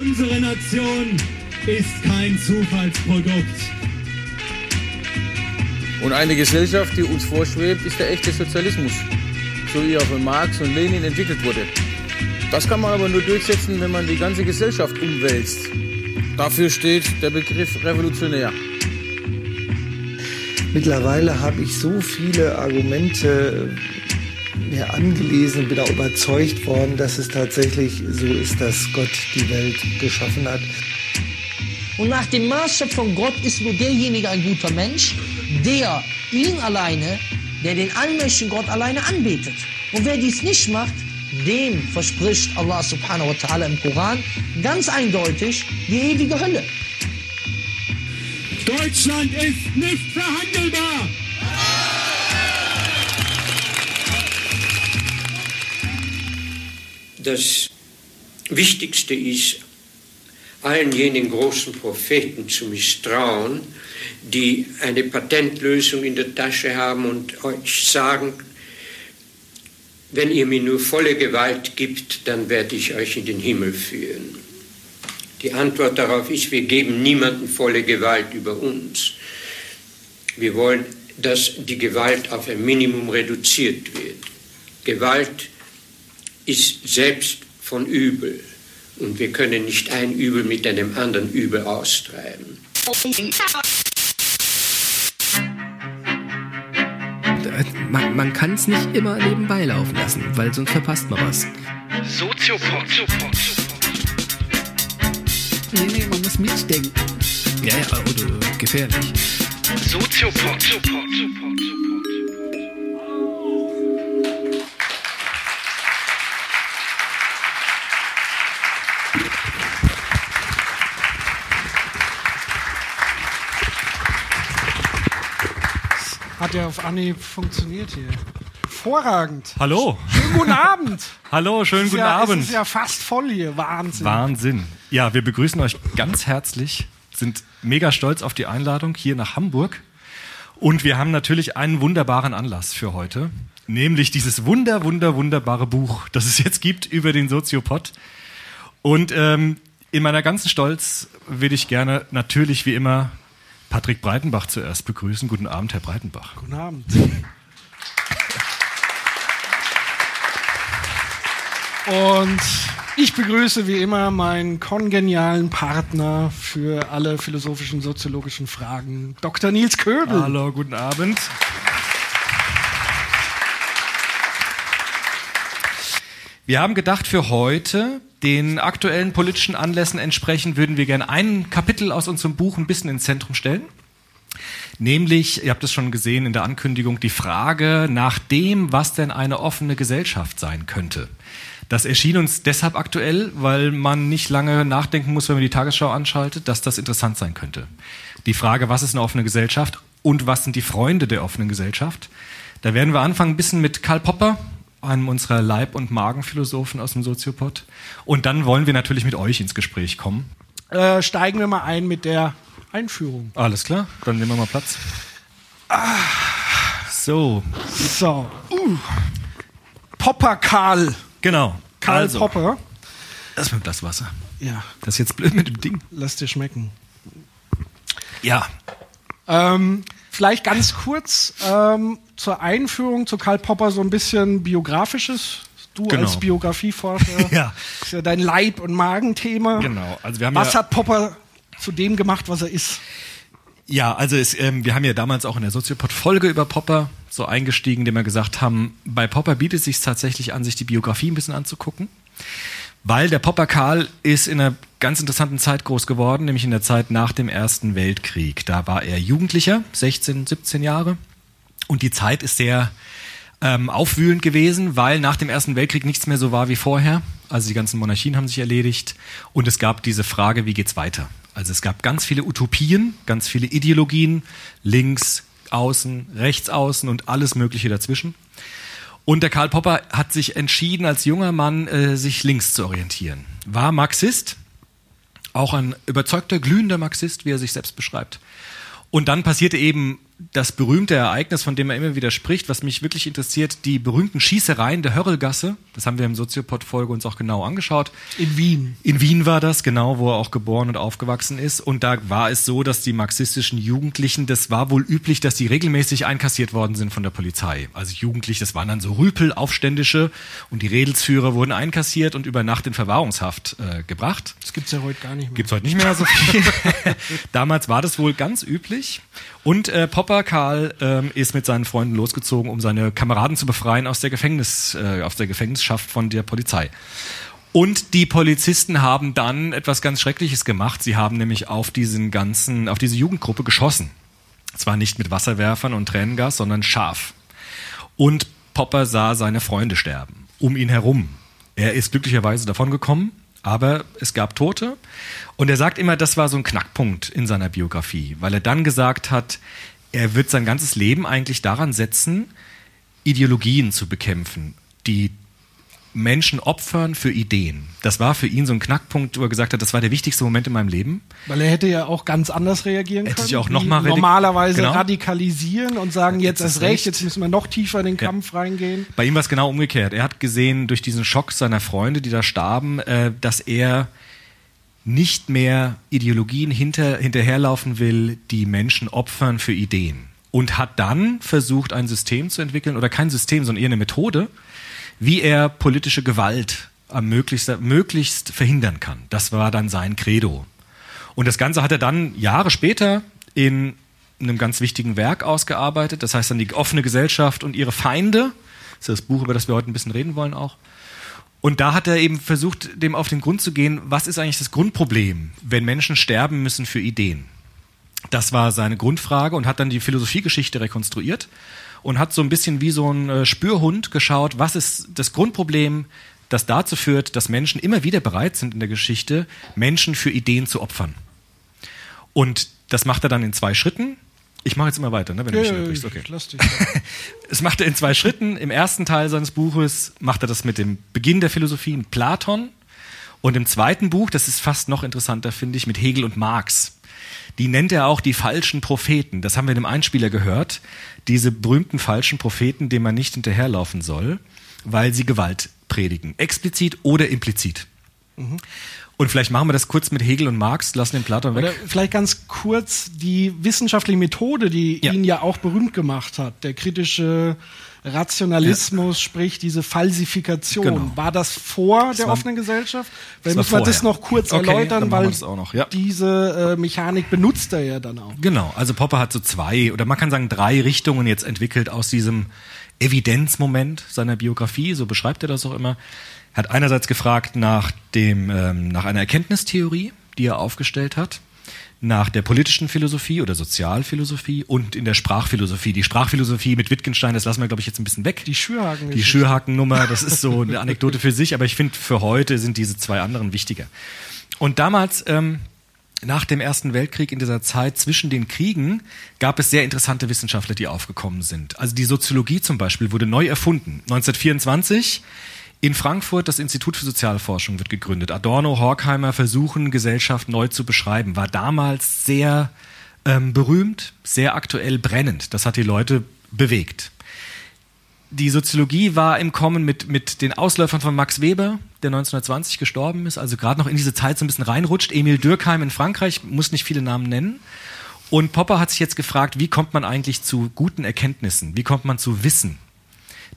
Unsere Nation ist kein Zufallsprodukt. Und eine Gesellschaft, die uns vorschwebt, ist der echte Sozialismus, so wie er von Marx und Lenin entwickelt wurde. Das kann man aber nur durchsetzen, wenn man die ganze Gesellschaft umwälzt. Dafür steht der Begriff revolutionär. Mittlerweile habe ich so viele Argumente mir angelesen und bin auch überzeugt worden, dass es tatsächlich so ist, dass Gott die Welt geschaffen hat. Und nach dem Maßstab von Gott ist nur derjenige ein guter Mensch, der ihn alleine, der den allmächtigen Gott alleine anbetet. Und wer dies nicht macht, dem verspricht Allah subhanahu wa ta'ala im Koran ganz eindeutig die ewige Hölle. Deutschland ist nicht verhandelbar. Das Wichtigste ist, allen jenen großen Propheten zu misstrauen, die eine Patentlösung in der Tasche haben und euch sagen, wenn ihr mir nur volle Gewalt gibt, dann werde ich euch in den Himmel führen. Die Antwort darauf ist, wir geben niemandem volle Gewalt über uns. Wir wollen, dass die Gewalt auf ein Minimum reduziert wird. Gewalt ist selbst von Übel und wir können nicht ein Übel mit einem anderen Übel austreiben. Man, man kann es nicht immer nebenbei laufen lassen, weil sonst verpasst man was. Soziopod. Nee, nee, man muss mitdenken. Ja, ja, oder gefährlich. Soziopod. Hat ja auf Anhieb funktioniert hier. Hervorragend. Hallo. Schönen guten Abend. Hallo, schönen guten ja, Abend. Es ist ja fast voll hier. Wahnsinn. Wahnsinn. Ja, wir begrüßen euch ganz herzlich, sind mega stolz auf die Einladung hier nach Hamburg. Und wir haben natürlich einen wunderbaren Anlass für heute, nämlich dieses wunder, wunder, wunderbare Buch, das es jetzt gibt über den Soziopod. Und ähm, in meiner ganzen Stolz würde ich gerne natürlich wie immer Patrick Breitenbach zuerst begrüßen. Guten Abend, Herr Breitenbach. Guten Abend. Und ich begrüße wie immer meinen kongenialen Partner für alle philosophischen, soziologischen Fragen, Dr. Nils Köbel. Hallo, guten Abend. Wir haben gedacht, für heute, den aktuellen politischen Anlässen entsprechend, würden wir gerne ein Kapitel aus unserem Buch ein bisschen ins Zentrum stellen. Nämlich, ihr habt es schon gesehen in der Ankündigung, die Frage nach dem, was denn eine offene Gesellschaft sein könnte. Das erschien uns deshalb aktuell, weil man nicht lange nachdenken muss, wenn man die Tagesschau anschaltet, dass das interessant sein könnte. Die Frage, was ist eine offene Gesellschaft und was sind die Freunde der offenen Gesellschaft? Da werden wir anfangen ein bisschen mit Karl Popper, einem unserer Leib- und Magenphilosophen aus dem Soziopod. Und dann wollen wir natürlich mit euch ins Gespräch kommen. Äh, steigen wir mal ein mit der Einführung. Alles klar, dann nehmen wir mal Platz. So, So. Uh. Popper Karl. genau. Karl also, Popper. Erstmal ein Glas Wasser. Ja, Das ist jetzt blöd mit dem Ding. lass dir schmecken. Ja, Ähm, vielleicht ganz kurz ähm, zur Einführung zu Karl Popper so ein bisschen biografisches. Du Genau. als Biografieforscher. Ja. Ist ja dein Leib- und Magenthema. genau. Also wir haben Was ja, hat Popper zu dem gemacht, was er ist? Ja, also es, ähm, wir haben ja damals auch in der Soziopod-Folge über Popper so eingestiegen, indem wir gesagt haben, bei Popper bietet es sich tatsächlich an, sich die Biografie ein bisschen anzugucken. Weil der Popper Karl ist in einer ganz interessanten Zeit groß geworden, nämlich in der Zeit nach dem Ersten Weltkrieg. Da war er Jugendlicher, 16, 17 Jahre. Und die Zeit ist sehr ähm, aufwühlend gewesen, weil nach dem Ersten Weltkrieg nichts mehr so war wie vorher. Also die ganzen Monarchien haben sich erledigt und es gab diese Frage, wie geht's weiter? Also es gab ganz viele Utopien, ganz viele Ideologien, links, außen, rechts außen und alles Mögliche dazwischen. Und der Karl Popper hat sich entschieden, als junger Mann äh, sich links zu orientieren. War Marxist, auch ein überzeugter, glühender Marxist, wie er sich selbst beschreibt. Und dann passierte eben das berühmte Ereignis, von dem er immer wieder spricht, was mich wirklich interessiert, die berühmten Schießereien der Hörrelgasse. Das haben wir im Soziopod-Folge uns auch genau angeschaut. In Wien. In Wien war das, genau, wo er auch geboren und aufgewachsen ist. Und da war es so, dass die marxistischen Jugendlichen, das war wohl üblich, dass die regelmäßig einkassiert worden sind von der Polizei. Also Jugendliche, das waren dann so Rüpel, Aufständische und die Redelsführer wurden einkassiert und über Nacht in Verwahrungshaft äh, gebracht. Das gibt's ja heute gar nicht mehr. Gibt's heute nicht mehr so viel. Damals war das wohl ganz üblich. Und äh, Popper Karl ähm, ist mit seinen Freunden losgezogen, um seine Kameraden zu befreien aus der Gefängnis, äh, aus der Gefängnisschaft von der Polizei. Und die Polizisten haben dann etwas ganz Schreckliches gemacht. Sie haben nämlich auf diesen ganzen, auf diese Jugendgruppe geschossen. Zwar nicht mit Wasserwerfern und Tränengas, sondern scharf. Und Popper sah seine Freunde sterben. Um ihn herum. Er ist glücklicherweise davongekommen, aber es gab Tote. Und er sagt immer, das war so ein Knackpunkt in seiner Biografie, weil er dann gesagt hat, er wird sein ganzes Leben eigentlich daran setzen, Ideologien zu bekämpfen, die Menschen opfern für Ideen. Das war für ihn so ein Knackpunkt, wo er gesagt hat, das war der wichtigste Moment in meinem Leben. Weil er hätte ja auch ganz anders reagieren Hätte können. sich auch wie noch mal normalerweise genau. radikalisieren und sagen, jetzt Jetzt ist recht. jetzt müssen wir noch tiefer in den Kampf reingehen. Bei ihm war es genau umgekehrt. Er hat gesehen durch diesen Schock seiner Freunde, die da starben, äh, dass er nicht mehr Ideologien hinter, hinterherlaufen will, die Menschen opfern für Ideen. Und hat dann versucht, ein System zu entwickeln, oder kein System, sondern eher eine Methode, wie er politische Gewalt am möglichst, möglichst verhindern kann. Das war dann sein Credo. Und das Ganze hat er dann Jahre später in einem ganz wichtigen Werk ausgearbeitet. Das heißt dann die offene Gesellschaft und ihre Feinde. Das ist das Buch, über das wir heute ein bisschen reden wollen auch. Und da hat er eben versucht, dem auf den Grund zu gehen, was ist eigentlich das Grundproblem, wenn Menschen sterben müssen für Ideen? Das war seine Grundfrage und hat dann die Philosophiegeschichte rekonstruiert und hat so ein bisschen wie so ein äh, Spürhund geschaut, was ist das Grundproblem, das dazu führt, dass Menschen immer wieder bereit sind in der Geschichte, Menschen für Ideen zu opfern. Und das macht er dann in zwei Schritten. Ich mache jetzt immer weiter, ne, wenn du mich unterbrichst. Okay. lass dich. Es macht er in zwei Schritten. Im ersten Teil seines Buches macht er das mit dem Beginn der Philosophie mit Platon. Und im zweiten Buch, das ist fast noch interessanter, finde ich, mit Hegel und Marx. Die nennt er auch die falschen Propheten. Das haben wir in dem Einspieler gehört. Diese berühmten falschen Propheten, denen man nicht hinterherlaufen soll, weil sie Gewalt predigen. Explizit oder implizit. Und vielleicht machen wir das kurz mit Hegel und Marx, lassen den Platon weg. Oder vielleicht ganz kurz die wissenschaftliche Methode, die Ja. ihn ja auch berühmt gemacht hat. Der kritische Rationalismus, sprich diese Falsifikation. Genau. War das vor der war- offenen Gesellschaft? Weil das müssen wir das noch kurz Okay, erläutern, weil das ja. diese äh, Mechanik benutzt er ja dann auch. Genau, also Popper hat so zwei oder man kann sagen drei Richtungen jetzt entwickelt aus diesem Evidenzmoment seiner Biografie, so beschreibt er das auch immer. Er hat einerseits gefragt nach dem ähm, nach einer Erkenntnistheorie, die er aufgestellt hat, nach der politischen Philosophie oder Sozialphilosophie und in der Sprachphilosophie. Die Sprachphilosophie mit Wittgenstein, das lassen wir glaube ich jetzt ein bisschen weg. Die Schürhaken. Die Schürhakennummer, das ist so eine Anekdote für sich, aber ich finde, für heute sind diese zwei anderen wichtiger. Und damals, ähm, nach dem Ersten Weltkrieg, in dieser Zeit zwischen den Kriegen, gab es sehr interessante Wissenschaftler, die aufgekommen sind. Also die Soziologie zum Beispiel wurde neu erfunden. 1924 in Frankfurt das Institut für Sozialforschung wird gegründet. Adorno, Horkheimer versuchen, Gesellschaft neu zu beschreiben. War damals sehr ähm, berühmt, sehr aktuell, brennend. Das hat die Leute bewegt die Soziologie war im Kommen mit, mit den Ausläufern von Max Weber, der 1920 gestorben ist, also gerade noch in diese Zeit so ein bisschen reinrutscht. Emil Durkheim in Frankreich, muss nicht viele Namen nennen. Und Popper hat sich jetzt gefragt, wie kommt man eigentlich zu guten Erkenntnissen? Wie kommt man zu Wissen,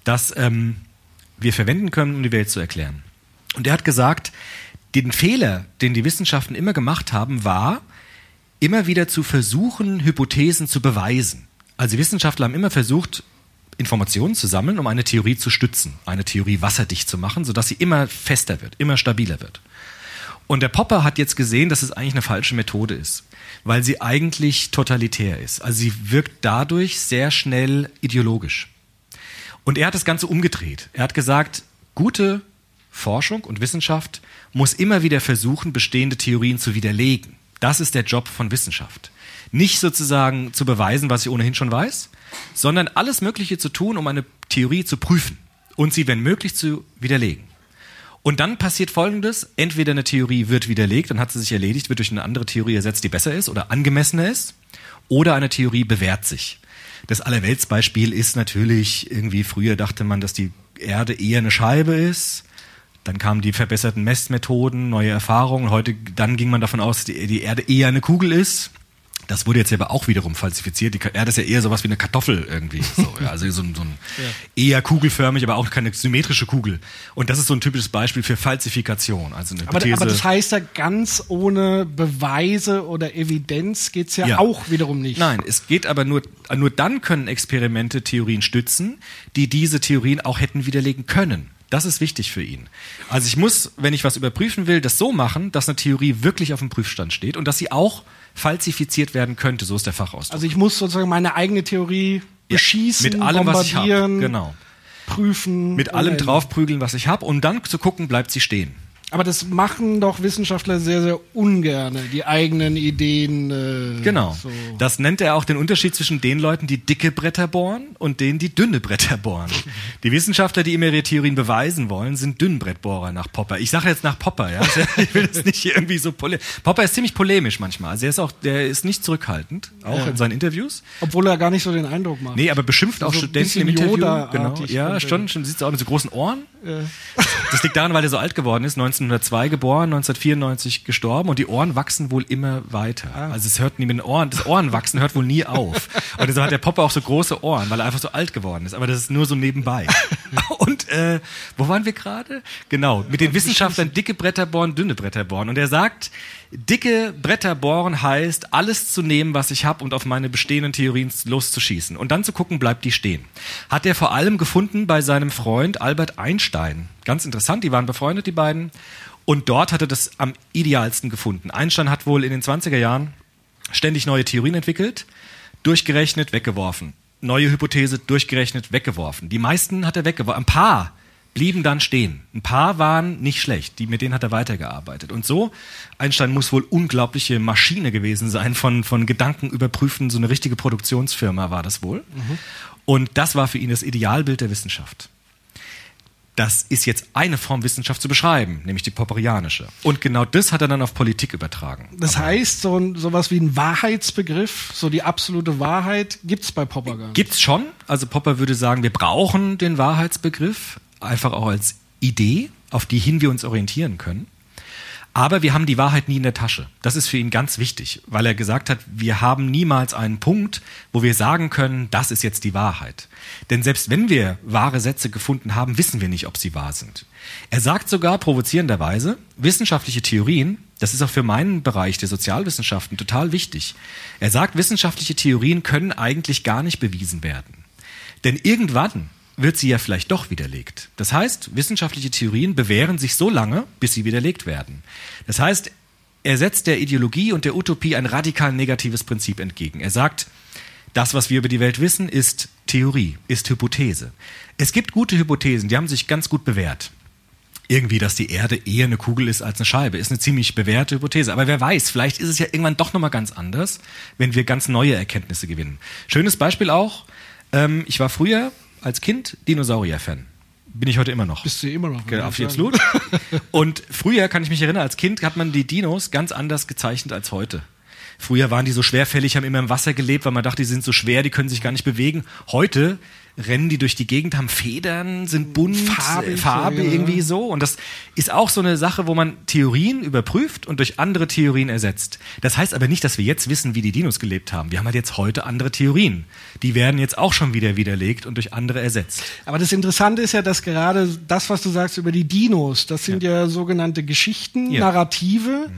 das ähm, wir verwenden können, um die Welt zu erklären? Und er hat gesagt, den Fehler, den die Wissenschaften immer gemacht haben, war, immer wieder zu versuchen, Hypothesen zu beweisen. Also die Wissenschaftler haben immer versucht, Informationen zu sammeln, um eine Theorie zu stützen, eine Theorie wasserdicht zu machen, sodass sie immer fester wird, immer stabiler wird. Und der Popper hat jetzt gesehen, dass es eigentlich eine falsche Methode ist, weil sie eigentlich totalitär ist. Also sie wirkt dadurch sehr schnell ideologisch. Und er hat das Ganze umgedreht. Er hat gesagt, gute Forschung und Wissenschaft muss immer wieder versuchen, bestehende Theorien zu widerlegen. Das ist der Job von Wissenschaft. Nicht sozusagen zu beweisen, was ich ohnehin schon weiß, sondern alles Mögliche zu tun, um eine Theorie zu prüfen und sie, wenn möglich, zu widerlegen. Und dann passiert Folgendes. Entweder eine Theorie wird widerlegt, dann hat sie sich erledigt, wird durch eine andere Theorie ersetzt, die besser ist oder angemessener ist. Oder eine Theorie bewährt sich. Das Allerweltsbeispiel ist natürlich irgendwie, früher dachte man, dass die Erde eher eine Scheibe ist. Dann kamen die verbesserten Messmethoden, neue Erfahrungen. Heute, dann ging man davon aus, dass die, die Erde eher eine Kugel ist. Das wurde jetzt aber auch wiederum falsifiziert. Die Erde ist ja eher sowas wie eine Kartoffel irgendwie. So, ja, also so ein, so ein eher kugelförmig, aber auch keine symmetrische Kugel. Und das ist so ein typisches Beispiel für Falsifikation. Also eine Aber, Hypothese. aber das heißt ja, ganz ohne Beweise oder Evidenz geht's ja, Ja. auch wiederum nicht. Nein, es geht aber nur, nur dann können Experimente Theorien stützen, die diese Theorien auch hätten widerlegen können. Das ist wichtig für ihn. Also ich muss, wenn ich was überprüfen will, das so machen, dass eine Theorie wirklich auf dem Prüfstand steht und dass sie auch falsifiziert werden könnte. So ist der Fachausdruck. Also ich muss sozusagen meine eigene Theorie Ja, beschießen, mit allem, was ich habe. Genau. prüfen. Mit allem Ende. draufprügeln, was ich habe, um dann zu gucken, bleibt sie stehen. Aber das machen doch Wissenschaftler sehr, sehr ungerne, die eigenen Ideen. Äh, Genau. So. Das nennt er auch den Unterschied zwischen den Leuten, die dicke Bretter bohren und denen, die dünne Bretter bohren. Die Wissenschaftler, die immer ihre Theorien beweisen wollen, sind Dünnbrettbohrer nach Popper. Ich sage jetzt nach Popper, ja. Ich will das nicht irgendwie so Popper ist ziemlich polemisch manchmal. Also er ist auch, der ist nicht zurückhaltend, auch Ja. in seinen Interviews. Obwohl er gar nicht so den Eindruck macht. Nee, aber beschimpft auch So Studenten im Interview. Genau. Ja, schon, schon sieht so aus mit so großen Ohren. Das liegt daran, weil er so alt geworden ist, 1902 geboren, 1994 gestorben und die Ohren wachsen wohl immer weiter. Ah. Also es hört nie mit den Ohren, das Ohrenwachsen hört wohl nie auf. Und deshalb hat der Popper auch so große Ohren, weil er einfach so alt geworden ist. Aber das ist nur so nebenbei. Und äh, wo waren wir gerade? Genau, mit den Wissenschaftlern dicke Bretter bohren, dünne Bretter bohren. Und er sagt, dicke Bretter bohren heißt, alles zu nehmen, was ich habe und auf meine bestehenden Theorien loszuschießen. Und dann zu gucken, bleibt die stehen. Hat er vor allem gefunden bei seinem Freund Albert Einstein. Ganz interessant, die waren befreundet, die beiden. Und dort hat er das am idealsten gefunden. Einstein hat wohl in den 20er Jahren ständig neue Theorien entwickelt, durchgerechnet, weggeworfen. Neue Hypothese, durchgerechnet, weggeworfen. Die meisten hat er weggeworfen. Ein paar blieben dann stehen. Ein paar waren nicht schlecht, die, mit denen hat er weitergearbeitet. Und so, Einstein muss wohl unglaubliche Maschine gewesen sein von, von Gedanken überprüfen, so eine richtige Produktionsfirma war das wohl. Und das war für ihn das Idealbild der Wissenschaft. Das ist jetzt eine Form Wissenschaft zu beschreiben, nämlich die popperianische. Und genau das hat er dann auf Politik übertragen. Das heißt, so ein, sowas wie ein Wahrheitsbegriff, so die absolute Wahrheit, gibt's bei Popper gar nicht. Gibt's schon. Also Popper würde sagen, wir brauchen den Wahrheitsbegriff einfach auch als Idee, auf die hin wir uns orientieren können. Aber wir haben die Wahrheit nie in der Tasche. Das ist für ihn ganz wichtig, weil er gesagt hat, wir haben niemals einen Punkt, wo wir sagen können, das ist jetzt die Wahrheit. Denn selbst wenn wir wahre Sätze gefunden haben, wissen wir nicht, ob sie wahr sind. Er sagt sogar provozierenderweise, wissenschaftliche Theorien, das ist auch für meinen Bereich der Sozialwissenschaften total wichtig. Er sagt, wissenschaftliche Theorien können eigentlich gar nicht bewiesen werden. Denn irgendwann wird sie ja vielleicht doch widerlegt. Das heißt, wissenschaftliche Theorien bewähren sich so lange, bis sie widerlegt werden. Das heißt, er setzt der Ideologie und der Utopie ein radikal negatives Prinzip entgegen. Er sagt, das, was wir über die Welt wissen, ist Theorie, ist Hypothese. Es gibt gute Hypothesen, die haben sich ganz gut bewährt. Irgendwie, dass die Erde eher eine Kugel ist als eine Scheibe, ist eine ziemlich bewährte Hypothese. Aber wer weiß, vielleicht ist es ja irgendwann doch nochmal ganz anders, wenn wir ganz neue Erkenntnisse gewinnen. Schönes Beispiel auch, ähm, ich war früher als Kind Dinosaurier-Fan. Bin ich heute immer noch. Bist du immer noch? Genau, ich absolut. Und früher kann ich mich erinnern, als Kind hat man die Dinos ganz anders gezeichnet als heute. Früher waren die so schwerfällig, haben immer im Wasser gelebt, weil man dachte, die sind so schwer, die können sich gar nicht bewegen. Heute rennen die durch die Gegend, haben Federn, sind bunt, Farbig, äh, Farbe ja, ja. irgendwie so. Und das ist auch so eine Sache, wo man Theorien überprüft und durch andere Theorien ersetzt. Das heißt aber nicht, dass wir jetzt wissen, wie die Dinos gelebt haben. Wir haben halt jetzt heute andere Theorien. Die werden jetzt auch schon wieder widerlegt und durch andere ersetzt. Aber das Interessante ist ja, dass gerade das, was du sagst über die Dinos, das sind ja, sogenannte Geschichten, Ja. Narrative,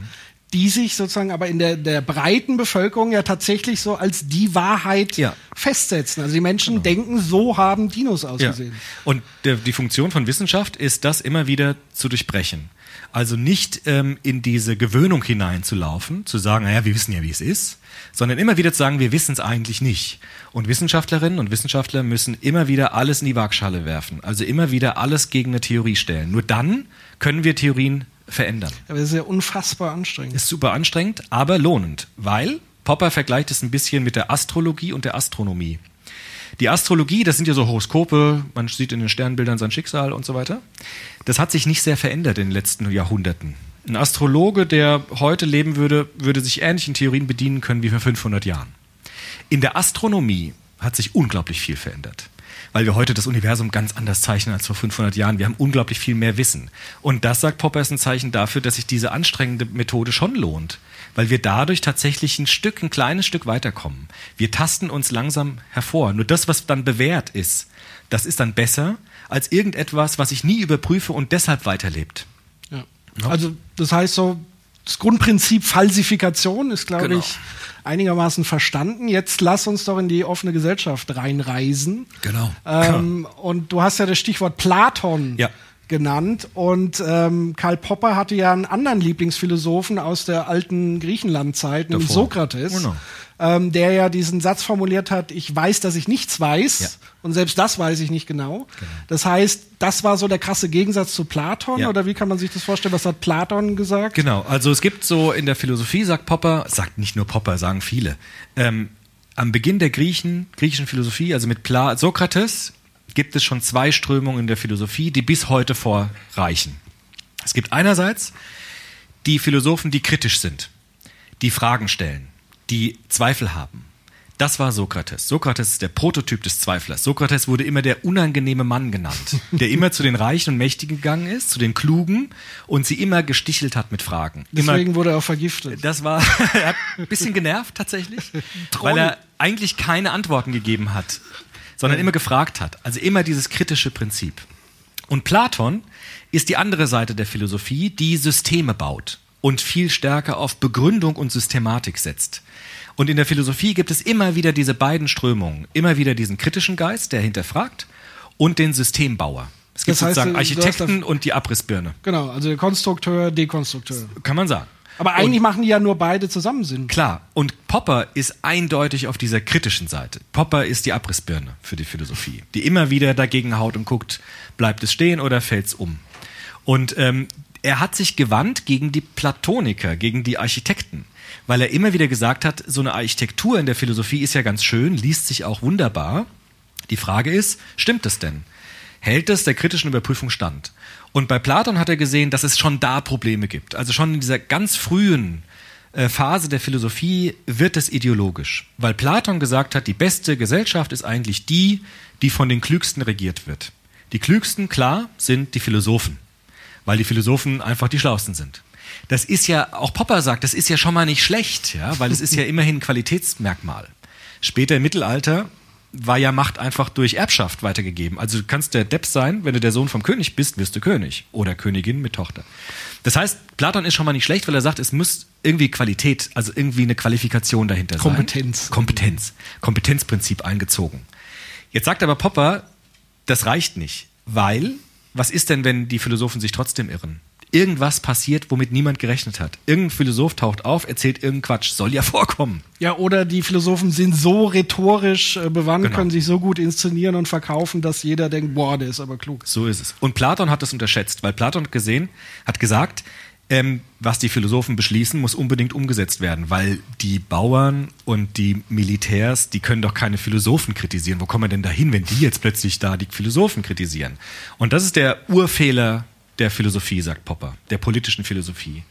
die sich sozusagen aber in der, der breiten Bevölkerung ja tatsächlich so als die Wahrheit Ja. Genau. festsetzen. Also die Menschen denken, so haben Dinos ausgesehen. Und der, die Funktion von Wissenschaft ist, das immer wieder zu durchbrechen. Also nicht ähm, in diese Gewöhnung hineinzulaufen, zu sagen, naja, wir wissen ja, wie es ist, sondern immer wieder zu sagen, wir wissen es eigentlich nicht. Und Wissenschaftlerinnen und Wissenschaftler müssen immer wieder alles in die Waagschale werfen. Also immer wieder alles gegen eine Theorie stellen. Nur dann können wir Theorien verändern. Aber das ist ja unfassbar anstrengend. Ist super anstrengend, aber lohnend, weil Popper vergleicht es ein bisschen mit der Astrologie und der Astronomie. Die Astrologie, das sind ja so Horoskope, man sieht in den Sternbildern sein Schicksal und so weiter. Das hat sich nicht sehr verändert in den letzten Jahrhunderten. Ein Astrologe, der heute leben würde, würde sich ähnlichen Theorien bedienen können wie vor 500 Jahren. In der Astronomie hat sich unglaublich viel verändert. Weil wir heute das Universum ganz anders zeichnen als vor 500 Jahren. Wir haben unglaublich viel mehr Wissen. Und das, sagt Popper, ist ein Zeichen dafür, dass sich diese anstrengende Methode schon lohnt. Weil wir dadurch tatsächlich ein Stück, ein kleines Stück weiterkommen. Wir tasten uns langsam hervor. Nur das, was dann bewährt ist, das ist dann besser als irgendetwas, was ich nie überprüfe und deshalb weiterlebt. Ja. Also das heißt so, das Grundprinzip Falsifikation ist, glaube Genau. ich, einigermaßen verstanden. Jetzt lass uns doch in die offene Gesellschaft reinreisen. Genau. Ähm, und du hast ja das Stichwort Platon Ja. Genannt. Und ähm, Karl Popper hatte ja einen anderen Lieblingsphilosophen aus der alten Griechenlandzeit, nämlich Davor. Sokrates, Genau. ähm, der ja diesen Satz formuliert hat, ich weiß, dass ich nichts weiß. Ja. Und selbst das weiß ich nicht genau. Das heißt, das war so der krasse Gegensatz zu Platon. Ja. Oder wie kann man sich das vorstellen? Was hat Platon gesagt? Genau, also es gibt so in der Philosophie, sagt Popper, sagt nicht nur Popper, sagen viele, ähm, am Beginn der Griechen, griechischen Philosophie, also mit Pla Sokrates, gibt es schon zwei Strömungen in der Philosophie, die bis heute vorreichen. Es gibt einerseits die Philosophen, die kritisch sind, die Fragen stellen, die Zweifel haben. Das war Sokrates. Sokrates ist der Prototyp des Zweiflers. Sokrates wurde immer der unangenehme Mann genannt, der immer zu den Reichen und Mächtigen gegangen ist, zu den Klugen und sie immer gestichelt hat mit Fragen. Immer Deswegen wurde er auch vergiftet. das war er hat ein bisschen genervt tatsächlich, weil er eigentlich keine Antworten gegeben hat, sondern immer gefragt hat. Also immer dieses kritische Prinzip. Und Platon ist die andere Seite der Philosophie, die Systeme baut und viel stärker auf Begründung und Systematik setzt. Und in der Philosophie gibt es immer wieder diese beiden Strömungen. Immer wieder diesen kritischen Geist, der hinterfragt, und den Systembauer. Es gibt Das heißt, sozusagen Architekten und die Abrissbirne. Genau, also der Konstrukteur, Dekonstrukteur. Kann man sagen. Aber eigentlich machen die ja nur beide zusammen Sinn. Klar, und Popper ist eindeutig auf dieser kritischen Seite. Popper ist die Abrissbirne für die Philosophie, die immer wieder dagegen haut und guckt, bleibt es stehen oder fällt's um. Und ähm, er hat sich gewandt gegen die Platoniker, gegen die Architekten, weil er immer wieder gesagt hat, so eine Architektur in der Philosophie ist ja ganz schön, liest sich auch wunderbar. Die Frage ist, stimmt es denn? Hält es der kritischen Überprüfung stand? Und bei Platon hat er gesehen, dass es schon da Probleme gibt. Also schon in dieser ganz frühen äh, Phase der Philosophie wird es ideologisch. Weil Platon gesagt hat, die beste Gesellschaft ist eigentlich die, die von den Klügsten regiert wird. Die Klügsten, klar, sind die Philosophen. Weil die Philosophen einfach die Schlausten sind. Das ist ja, auch Popper sagt, das ist ja schon mal nicht schlecht, ja, weil es ist ja immerhin ein Qualitätsmerkmal. Später im Mittelalter war ja Macht einfach durch Erbschaft weitergegeben. Also du kannst der Depp sein, wenn du der Sohn vom König bist, wirst du König oder Königin mit Tochter. Das heißt, Platon ist schon mal nicht schlecht, weil er sagt, es muss irgendwie Qualität, also irgendwie eine Qualifikation dahinter Kompetenz. sein. Kompetenz. Kompetenzprinzip eingezogen. Jetzt sagt aber Popper, das reicht nicht, weil was ist denn, wenn die Philosophen sich trotzdem irren? Irgendwas passiert, womit niemand gerechnet hat. Irgendein Philosoph taucht auf, erzählt irgendeinen Quatsch. Soll ja vorkommen. Ja, oder die Philosophen sind so rhetorisch äh, bewandt, Genau. können sich so gut inszenieren und verkaufen, dass jeder denkt, boah, der ist aber klug. So ist es. Und Platon hat das unterschätzt, weil Platon hat gesehen, hat gesagt, ähm, was die Philosophen beschließen, muss unbedingt umgesetzt werden, weil die Bauern und die Militärs, die können doch keine Philosophen kritisieren. Wo kommen wir denn dahin, wenn die jetzt plötzlich da die Philosophen kritisieren? Und das ist der Urfehler der Philosophie, sagt Popper, der politischen Philosophie.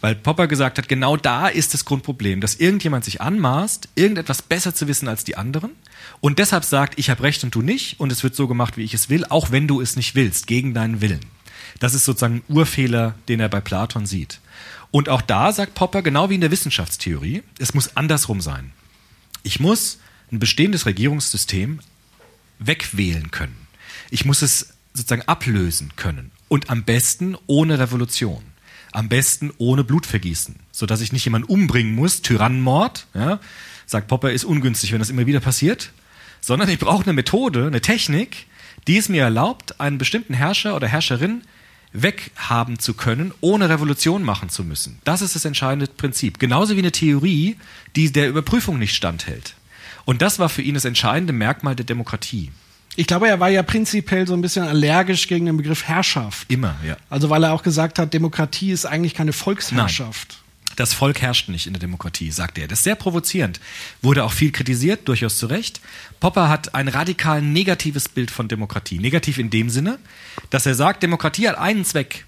Weil Popper gesagt hat, genau da ist das Grundproblem, dass irgendjemand sich anmaßt, irgendetwas besser zu wissen als die anderen und deshalb sagt, ich habe recht und du nicht und es wird so gemacht, wie ich es will, auch wenn du es nicht willst, gegen deinen Willen. Das ist sozusagen ein Urfehler, den er bei Platon sieht. Und auch da sagt Popper, genau wie in der Wissenschaftstheorie, es muss andersrum sein. Ich muss ein bestehendes Regierungssystem wegwählen können. Ich muss es sozusagen ablösen können. Und am besten ohne Revolution. Am besten ohne Blutvergießen. Sodass ich nicht jemanden umbringen muss. Tyrannenmord, ja, sagt Popper, ist ungünstig, wenn das immer wieder passiert. Sondern ich brauche eine Methode, eine Technik, die es mir erlaubt, einen bestimmten Herrscher oder Herrscherin weghaben zu können, ohne Revolution machen zu müssen. Das ist das entscheidende Prinzip. Genauso wie eine Theorie, die der Überprüfung nicht standhält. Und das war für ihn das entscheidende Merkmal der Demokratie. Ich glaube, er war ja prinzipiell so ein bisschen allergisch gegen den Begriff Herrschaft. Immer, ja. Also weil er auch gesagt hat, Demokratie ist eigentlich keine Volksherrschaft. Das Volk herrscht nicht in der Demokratie, sagt er. Das ist sehr provozierend. Wurde auch viel kritisiert, durchaus zu Recht. Popper hat ein radikal negatives Bild von Demokratie. Negativ in dem Sinne, dass er sagt, Demokratie hat einen Zweck.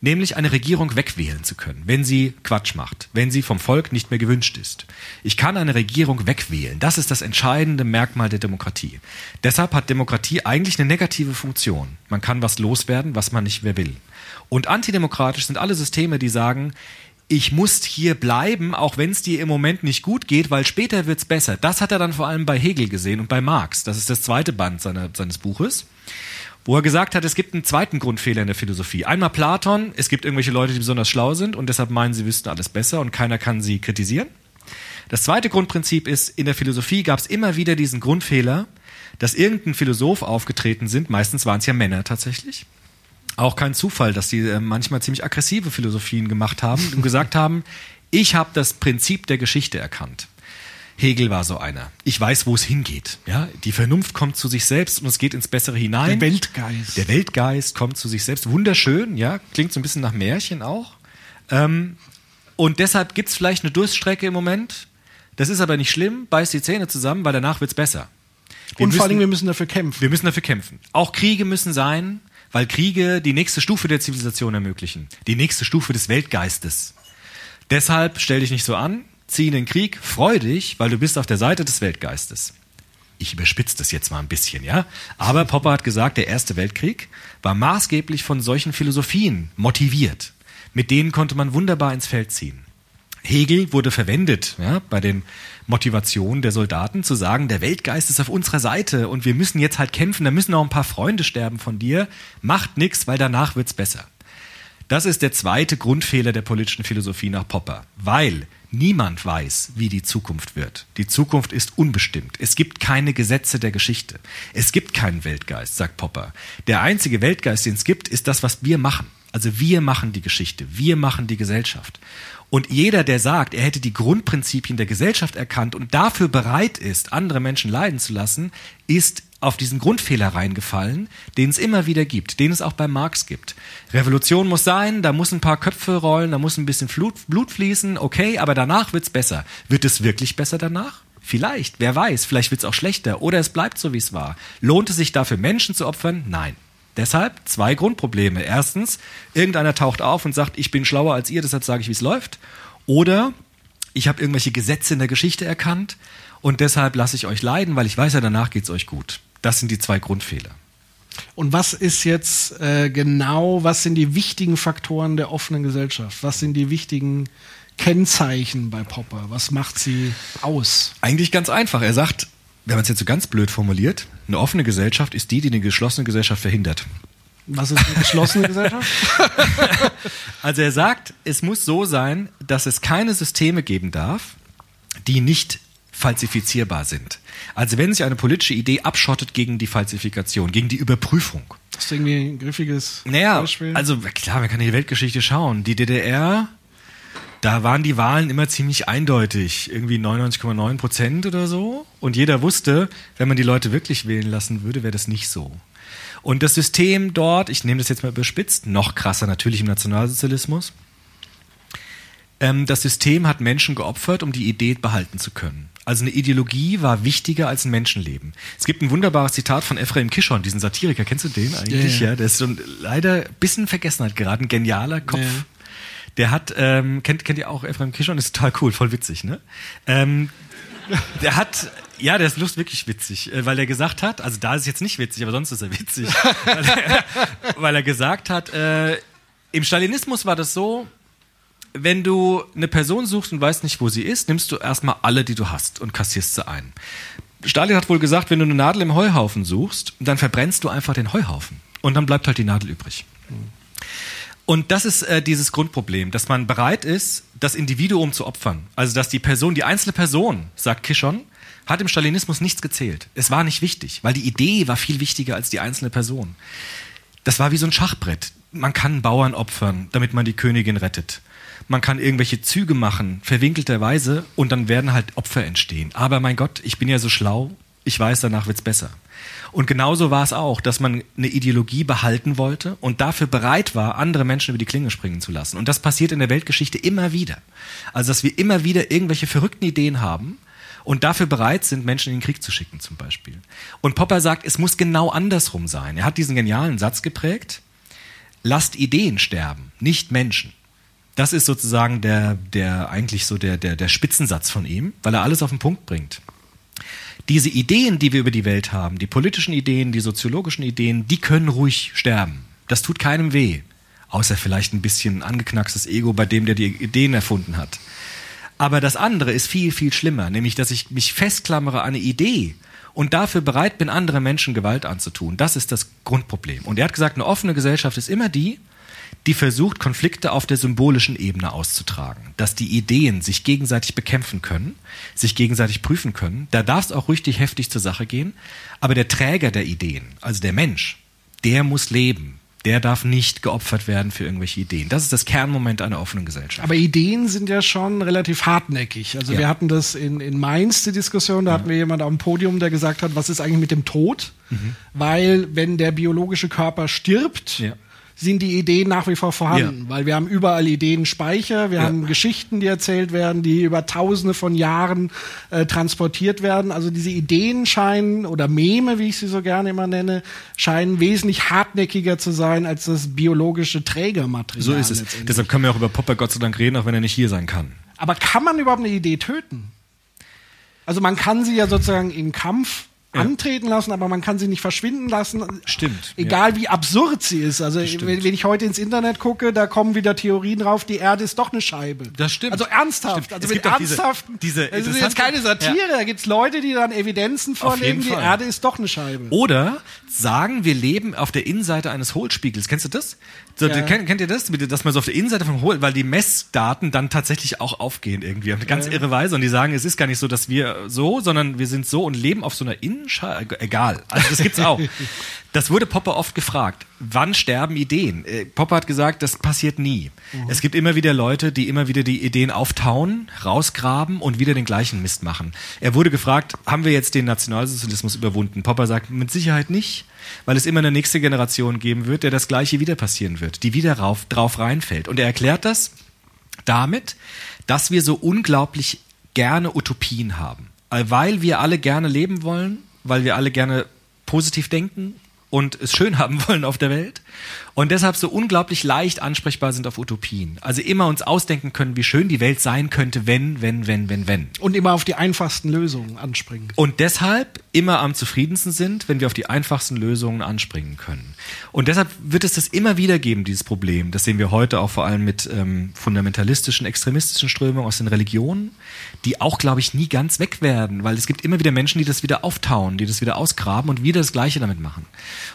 Nämlich eine Regierung wegwählen zu können, wenn sie Quatsch macht, wenn sie vom Volk nicht mehr gewünscht ist. Ich kann eine Regierung wegwählen. Das ist das entscheidende Merkmal der Demokratie. Deshalb hat Demokratie eigentlich eine negative Funktion. Man kann was loswerden, was man nicht mehr will. Und antidemokratisch sind alle Systeme, die sagen, ich muss hier bleiben, auch wenn es dir im Moment nicht gut geht, weil später wird's besser. Das hat er dann vor allem bei Hegel gesehen und bei Marx. Das ist das zweite Band seiner, seines Buches wo er gesagt hat, es gibt einen zweiten Grundfehler in der Philosophie. Einmal Platon, es gibt irgendwelche Leute, die besonders schlau sind und deshalb meinen, sie wüssten alles besser und keiner kann sie kritisieren. Das zweite Grundprinzip ist, in der Philosophie gab es immer wieder diesen Grundfehler, dass irgendein Philosoph aufgetreten sind, meistens waren es ja Männer tatsächlich. Auch kein Zufall, dass sie äh, manchmal ziemlich aggressive Philosophien gemacht haben und gesagt haben, ich habe das Prinzip der Geschichte erkannt. Hegel war so einer. Ich weiß, wo es hingeht. Ja, die Vernunft kommt zu sich selbst und es geht ins Bessere hinein. Der Weltgeist. Der Weltgeist kommt zu sich selbst. Wunderschön, ja, klingt so ein bisschen nach Märchen auch. Ähm, und deshalb gibt es vielleicht eine Durststrecke im Moment. Das ist aber nicht schlimm. Beißt die Zähne zusammen, weil danach wird's besser. Wir und vor allem, wir müssen dafür kämpfen. Wir müssen dafür kämpfen. Auch Kriege müssen sein, weil Kriege die nächste Stufe der Zivilisation ermöglichen. Die nächste Stufe des Weltgeistes. Deshalb stell dich nicht so an, zieh den Krieg, freu dich, weil du bist auf der Seite des Weltgeistes. Ich überspitze das jetzt mal ein bisschen, ja. Aber Popper hat gesagt, der Erste Weltkrieg war maßgeblich von solchen Philosophien motiviert. Mit denen konnte man wunderbar ins Feld ziehen. Hegel wurde verwendet ja, bei den Motivationen der Soldaten zu sagen, der Weltgeist ist auf unserer Seite und wir müssen jetzt halt kämpfen, da müssen auch ein paar Freunde sterben von dir, macht nichts, weil danach wird's besser. Das ist der zweite Grundfehler der politischen Philosophie nach Popper, weil Niemand weiß, wie die Zukunft wird. Die Zukunft ist unbestimmt. Es gibt keine Gesetze der Geschichte. Es gibt keinen Weltgeist, sagt Popper. Der einzige Weltgeist, den es gibt, ist das, was wir machen. Also wir machen die Geschichte, wir machen die Gesellschaft. Und jeder, der sagt, er hätte die Grundprinzipien der Gesellschaft erkannt und dafür bereit ist, andere Menschen leiden zu lassen, ist auf diesen Grundfehler reingefallen, den es immer wieder gibt, den es auch bei Marx gibt. Revolution muss sein, da muss ein paar Köpfe rollen, da muss ein bisschen Blut, Blut fließen, okay, aber danach wird's besser. Wird es wirklich besser danach? Vielleicht, wer weiß, vielleicht wird's auch schlechter oder es bleibt so, wie es war. Lohnt es sich dafür, Menschen zu opfern? Nein. Deshalb zwei Grundprobleme. Erstens, irgendeiner taucht auf und sagt, ich bin schlauer als ihr, deshalb sage ich, wie es läuft. Oder ich habe irgendwelche Gesetze in der Geschichte erkannt und deshalb lasse ich euch leiden, weil ich weiß ja, danach geht's euch gut. Das sind die zwei Grundfehler. Und was ist jetzt äh, genau, was sind die wichtigen Faktoren der offenen Gesellschaft? Was sind die wichtigen Kennzeichen bei Popper? Was macht sie aus? Eigentlich ganz einfach. Er sagt, wenn man es jetzt so ganz blöd formuliert, eine offene Gesellschaft ist die, die eine geschlossene Gesellschaft verhindert. Was ist eine geschlossene Gesellschaft? also er sagt, es muss so sein, dass es keine Systeme geben darf, die nicht falsifizierbar sind. Also wenn sich eine politische Idee abschottet gegen die Falsifikation, gegen die Überprüfung. Das ist irgendwie ein griffiges naja, Beispiel. Also klar, man kann in die Weltgeschichte schauen. Die DDR, da waren die Wahlen immer ziemlich eindeutig. Irgendwie 99,9 Prozent oder so. Und jeder wusste, wenn man die Leute wirklich wählen lassen würde, wäre das nicht so. Und das System dort, ich nehme das jetzt mal überspitzt, noch krasser natürlich im Nationalsozialismus, ähm, das System hat Menschen geopfert, um die Idee behalten zu können. Also eine Ideologie war wichtiger als ein Menschenleben. Es gibt ein wunderbares Zitat von Ephraim Kishon, diesen Satiriker. Kennst du den eigentlich? Ja, ja. ja der ist so leider ein bisschen Vergessenheit gerade, ein genialer Kopf. Ja. Der hat, ähm, kennt, kennt ihr auch Ephraim Kishon? Ist total cool, voll witzig, ne? Ähm, der hat, ja, der ist lust wirklich witzig, äh, weil er gesagt hat, also da ist es jetzt nicht witzig, aber sonst ist er witzig, weil, er, weil er gesagt hat, äh, im Stalinismus war das so, wenn du eine Person suchst und weißt nicht, wo sie ist, nimmst du erstmal alle, die du hast und kassierst sie ein. Stalin hat wohl gesagt, wenn du eine Nadel im Heuhaufen suchst, dann verbrennst du einfach den Heuhaufen. Und dann bleibt halt die Nadel übrig. Und das ist äh, dieses Grundproblem, dass man bereit ist, das Individuum zu opfern. Also, dass die Person, die einzelne Person, sagt Kishon, hat im Stalinismus nichts gezählt. Es war nicht wichtig, weil die Idee war viel wichtiger als die einzelne Person. Das war wie so ein Schachbrett. Man kann Bauern opfern, damit man die Königin rettet man kann irgendwelche Züge machen, verwinkelterweise, und dann werden halt Opfer entstehen. Aber mein Gott, ich bin ja so schlau, ich weiß, danach wird's besser. Und genauso war es auch, dass man eine Ideologie behalten wollte und dafür bereit war, andere Menschen über die Klinge springen zu lassen. Und das passiert in der Weltgeschichte immer wieder. Also, dass wir immer wieder irgendwelche verrückten Ideen haben und dafür bereit sind, Menschen in den Krieg zu schicken, zum Beispiel. Und Popper sagt, es muss genau andersrum sein. Er hat diesen genialen Satz geprägt. lasst Ideen sterben, nicht Menschen. Das ist sozusagen der, der eigentlich so der, der, der Spitzensatz von ihm, weil er alles auf den Punkt bringt. Diese Ideen, die wir über die Welt haben, die politischen Ideen, die soziologischen Ideen, die können ruhig sterben. Das tut keinem weh. Außer vielleicht ein bisschen angeknackstes Ego bei dem, der die Ideen erfunden hat. Aber das andere ist viel, viel schlimmer, nämlich dass ich mich festklammere an eine Idee und dafür bereit bin, anderen Menschen Gewalt anzutun. Das ist das Grundproblem. Und er hat gesagt, eine offene Gesellschaft ist immer die, die versucht, Konflikte auf der symbolischen Ebene auszutragen. Dass die Ideen sich gegenseitig bekämpfen können, sich gegenseitig prüfen können. Da darf es auch richtig heftig zur Sache gehen. Aber der Träger der Ideen, also der Mensch, der muss leben. Der darf nicht geopfert werden für irgendwelche Ideen. Das ist das Kernmoment einer offenen Gesellschaft. Aber Ideen sind ja schon relativ hartnäckig. Also Ja. wir hatten das in, in Mainz, die Diskussion, da hatten wir jemand am Podium, der gesagt hat, was ist eigentlich mit dem Tod? Weil wenn der biologische Körper stirbt, Ja. Sind die Ideen nach wie vor vorhanden. Weil wir haben überall Ideenspeicher, wir Ja. haben Geschichten, die erzählt werden, die über tausende von Jahren äh, transportiert werden. Also diese Ideen scheinen, oder Meme, wie ich sie so gerne immer nenne, scheinen wesentlich hartnäckiger zu sein als das biologische Trägermaterial. So ist es. Deshalb können wir auch über Popper Gott sei Dank reden, auch wenn er nicht hier sein kann. Aber kann man überhaupt eine Idee töten? Also man kann sie ja sozusagen im Kampf antreten lassen, aber man kann sie nicht verschwinden lassen. Stimmt, Egal wie absurd sie ist. Also wenn, wenn ich heute ins Internet gucke, da kommen wieder Theorien drauf, die Erde ist doch eine Scheibe. Das stimmt. Also ernsthaft. Stimmt. Also Es mit auch diese- ernsthaften. diese das ist jetzt keine Satire, da gibt's Leute, die dann Evidenzen vorlegen, die. Erde ist doch eine Scheibe. Oder sagen, wir leben auf der Innenseite eines Hohlspiegels. Kennst du das? So, Ja. kennt, kennt ihr das? Dass man so auf der Innenseite vom Hohl, weil die Messdaten dann tatsächlich auch aufgehen irgendwie. Auf eine ganz irre Weise. Und die sagen, es ist gar nicht so, dass wir so, sondern wir sind so und leben auf so einer Innenscheibe. Egal. Also das gibt's auch. Das wurde Popper oft gefragt. Wann sterben Ideen? Äh, Popper hat gesagt, das passiert nie. Es gibt immer wieder Leute, die immer wieder die Ideen auftauen, rausgraben und wieder den gleichen Mist machen. Er wurde gefragt, haben wir jetzt den Nationalsozialismus überwunden? Popper sagt, mit Sicherheit nicht, weil es immer eine nächste Generation geben wird, der das Gleiche wieder passieren wird, die wieder rauf, drauf reinfällt. Und er erklärt das damit, dass wir so unglaublich gerne Utopien haben. Weil wir alle gerne leben wollen, weil wir alle gerne positiv denken und es schön haben wollen auf der Welt und deshalb so unglaublich leicht ansprechbar sind auf Utopien. Also immer uns ausdenken können, wie schön die Welt sein könnte, wenn, wenn, wenn, wenn, wenn. Und immer auf die einfachsten Lösungen anspringen. Und deshalb immer am zufriedensten sind, wenn wir auf die einfachsten Lösungen anspringen können. Und deshalb wird es das immer wieder geben, dieses Problem. Das sehen wir heute auch vor allem mit ähm, fundamentalistischen, extremistischen Strömungen aus den Religionen, die auch, glaube ich, nie ganz weg werden, weil es gibt immer wieder Menschen, die das wieder auftauen, die das wieder ausgraben und wieder das Gleiche damit machen.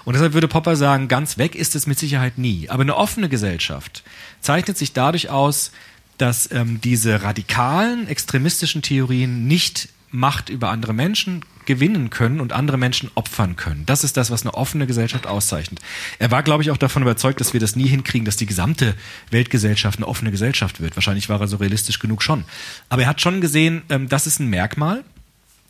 Und deshalb würde Popper sagen, ganz weg ist es mit Sicherheit nie. Aber eine offene Gesellschaft zeichnet sich dadurch aus, dass ähm, diese radikalen, extremistischen Theorien nicht Macht über andere Menschen gewinnen können und andere Menschen opfern können. Das ist das, was eine offene Gesellschaft auszeichnet. Er war, glaube ich, auch davon überzeugt, dass wir das nie hinkriegen, dass die gesamte Weltgesellschaft eine offene Gesellschaft wird. Wahrscheinlich war er so realistisch genug schon. Aber er hat schon gesehen, ähm, das ist ein Merkmal,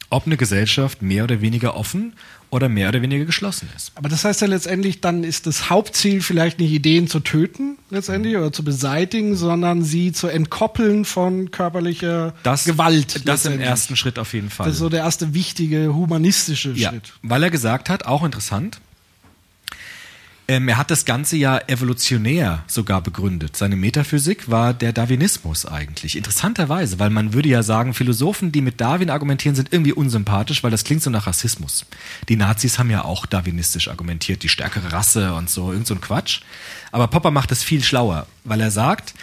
ob eine Gesellschaft mehr oder weniger offen oder mehr oder weniger geschlossen ist. Aber das heißt ja letztendlich, dann ist das Hauptziel vielleicht nicht Ideen zu töten, letztendlich, oder zu beseitigen, sondern sie zu entkoppeln von körperlicher Das, Gewalt. Das im ersten Schritt auf jeden Fall. Das ist so der erste wichtige humanistische Ja, Schritt. weil er gesagt hat, auch interessant, ähm, er hat das Ganze ja evolutionär sogar begründet. Seine Metaphysik war der Darwinismus eigentlich. Interessanterweise, weil man würde ja sagen, Philosophen, die mit Darwin argumentieren, sind irgendwie unsympathisch, weil das klingt so nach Rassismus. Die Nazis haben ja auch darwinistisch argumentiert, die stärkere Rasse und so, irgend so ein Quatsch. Aber Popper macht es viel schlauer, weil er sagt,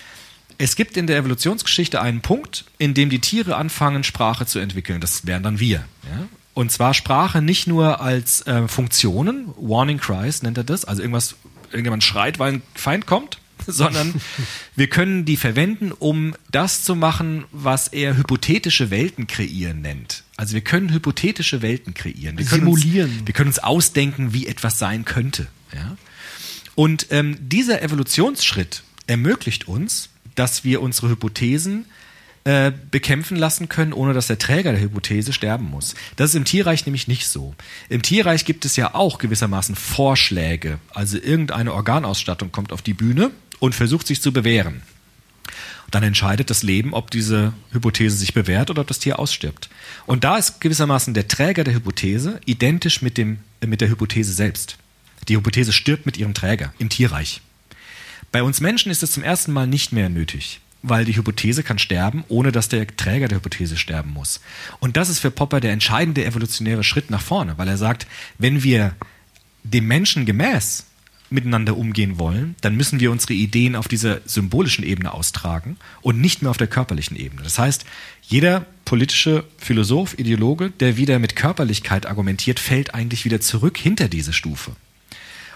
es gibt in der Evolutionsgeschichte einen Punkt, in dem die Tiere anfangen, Sprache zu entwickeln. Das wären dann wir. Ja? Und zwar Sprache nicht nur als äh, Funktionen, Warning Cries nennt er das, also irgendwas, irgendjemand schreit, weil ein Feind kommt, sondern wir können die verwenden, um das zu machen, was er hypothetische Welten kreieren nennt. Also wir können hypothetische Welten kreieren. Wir können Simulieren. Uns, wir können uns ausdenken, wie etwas sein könnte. Ja? Und ähm, dieser Evolutionsschritt ermöglicht uns, dass wir unsere Hypothesen äh, bekämpfen lassen können, ohne dass der Träger der Hypothese sterben muss. Das ist im Tierreich nämlich nicht so. Im Tierreich gibt es ja auch gewissermaßen Vorschläge. Also irgendeine Organausstattung kommt auf die Bühne und versucht sich zu bewähren. Dann entscheidet das Leben, ob diese Hypothese sich bewährt oder ob das Tier ausstirbt. Und da ist gewissermaßen der Träger der Hypothese identisch mit, dem, äh, mit der Hypothese selbst. Die Hypothese stirbt mit ihrem Träger im Tierreich. Bei uns Menschen ist es zum ersten Mal nicht mehr nötig, weil die Hypothese kann sterben, ohne dass der Träger der Hypothese sterben muss. Und das ist für Popper der entscheidende evolutionäre Schritt nach vorne, weil er sagt, wenn wir dem Menschen gemäß miteinander umgehen wollen, dann müssen wir unsere Ideen auf dieser symbolischen Ebene austragen und nicht mehr auf der körperlichen Ebene. Das heißt, jeder politische Philosoph, Ideologe, der wieder mit Körperlichkeit argumentiert, fällt eigentlich wieder zurück hinter diese Stufe.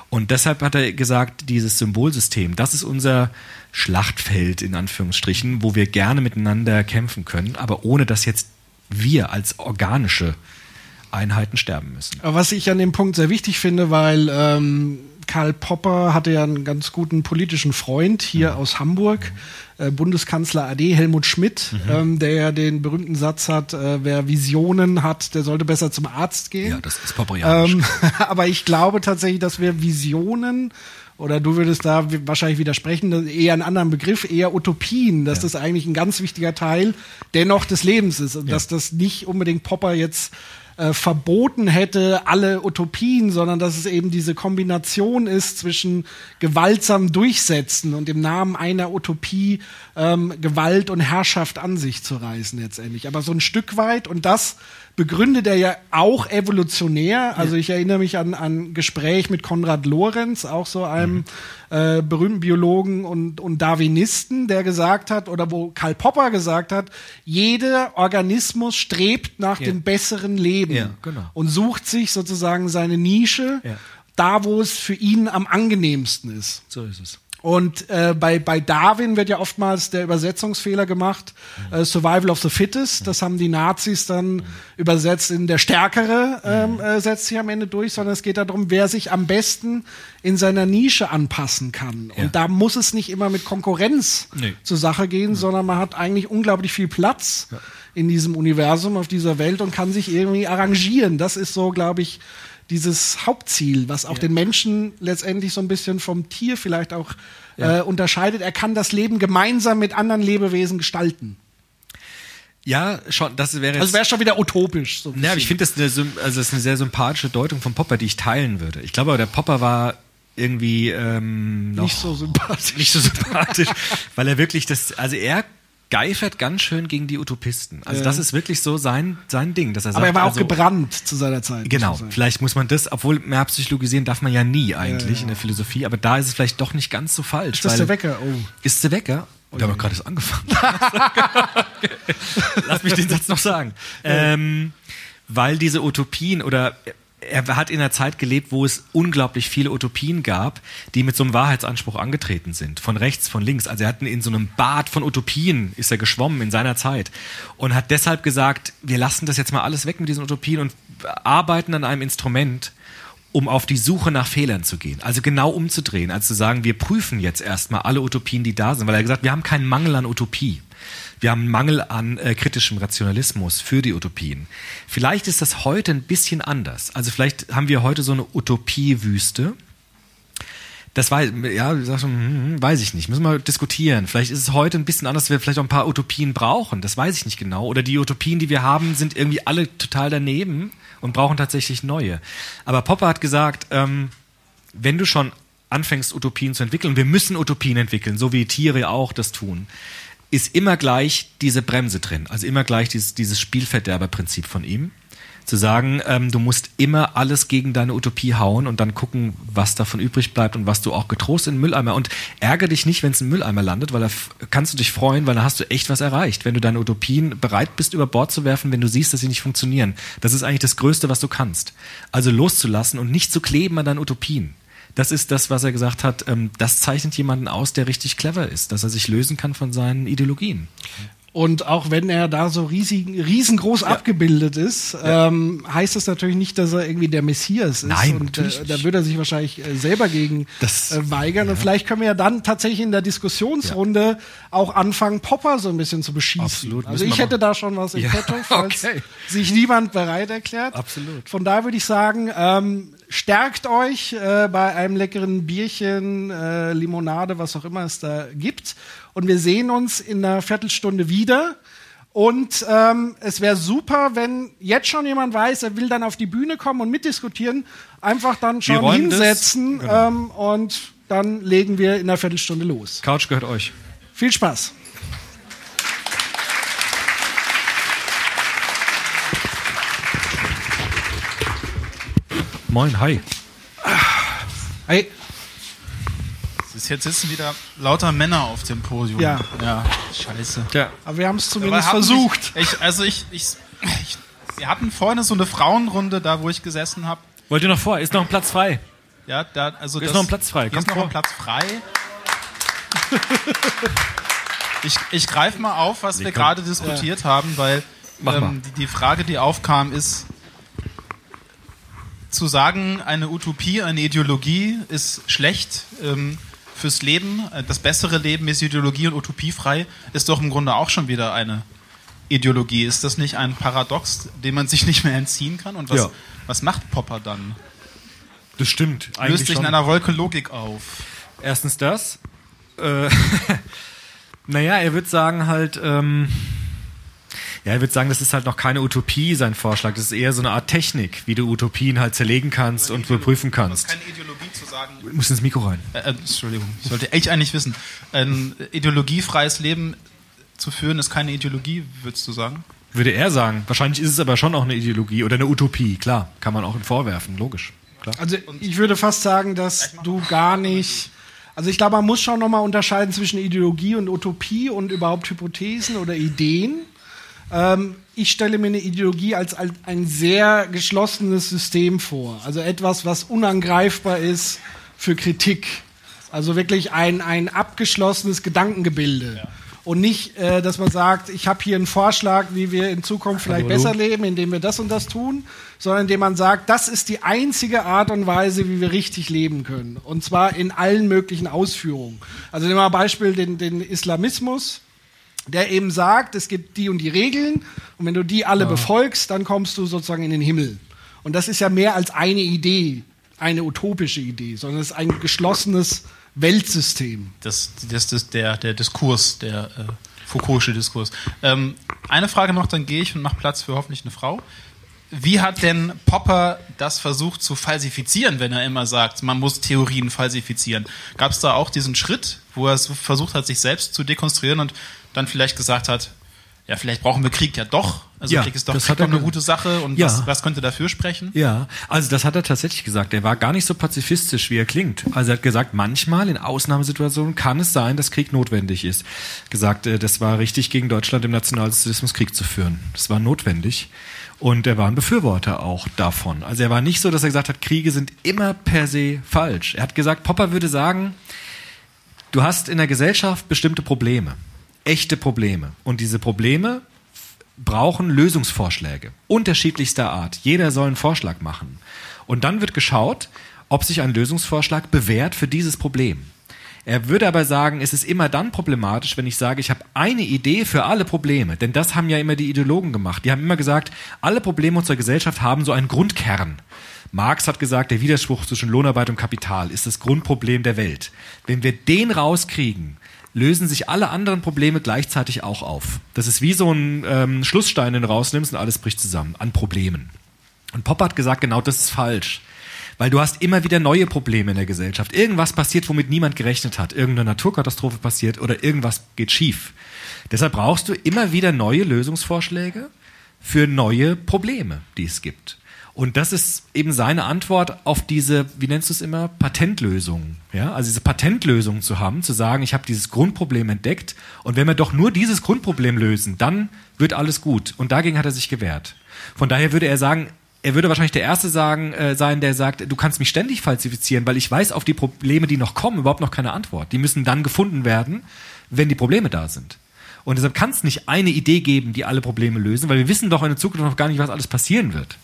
Und deshalb hat er gesagt, dieses Symbolsystem, das ist unser Schlachtfeld in Anführungsstrichen, wo wir gerne miteinander kämpfen können, aber ohne dass jetzt wir als organische Einheiten sterben müssen. Was ich an dem Punkt sehr wichtig finde, weil ähm, Karl Popper hatte ja einen ganz guten politischen Freund hier mhm. aus Hamburg, äh, Bundeskanzler AD Helmut Schmidt, mhm. ähm, der ja den berühmten Satz hat, äh, wer Visionen hat, der sollte besser zum Arzt gehen. Ja, das ist popperianisch. Ähm, aber ich glaube tatsächlich, dass wir Visionen oder du würdest da wahrscheinlich widersprechen, eher einen anderen Begriff, eher Utopien, dass ja. das eigentlich ein ganz wichtiger Teil dennoch des Lebens ist und ja. dass das nicht unbedingt Popper jetzt äh, verboten hätte, alle Utopien, sondern dass es eben diese Kombination ist zwischen gewaltsam Durchsetzen und im Namen einer Utopie ähm, Gewalt und Herrschaft an sich zu reißen letztendlich. Aber so ein Stück weit und das begründet er ja auch evolutionär. Also ich erinnere mich an ein Gespräch mit Konrad Lorenz, auch so einem mhm. äh, berühmten Biologen und, und Darwinisten, der gesagt hat, oder wo Karl Popper gesagt hat, jeder Organismus strebt nach ja. dem besseren Leben ja, genau. und sucht sich sozusagen seine Nische, ja. da wo es für ihn am angenehmsten ist. So ist es. Und äh, bei, bei Darwin wird ja oftmals der Übersetzungsfehler gemacht, äh, Survival of the Fittest. Das haben die Nazis dann übersetzt in der Stärkere ähm, äh, setzt sich am Ende durch, sondern es geht darum, wer sich am besten in seiner Nische anpassen kann. Ja. Und da muss es nicht immer mit Konkurrenz nee. zur Sache gehen, nee. sondern man hat eigentlich unglaublich viel Platz ja. in diesem Universum, auf dieser Welt und kann sich irgendwie arrangieren. Das ist so, glaube ich, dieses Hauptziel, was auch ja. den Menschen letztendlich so ein bisschen vom Tier vielleicht auch ja. äh, unterscheidet. Er kann das Leben gemeinsam mit anderen Lebewesen gestalten. Ja, schon, das wäre Also wäre schon wieder utopisch. So ja, aber ich finde das, eine, also das ist eine sehr sympathische Deutung von Popper, die ich teilen würde. Ich glaube, der Popper war irgendwie ähm, nicht so sympathisch. Nicht so sympathisch, weil er wirklich das, also er geifert ganz schön gegen die Utopisten. Also ja. das ist wirklich so sein, sein Ding, dass er sagt. Aber er war auch also, gebrannt zu seiner Zeit. Genau. Vielleicht muss man das, obwohl mehr psychologisieren darf man ja nie eigentlich ja, in der Philosophie, aber da ist es vielleicht doch nicht ganz so falsch. Ist das der Wecker? Oh. Ist der Wecker? Wir haben doch gerade das angefangen. Lass mich den Satz noch sagen. Ähm, weil diese Utopien oder er hat in einer Zeit gelebt, wo es unglaublich viele Utopien gab, die mit so einem Wahrheitsanspruch angetreten sind. Von rechts, von links. Also er hat in so einem Bad von Utopien ist er geschwommen in seiner Zeit und hat deshalb gesagt, wir lassen das jetzt mal alles weg mit diesen Utopien und arbeiten an einem Instrument, um auf die Suche nach Fehlern zu gehen. Also genau umzudrehen, als zu sagen, wir prüfen jetzt erstmal alle Utopien, die da sind, weil er gesagt, wir haben keinen Mangel an Utopie. Wir haben einen Mangel an äh, kritischem Rationalismus für die Utopien. Vielleicht ist das heute ein bisschen anders. Also vielleicht haben wir heute so eine Utopiewüste. Das weiß, ja, schon, hm, hm, weiß ich nicht. Müssen wir diskutieren. Vielleicht ist es heute ein bisschen anders, dass wir vielleicht auch ein paar Utopien brauchen. Das weiß ich nicht genau. Oder die Utopien, die wir haben, sind irgendwie alle total daneben und brauchen tatsächlich neue. Aber Popper hat gesagt, ähm, wenn du schon anfängst, Utopien zu entwickeln, wir müssen Utopien entwickeln, so wie Tiere auch das tun, ist immer gleich diese Bremse drin. Also immer gleich dieses, dieses Spielverderberprinzip von ihm. Zu sagen, ähm, du musst immer alles gegen deine Utopie hauen und dann gucken, was davon übrig bleibt und was du auch getrost in den Mülleimer. Und ärgere dich nicht, wenn es in den Mülleimer landet, weil da kannst du dich freuen, weil da hast du echt was erreicht. Wenn du deine Utopien bereit bist, über Bord zu werfen, wenn du siehst, dass sie nicht funktionieren. Das ist eigentlich das Größte, was du kannst. Also loszulassen und nicht zu kleben an deinen Utopien das ist das, was er gesagt hat, ähm, das zeichnet jemanden aus, der richtig clever ist, dass er sich lösen kann von seinen Ideologien. Und auch wenn er da so riesig, riesengroß ja. abgebildet ist, ja. ähm, heißt das natürlich nicht, dass er irgendwie der Messias ist. Nein, und äh, da würde er sich wahrscheinlich äh, selber gegen das, äh, weigern. Ja. Und vielleicht können wir ja dann tatsächlich in der Diskussionsrunde auch anfangen, Popper so ein bisschen zu beschießen. Absolut. Also ich hätte da schon was im Petto, falls okay. sich niemand bereit erklärt. Absolut. Von daher würde ich sagen, ähm, stärkt euch äh, bei einem leckeren Bierchen, äh, Limonade, was auch immer es da gibt. Und wir sehen uns in einer Viertelstunde wieder. Und ähm, es wäre super, wenn jetzt schon jemand weiß, er will dann auf die Bühne kommen und mitdiskutieren, einfach dann schon hinsetzen genau. ähm, und dann legen wir in einer Viertelstunde los. Couch gehört euch. Viel Spaß. Moin, hi. Hey, Ist jetzt sitzen wieder lauter Männer auf dem Podium. Ja. Ja, scheiße. Ja. aber wir haben es zumindest versucht. Ich, also ich, ich, ich, wir hatten vorhin so eine Frauenrunde, da wo ich gesessen habe. Wollt ihr noch vor? Ist noch ein Platz frei? Ja, da, also Ist das, noch ein Platz frei. Hier Kommt ist noch vor. ein Platz frei. ich ich greife mal auf, was wir komm. gerade diskutiert haben, weil ähm, die, die Frage, die aufkam, ist zu sagen, eine Utopie, eine Ideologie ist schlecht ähm, fürs Leben. Äh, Das bessere Leben ist ideologie- und utopiefrei, ist doch im Grunde auch schon wieder eine Ideologie. Ist das nicht ein Paradox, dem man sich nicht mehr entziehen kann? Und was, Ja. was macht Popper dann? Das stimmt. Löst Eigentlich sich in einer Wolke Logik auf. Erstens das. Äh, naja, er wird sagen halt, ähm, ja, er wird sagen, das ist halt noch keine Utopie, sein Vorschlag. Das ist eher so eine Art Technik, wie du Utopien halt zerlegen kannst und überprüfen kannst. keine Ideologie zu sagen. Du musst ins Mikro rein. Äh, äh, Entschuldigung, ich sollte echt eigentlich wissen. Ein ideologiefreies Leben zu führen ist keine Ideologie, würdest du sagen? Würde er sagen. Wahrscheinlich ist es aber schon auch eine Ideologie oder eine Utopie. Klar, kann man auch ihm vorwerfen, logisch. Klar. Also ich würde fast sagen, dass du gar nicht. Also ich glaube, man muss schon nochmal unterscheiden zwischen Ideologie und Utopie und überhaupt Hypothesen oder Ideen. Ähm, ich stelle mir eine Ideologie als, ein sehr geschlossenes System vor. Also etwas, was unangreifbar ist für Kritik. Also wirklich ein, ein abgeschlossenes Gedankengebilde. Und nicht, äh, dass man sagt, ich habe hier einen Vorschlag, wie wir in Zukunft vielleicht besser leben, indem wir das und das tun, sondern indem man sagt, das ist die einzige Art und Weise, wie wir richtig leben können. Und zwar in allen möglichen Ausführungen. Also nehmen wir mal Beispiel den, den Islamismus der eben sagt, es gibt die und die Regeln und wenn du die alle befolgst, dann kommst du sozusagen in den Himmel. Und das ist ja mehr als eine Idee, eine utopische Idee, sondern es ist ein geschlossenes Weltsystem. Das, das ist der, der Diskurs, der äh, Foucault'sche Diskurs. Ähm, eine Frage noch, dann gehe ich und mache Platz für hoffentlich eine Frau. Wie hat denn Popper das versucht zu falsifizieren, wenn er immer sagt, man muss Theorien falsifizieren? Gab es da auch diesen Schritt, wo er versucht hat, sich selbst zu dekonstruieren und dann vielleicht gesagt hat, ja, vielleicht brauchen wir Krieg ja doch. Also Ja, Krieg ist doch, das hat doch eine gute Sache und Ja. was, was könnte dafür sprechen? Ja, also das hat er tatsächlich gesagt. Er war gar nicht so pazifistisch, wie er klingt. Also er hat gesagt, manchmal in Ausnahmesituationen kann es sein, dass Krieg notwendig ist. Gesagt, äh, das war richtig gegen Deutschland im Nationalsozialismus Krieg zu führen. Das war notwendig. Und er war ein Befürworter auch davon. Also er war nicht so, dass er gesagt hat, Kriege sind immer per se falsch. Er hat gesagt, Popper würde sagen, du hast in der Gesellschaft bestimmte Probleme, echte Probleme. Und diese Probleme brauchen Lösungsvorschläge unterschiedlichster Art. Jeder soll einen Vorschlag machen. Und dann wird geschaut, ob sich ein Lösungsvorschlag bewährt für dieses Problem. Er würde aber sagen, es ist immer dann problematisch, wenn ich sage, ich habe eine Idee für alle Probleme. Denn das haben ja immer die Ideologen gemacht. Die haben immer gesagt, alle Probleme unserer Gesellschaft haben so einen Grundkern. Marx hat gesagt, der Widerspruch zwischen Lohnarbeit und Kapital ist das Grundproblem der Welt. Wenn wir den rauskriegen, lösen sich alle anderen Probleme gleichzeitig auch auf. Das ist wie so ein ähm, Schlussstein, den du rausnimmst und alles bricht zusammen an Problemen. Und Popper hat gesagt, genau das ist falsch. Weil du hast immer wieder neue Probleme in der Gesellschaft. Irgendwas passiert, womit niemand gerechnet hat. Irgendeine Naturkatastrophe passiert oder irgendwas geht schief. Deshalb brauchst du immer wieder neue Lösungsvorschläge für neue Probleme, die es gibt. Und das ist eben seine Antwort auf diese, wie nennst du es immer, Patentlösung. Ja, also diese Patentlösung zu haben, zu sagen, ich habe dieses Grundproblem entdeckt und wenn wir doch nur dieses Grundproblem lösen, dann wird alles gut. Und dagegen hat er sich gewehrt. Von daher würde er sagen, er würde wahrscheinlich der Erste sagen, äh, sein, der sagt, du kannst mich ständig falsifizieren, weil ich weiß auf die Probleme, die noch kommen, überhaupt noch keine Antwort. Die müssen dann gefunden werden, wenn die Probleme da sind. Und deshalb kann es nicht eine Idee geben, die alle Probleme lösen, weil wir wissen doch in der Zukunft noch gar nicht, was alles passieren wird.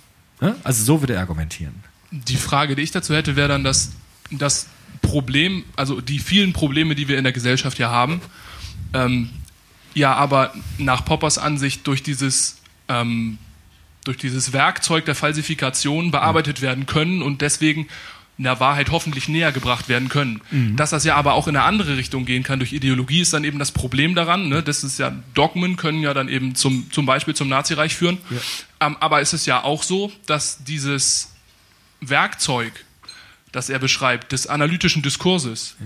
Ja? Also so würde er argumentieren. Die Frage, die ich dazu hätte, wäre dann, dass das Problem, also die vielen Probleme, die wir in der Gesellschaft ja haben, ähm, ja aber nach Poppers Ansicht durch dieses ähm, durch dieses Werkzeug der Falsifikation bearbeitet werden können und deswegen der Wahrheit hoffentlich näher gebracht werden können. Mhm. Dass das ja aber auch in eine andere Richtung gehen kann durch Ideologie, ist dann eben das Problem daran. Ne? Das ist ja Dogmen können ja dann eben zum zum Beispiel zum Nazireich führen. Ähm, aber es ist ja auch so, dass dieses Werkzeug das er beschreibt, des analytischen Diskurses,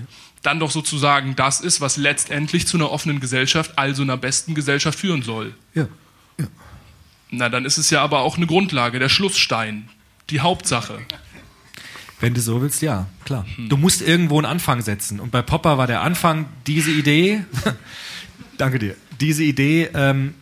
dann doch sozusagen das ist, was letztendlich zu einer offenen Gesellschaft, also einer besten Gesellschaft führen soll. Ja. Na, dann ist es ja aber auch eine Grundlage, der Schlussstein, die Hauptsache. Wenn du so willst, ja, klar. Du musst irgendwo einen Anfang setzen. Und bei Popper war der Anfang diese Idee, danke dir, diese Idee, ähm,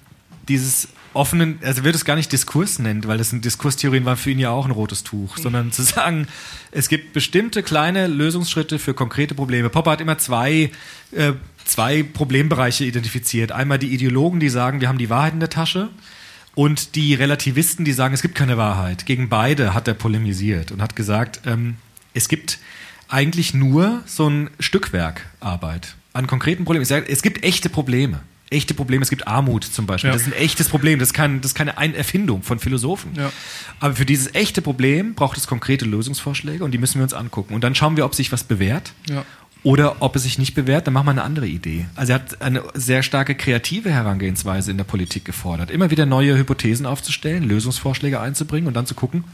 dieses offenen, also wird es gar nicht Diskurs nennt, weil das sind Diskurstheorien waren für ihn ja auch ein rotes Tuch, sondern zu sagen, es gibt bestimmte kleine Lösungsschritte für konkrete Probleme. Popper hat immer zwei, äh, zwei Problembereiche identifiziert. Einmal die Ideologen, die sagen, wir haben die Wahrheit in der Tasche. Und die Relativisten, die sagen, es gibt keine Wahrheit. Gegen beide hat er polemisiert und hat gesagt, ähm, es gibt eigentlich nur so ein Stückwerk Arbeit an konkreten Problemen. Es gibt echte Probleme. Echte Probleme. Es gibt Armut zum Beispiel. Ja. Das ist ein echtes Problem. Das, kann, das ist keine Ein- Erfindung von Philosophen. Ja. Aber für dieses echte Problem braucht es konkrete Lösungsvorschläge und die müssen wir uns angucken. Und dann schauen wir, ob sich was bewährt Ja. Oder ob es sich nicht bewährt, dann machen wir eine andere Idee. Also er hat eine sehr starke kreative Herangehensweise in der Politik gefordert. Immer wieder neue Hypothesen aufzustellen, Lösungsvorschläge einzubringen und dann zu gucken,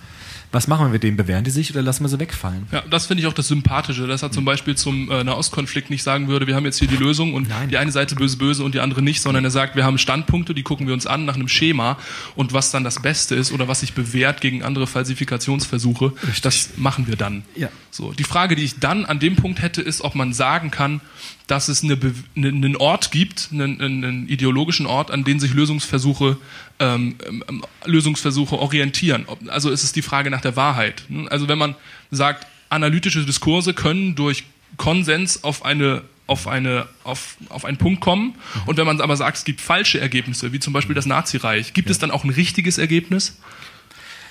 was machen wir mit denen? Bewähren die sich oder lassen wir sie wegfallen? Ja, das finde ich auch das Sympathische, dass er zum Beispiel zum äh, Nahostkonflikt nicht sagen würde, wir haben jetzt hier die Lösung und die eine Seite böse böse und die andere nicht, sondern er sagt, wir haben Standpunkte, die gucken wir uns an nach einem Schema und was dann das Beste ist oder was sich bewährt gegen andere Falsifikationsversuche, das machen wir dann. Ja. So, die Frage, die ich dann an dem Punkt hätte, ist, ob man sagen kann, dass es eine, eine, einen Ort gibt, einen, einen ideologischen Ort, an den sich Lösungsversuche, ähm, ähm, Lösungsversuche orientieren. Also ist es die Frage nach der Wahrheit. ne? Also wenn man sagt, analytische Diskurse können durch Konsens auf eine auf, eine, auf, auf einen Punkt kommen. Und wenn man aber sagt, es gibt falsche Ergebnisse, wie zum Beispiel das Nazireich, gibt es dann auch ein richtiges Ergebnis?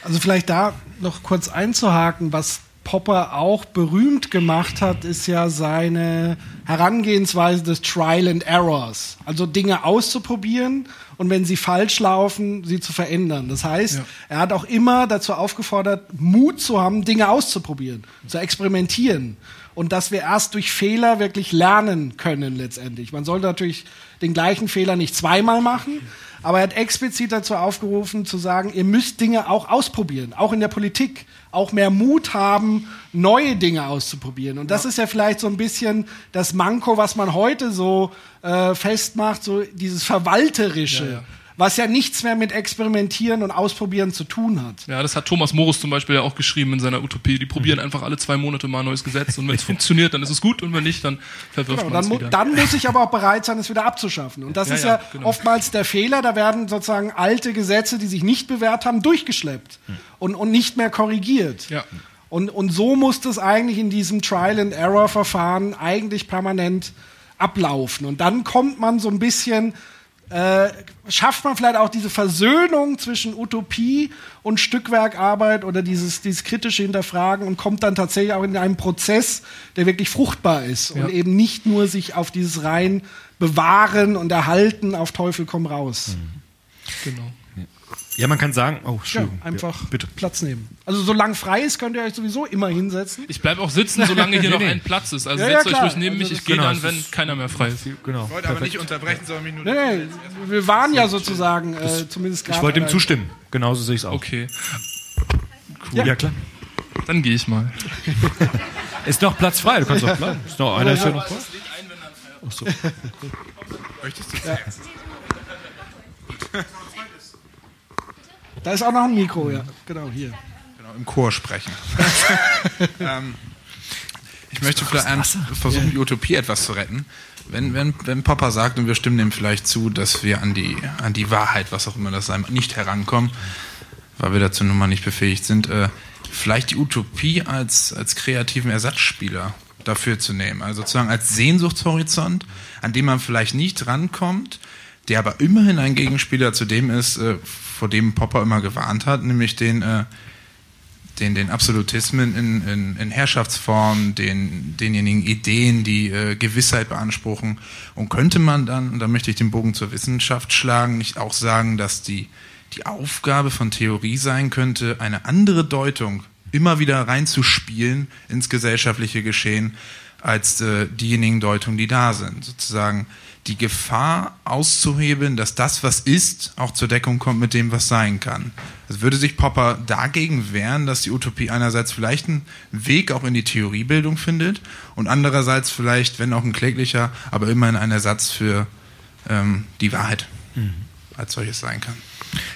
Also vielleicht da noch kurz einzuhaken, was Popper auch berühmt gemacht hat, ist ja seine Herangehensweise des Trial and Errors. Also Dinge auszuprobieren und wenn sie falsch laufen, sie zu verändern. Das heißt, Ja. er hat auch immer dazu aufgefordert, Mut zu haben, Dinge auszuprobieren, zu experimentieren. Und dass wir erst durch Fehler wirklich lernen können letztendlich. Man sollte natürlich den gleichen Fehler nicht zweimal machen, aber er hat explizit dazu aufgerufen zu sagen, ihr müsst Dinge auch ausprobieren, auch in der Politik, auch mehr Mut haben, neue Dinge auszuprobieren. Und das ist ja vielleicht so ein bisschen das Manko, was man heute so äh, festmacht, so dieses Verwalterische, Ja, ja. Was ja nichts mehr mit Experimentieren und Ausprobieren zu tun hat. Ja, das hat Thomas Morus zum Beispiel ja auch geschrieben in seiner Utopie. Die probieren einfach alle zwei Monate mal ein neues Gesetz und wenn es funktioniert, dann ist es gut und wenn nicht, dann verwirft Genau, man es mu wieder. dann muss ich aber auch bereit sein, es wieder abzuschaffen. Und das Ja, ist ja, ja, genau. oftmals der Fehler. Da werden sozusagen alte Gesetze, die sich nicht bewährt haben, durchgeschleppt und, und nicht mehr korrigiert. Ja. Und, und so muss das eigentlich in diesem Trial-and-Error-Verfahren eigentlich permanent ablaufen. Und dann kommt man so ein bisschen, äh, schafft man vielleicht auch diese Versöhnung zwischen Utopie und Stückwerkarbeit oder dieses, dieses kritische Hinterfragen und kommt dann tatsächlich auch in einen Prozess, der wirklich fruchtbar ist Ja. und eben nicht nur sich auf dieses rein bewahren und erhalten auf Teufel komm raus. Genau. Ja, man kann sagen, oh, Ja, Entschuldigung. einfach Ja, bitte. Platz nehmen. Also solange frei ist, könnt ihr euch sowieso immer hinsetzen. Ich bleibe auch sitzen, solange hier Nee, noch nee. ein Platz ist. Also Ja, ja, setzt euch ruhig neben Also mich. Ich das- gehe Genau, dann, das wenn keiner mehr frei ist. Genau. Ich wollte aber nicht unterbrechen, sondern mich nur. Nee, nee, wir waren ja sozusagen äh, zumindest gerade. Ich wollte ihm äh, zustimmen. Genauso sehe ich es auch. Okay, Ja, klar. dann gehe ich mal. Ist noch Platz frei, du kannst auch bleiben. Ist noch einer ist ja noch frei. Ach so. Möchtest du Da ist auch noch ein Mikro, ja. Genau, hier. genau, im Chor sprechen? ähm, ich möchte vielleicht versuchen, die Utopie etwas zu retten. Wenn, wenn, wenn Popper sagt, und wir stimmen dem vielleicht zu, dass wir an die, an die Wahrheit, was auch immer das sein, nicht herankommen, weil wir dazu nun mal nicht befähigt sind, äh, vielleicht die Utopie als, als kreativen Ersatzspieler dafür zu nehmen. Also sozusagen als Sehnsuchtshorizont, an dem man vielleicht nicht rankommt, der aber immerhin ein Gegenspieler zu dem ist, äh, vor dem Popper immer gewarnt hat, nämlich den, äh, den, den Absolutismen in, in, in Herrschaftsformen, den, denjenigen Ideen, die äh, Gewissheit beanspruchen. Und könnte man dann, und da möchte ich den Bogen zur Wissenschaft schlagen, nicht auch sagen, dass die, die Aufgabe von Theorie sein könnte, eine andere Deutung immer wieder reinzuspielen ins gesellschaftliche Geschehen, als äh, diejenigen Deutungen, die da sind. Sozusagen die Gefahr auszuhebeln, dass das, was ist, auch zur Deckung kommt mit dem, was sein kann. Also würde sich Popper dagegen wehren, dass die Utopie einerseits vielleicht einen Weg auch in die Theoriebildung findet und andererseits vielleicht, wenn auch ein kläglicher, aber immerhin ein Ersatz für ähm, die Wahrheit mhm. als solches sein kann.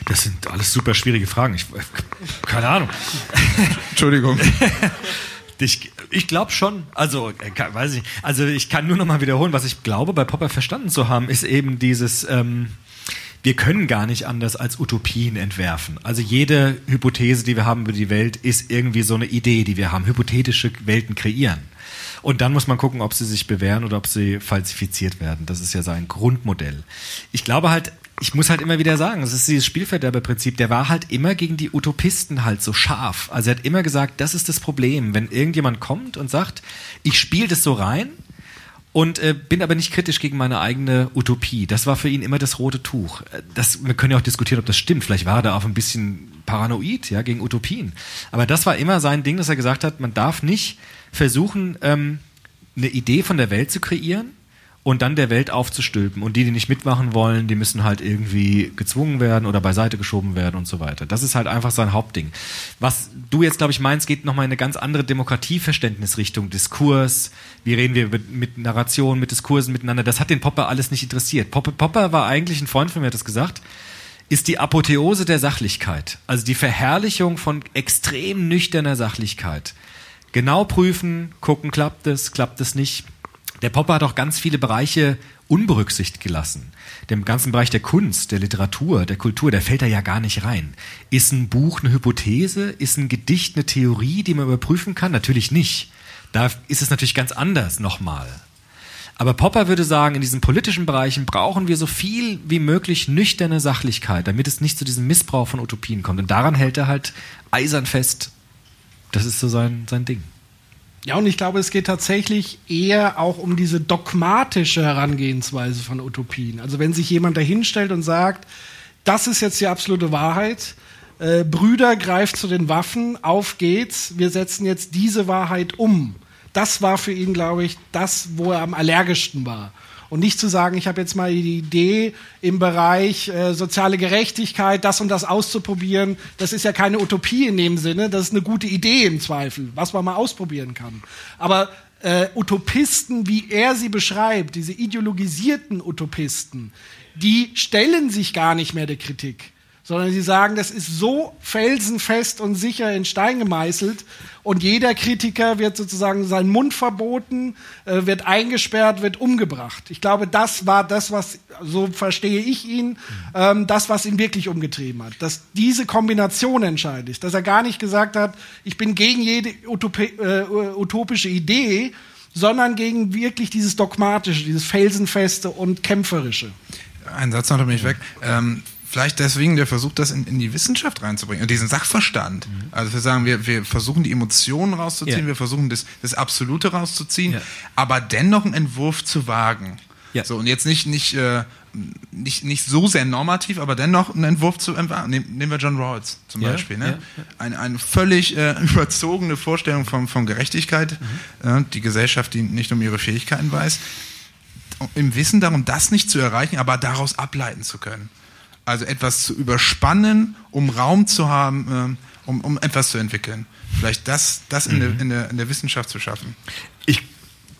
Das sind alles super schwierige Fragen. Ich, keine Ahnung. Entschuldigung. Ich, ich glaube schon. Also, äh, weiß ich. Also, ich kann nur noch mal wiederholen, was ich glaube, bei Popper verstanden zu haben, ist eben dieses. Ähm, wir können gar nicht anders als Utopien entwerfen. Also jede Hypothese, die wir haben über die Welt, ist irgendwie so eine Idee, die wir haben. Hypothetische Welten kreieren. Und dann muss man gucken, ob sie sich bewähren oder ob sie falsifiziert werden. Das ist ja sein Grundmodell. Ich glaube halt, ich muss halt immer wieder sagen, es ist dieses Spielverderberprinzip, der war halt immer gegen die Utopisten halt so scharf. Also er hat immer gesagt, das ist das Problem, wenn irgendjemand kommt und sagt, ich spiele das so rein und äh, bin aber nicht kritisch gegen meine eigene Utopie. Das war für ihn immer das rote Tuch. Äh, das, wir können ja auch diskutieren, ob das stimmt. Vielleicht war er da auch ein bisschen paranoid, ja, gegen Utopien. Aber das war immer sein Ding, dass er gesagt hat, man darf nicht versuchen, ähm, eine Idee von der Welt zu kreieren und dann der Welt aufzustülpen. Und die, die nicht mitmachen wollen, die müssen halt irgendwie gezwungen werden oder beiseite geschoben werden und so weiter. Das ist halt einfach sein Hauptding. Was du jetzt, glaube ich, meinst, geht nochmal in eine ganz andere Demokratieverständnisrichtung, Diskurs, wie reden wir mit, mit Narration, mit Diskursen miteinander. Das hat den Popper alles nicht interessiert. Popper, Popper war eigentlich ein Freund von mir, hat das gesagt, ist die Apotheose der Sachlichkeit. Also die Verherrlichung von extrem nüchterner Sachlichkeit. Genau prüfen, gucken, klappt es, klappt es nicht der Popper hat auch ganz viele Bereiche unberücksichtigt gelassen. Dem ganzen Bereich der Kunst, der Literatur, der Kultur, der fällt da ja gar nicht rein. Ist ein Buch eine Hypothese? Ist ein Gedicht eine Theorie, die man überprüfen kann? Natürlich nicht. Da ist es natürlich ganz anders nochmal. Aber Popper würde sagen, in diesen politischen Bereichen brauchen wir so viel wie möglich nüchterne Sachlichkeit, damit es nicht zu diesem Missbrauch von Utopien kommt. Und daran hält er halt eisern fest. Das ist so sein, sein Ding. Ja, und ich glaube, es geht tatsächlich eher auch um diese dogmatische Herangehensweise von Utopien. Also wenn sich jemand dahinstellt und sagt, das ist jetzt die absolute Wahrheit, äh, Brüder greift zu den Waffen, auf geht's, wir setzen jetzt diese Wahrheit um. Das war für ihn, glaube ich, das, wo er am allergischsten war. Und nicht zu sagen, ich habe jetzt mal die Idee im Bereich äh, soziale Gerechtigkeit, das und das auszuprobieren. Das ist ja keine Utopie in dem Sinne, das ist eine gute Idee im Zweifel, was man mal ausprobieren kann. Aber äh, Utopisten, wie er sie beschreibt, diese ideologisierten Utopisten, die stellen sich gar nicht mehr der Kritik sondern sie sagen, das ist so felsenfest und sicher in Stein gemeißelt und jeder Kritiker wird sozusagen seinen Mund verboten, äh, wird eingesperrt, wird umgebracht. Ich glaube, das war das, was, so verstehe ich ihn, ähm, das, was ihn wirklich umgetrieben hat. Dass diese Kombination entscheidend ist, dass er gar nicht gesagt hat, ich bin gegen jede Utopie, äh, utopische Idee, sondern gegen wirklich dieses Dogmatische, dieses Felsenfeste und Kämpferische. Ein Satz noch, da bin ich weg. Ähm, vielleicht deswegen der Versuch, das in, in die Wissenschaft reinzubringen und diesen Sachverstand. Mhm. Also wir sagen, wir, wir versuchen die Emotionen rauszuziehen, ja. wir versuchen das, das Absolute rauszuziehen, ja. aber dennoch einen Entwurf zu wagen. Ja. So, und jetzt nicht, nicht, äh, nicht, nicht so sehr normativ, aber dennoch einen Entwurf zu entwerfen. Nehmen wir John Rawls zum ja, Beispiel. Ne? Ja, Eine, eine völlig äh, überzogene Vorstellung von, von Gerechtigkeit, mhm. äh, die Gesellschaft, die nicht um ihre Fähigkeiten weiß, im Wissen darum, das nicht zu erreichen, aber daraus ableiten zu können. Also etwas zu überspannen, um Raum zu haben, ähm, um, um etwas zu entwickeln. Vielleicht das, das in, mhm. der, in, der, in der Wissenschaft zu schaffen. Ich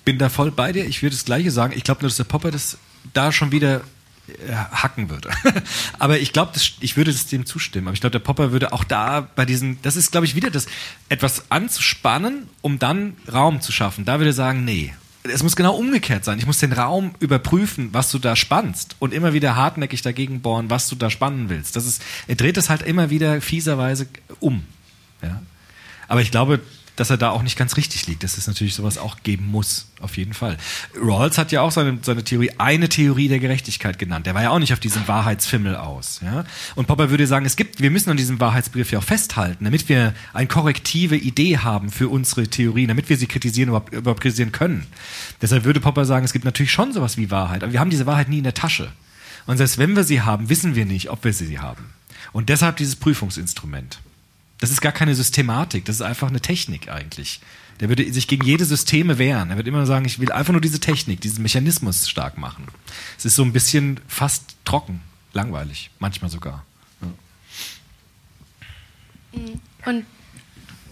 bin da voll bei dir. Ich würde das Gleiche sagen. Ich glaube nur, dass der Popper das da schon wieder äh, hacken würde. aber ich glaube, ich würde das dem zustimmen. Aber ich glaube, der Popper würde auch da bei diesen, das ist, glaube ich, wieder das, etwas anzuspannen, um dann Raum zu schaffen. Da würde er sagen, nee, es muss genau umgekehrt sein. Ich muss den Raum überprüfen, was du da spannst und immer wieder hartnäckig dagegen bohren, was du da spannen willst. Das ist, er dreht es halt immer wieder fieserweise um. Ja? Aber ich glaube, dass er da auch nicht ganz richtig liegt, dass es natürlich sowas auch geben muss, auf jeden Fall. Rawls hat ja auch seine, seine Theorie, eine Theorie der Gerechtigkeit genannt. Der war ja auch nicht auf diesem Wahrheitsfimmel aus. Ja? Und Popper würde sagen, es gibt, wir müssen an diesem Wahrheitsbegriff ja auch festhalten, damit wir eine korrektive Idee haben für unsere Theorien, damit wir sie kritisieren, überhaupt, überhaupt kritisieren können. Deshalb würde Popper sagen, es gibt natürlich schon sowas wie Wahrheit, aber wir haben diese Wahrheit nie in der Tasche. Und selbst wenn wir sie haben, wissen wir nicht, ob wir sie haben. Und deshalb dieses Prüfungsinstrument. Das ist gar keine Systematik, das ist einfach eine Technik eigentlich. Der würde sich gegen jede Systeme wehren. Er würde immer sagen, ich will einfach nur diese Technik, diesen Mechanismus stark machen. Es ist so ein bisschen fast trocken, langweilig, manchmal sogar. Ja. Mhm. Und,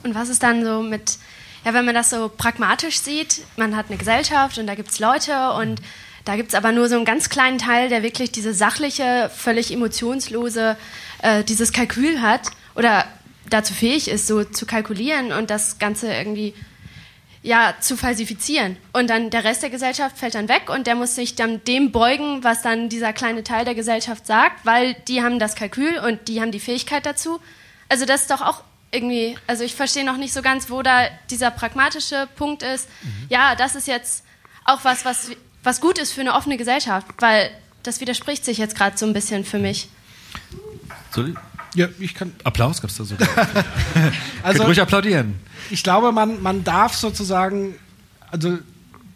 und was ist dann so mit, ja, wenn man das so pragmatisch sieht, man hat eine Gesellschaft und da gibt es Leute und da gibt es aber nur so einen ganz kleinen Teil, der wirklich diese sachliche, völlig emotionslose, äh, dieses Kalkül hat oder dazu fähig ist, so zu kalkulieren und das Ganze irgendwie ja, zu falsifizieren. Und dann der Rest der Gesellschaft fällt dann weg und der muss sich dann dem beugen, was dann dieser kleine Teil der Gesellschaft sagt, weil die haben das Kalkül und die haben die Fähigkeit dazu. Also das ist doch auch irgendwie, also ich verstehe noch nicht so ganz, wo da dieser pragmatische Punkt ist. Mhm. Ja, das ist jetzt auch was, was, was gut ist für eine offene Gesellschaft, weil das widerspricht sich jetzt gerade so ein bisschen für mich. Soll ja, ich kann. Applaus gab es da sogar. also, Könnt ruhig applaudieren. Ich glaube, man, man darf sozusagen, also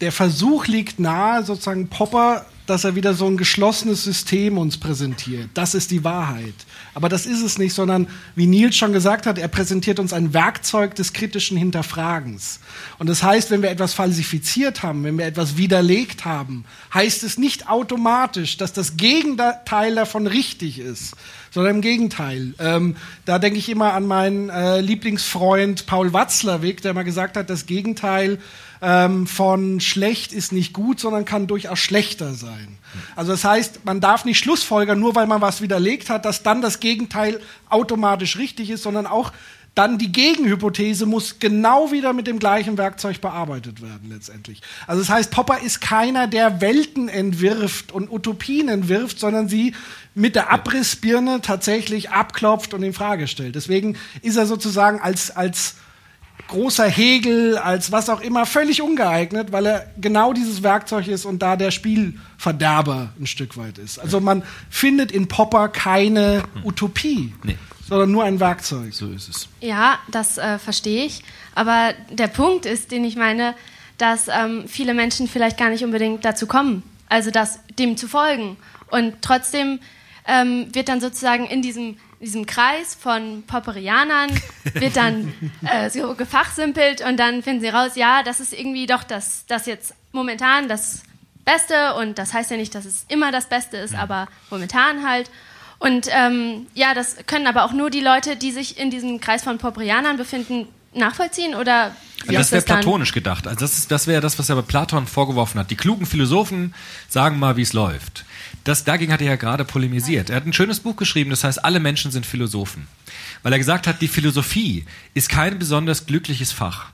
der Versuch liegt nahe, sozusagen Popper, dass er wieder so ein geschlossenes System uns präsentiert. Das ist die Wahrheit. Aber das ist es nicht, sondern wie Nils schon gesagt hat, er präsentiert uns ein Werkzeug des kritischen Hinterfragens. Und das heißt, wenn wir etwas falsifiziert haben, wenn wir etwas widerlegt haben, heißt es nicht automatisch, dass das Gegenteil davon richtig ist, sondern im Gegenteil. Ähm, da denke ich immer an meinen äh, Lieblingsfreund Paul Watzlawick, der mal gesagt hat, das Gegenteil ähm, von schlecht ist nicht gut, sondern kann durchaus schlechter sein. Also das heißt, man darf nicht Schlussfolgern, nur weil man was widerlegt hat, dass dann das Gegenteil automatisch richtig ist, sondern auch dann die Gegenhypothese muss genau wieder mit dem gleichen Werkzeug bearbeitet werden letztendlich. Also das heißt, Popper ist keiner, der Welten entwirft und Utopien entwirft, sondern sie mit der Abrissbirne tatsächlich abklopft und in Frage stellt. Deswegen ist er sozusagen als, als großer Hegel, als was auch immer, völlig ungeeignet, weil er genau dieses Werkzeug ist und da der Spielverderber ein Stück weit ist. Also man findet in Popper keine Utopie, nee. sondern nur ein Werkzeug. So ist es. Ja, das äh, verstehe ich. Aber der Punkt ist, den ich meine, dass ähm, viele Menschen vielleicht gar nicht unbedingt dazu kommen, also das, dem zu folgen. Und trotzdem ähm, wird dann sozusagen in diesem diesem Kreis von Popperianern wird dann äh, so gefachsimpelt und dann finden sie raus, ja, das ist irgendwie doch das, das jetzt momentan das Beste und das heißt ja nicht, dass es immer das Beste ist, aber momentan halt. Und ähm, ja, das können aber auch nur die Leute, die sich in diesem Kreis von Popperianern befinden, nachvollziehen oder wie das wäre platonisch gedacht. Also das, das wäre das, was er bei Platon vorgeworfen hat. Die klugen Philosophen sagen mal, wie es läuft. Das, dagegen hat er ja gerade polemisiert. Er hat ein schönes Buch geschrieben, das heißt, alle Menschen sind Philosophen. Weil er gesagt hat, die Philosophie ist kein besonders glückliches Fach.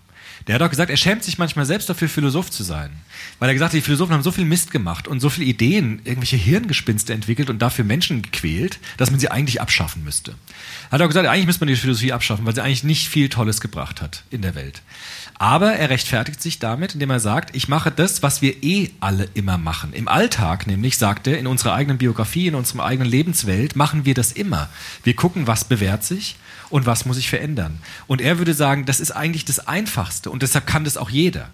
Der hat auch gesagt, er schämt sich manchmal selbst dafür, Philosoph zu sein. Weil er gesagt hat, die Philosophen haben so viel Mist gemacht und so viele Ideen, irgendwelche Hirngespinste entwickelt und dafür Menschen gequält, dass man sie eigentlich abschaffen müsste. Hat auch gesagt, eigentlich müsste man die Philosophie abschaffen, weil sie eigentlich nicht viel Tolles gebracht hat in der Welt. Aber er rechtfertigt sich damit, indem er sagt, ich mache das, was wir eh alle immer machen. Im Alltag nämlich, sagt er, in unserer eigenen Biografie, in unserer eigenen Lebenswelt, machen wir das immer. Wir gucken, was bewährt sich und was muss sich verändern. Und er würde sagen, das ist eigentlich das Einfachste und deshalb kann das auch jeder.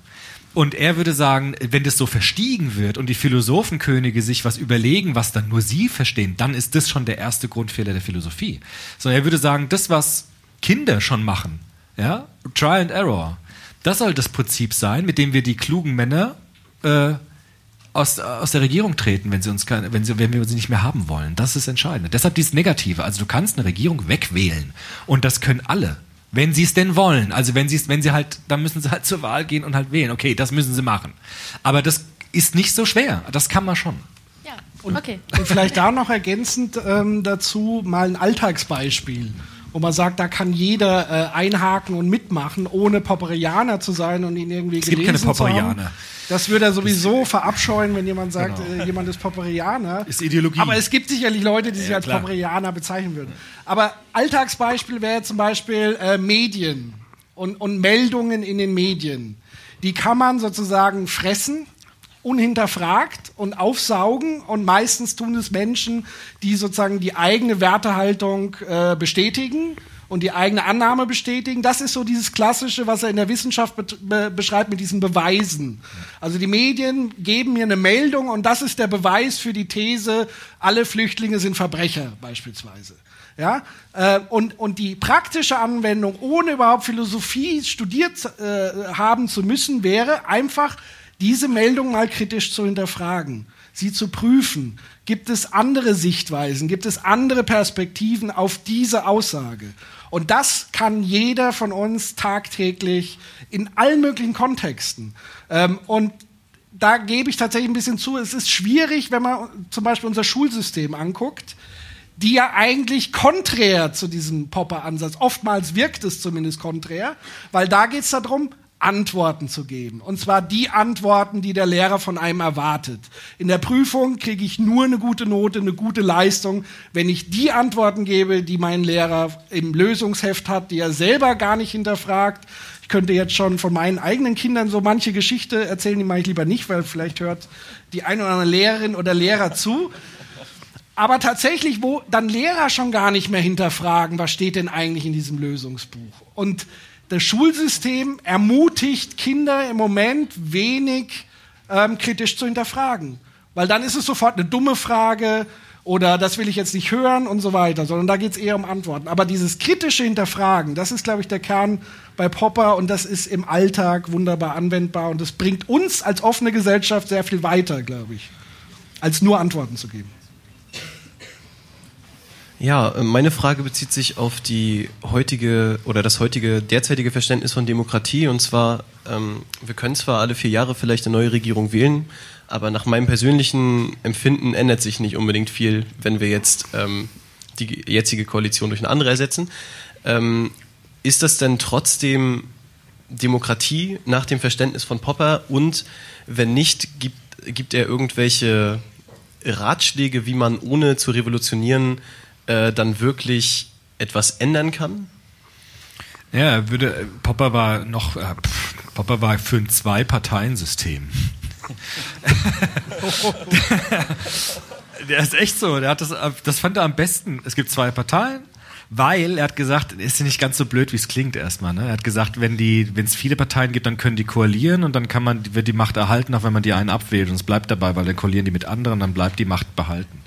Und er würde sagen, wenn das so verstiegen wird und die Philosophenkönige sich was überlegen, was dann nur sie verstehen, dann ist das schon der erste Grundfehler der Philosophie. Sondern er würde sagen, das, was Kinder schon machen, ja, Try and Error, das soll das Prinzip sein, mit dem wir die klugen Männer äh, aus, aus der Regierung treten, wenn sie uns keine, wenn, sie, wenn wir sie nicht mehr haben wollen. Das ist entscheidend. Deshalb dieses Negative. Also du kannst eine Regierung wegwählen. Und das können alle. Wenn sie es denn wollen. Also wenn sie es, wenn sie halt, dann müssen sie halt zur Wahl gehen und halt wählen. Okay, das müssen sie machen. Aber das ist nicht so schwer. Das kann man schon. Ja, und, okay. Und vielleicht da noch ergänzend ähm, dazu mal ein Alltagsbeispiel wo man sagt, da kann jeder äh, einhaken und mitmachen, ohne Popperianer zu sein und ihn irgendwie es gibt keine Popperianer. Das würde er sowieso verabscheuen, wenn jemand sagt, genau. äh, jemand ist Popperianer. Ist Ideologie. Aber es gibt sicherlich Leute, die sich ja, als klar. Popperianer bezeichnen würden. Aber Alltagsbeispiel wäre zum Beispiel äh, Medien und, und Meldungen in den Medien. Die kann man sozusagen fressen unhinterfragt und aufsaugen und meistens tun es Menschen, die sozusagen die eigene Wertehaltung äh, bestätigen und die eigene Annahme bestätigen. Das ist so dieses Klassische, was er in der Wissenschaft be be beschreibt mit diesen Beweisen. Also die Medien geben mir eine Meldung und das ist der Beweis für die These, alle Flüchtlinge sind Verbrecher beispielsweise. Ja, äh, und, und die praktische Anwendung, ohne überhaupt Philosophie studiert äh, haben zu müssen, wäre einfach, diese Meldung mal kritisch zu hinterfragen, sie zu prüfen. Gibt es andere Sichtweisen? Gibt es andere Perspektiven auf diese Aussage? Und das kann jeder von uns tagtäglich in allen möglichen Kontexten. Ähm, und da gebe ich tatsächlich ein bisschen zu, es ist schwierig, wenn man zum Beispiel unser Schulsystem anguckt, die ja eigentlich konträr zu diesem Popper-Ansatz, oftmals wirkt es zumindest konträr, weil da geht es darum, Antworten zu geben. Und zwar die Antworten, die der Lehrer von einem erwartet. In der Prüfung kriege ich nur eine gute Note, eine gute Leistung, wenn ich die Antworten gebe, die mein Lehrer im Lösungsheft hat, die er selber gar nicht hinterfragt. Ich könnte jetzt schon von meinen eigenen Kindern so manche Geschichte erzählen, die mache ich lieber nicht, weil vielleicht hört die eine oder andere Lehrerin oder Lehrer zu. Aber tatsächlich, wo dann Lehrer schon gar nicht mehr hinterfragen, was steht denn eigentlich in diesem Lösungsbuch? Und das Schulsystem ermutigt Kinder im Moment wenig ähm, kritisch zu hinterfragen. Weil dann ist es sofort eine dumme Frage oder das will ich jetzt nicht hören und so weiter, sondern da geht es eher um Antworten. Aber dieses kritische Hinterfragen, das ist, glaube ich, der Kern bei Popper und das ist im Alltag wunderbar anwendbar und das bringt uns als offene Gesellschaft sehr viel weiter, glaube ich, als nur Antworten zu geben. Ja, äh, meine Frage bezieht sich auf die heutige oder das heutige derzeitige Verständnis von Demokratie. Und zwar, ähm, wir können zwar alle vier Jahre vielleicht eine neue Regierung wählen, aber nach meinem persönlichen Empfinden ändert sich nicht unbedingt viel, wenn wir jetzt ähm, die jetzige Koalition durch eine andere ersetzen. Ähm, ist das denn trotzdem Demokratie nach dem Verständnis von Popper? Und wenn nicht, gibt, gibt er irgendwelche Ratschläge, wie man ohne zu revolutionieren äh, dann wirklich etwas ändern kann? Ja, würde Popper war noch äh, Popper war für ein Zwei-Parteien-System. der ist echt so. Der hat das, das fand er am besten. Es gibt zwei Parteien weil er hat gesagt, ist ja nicht ganz so blöd, wie es klingt erstmal. Ne? Er hat gesagt, wenn die, wenn es viele Parteien gibt, dann können die koalieren und dann kann man, wird die Macht erhalten, auch wenn man die einen abwählt und es bleibt dabei, weil dann koalieren die mit anderen, dann bleibt die Macht behalten.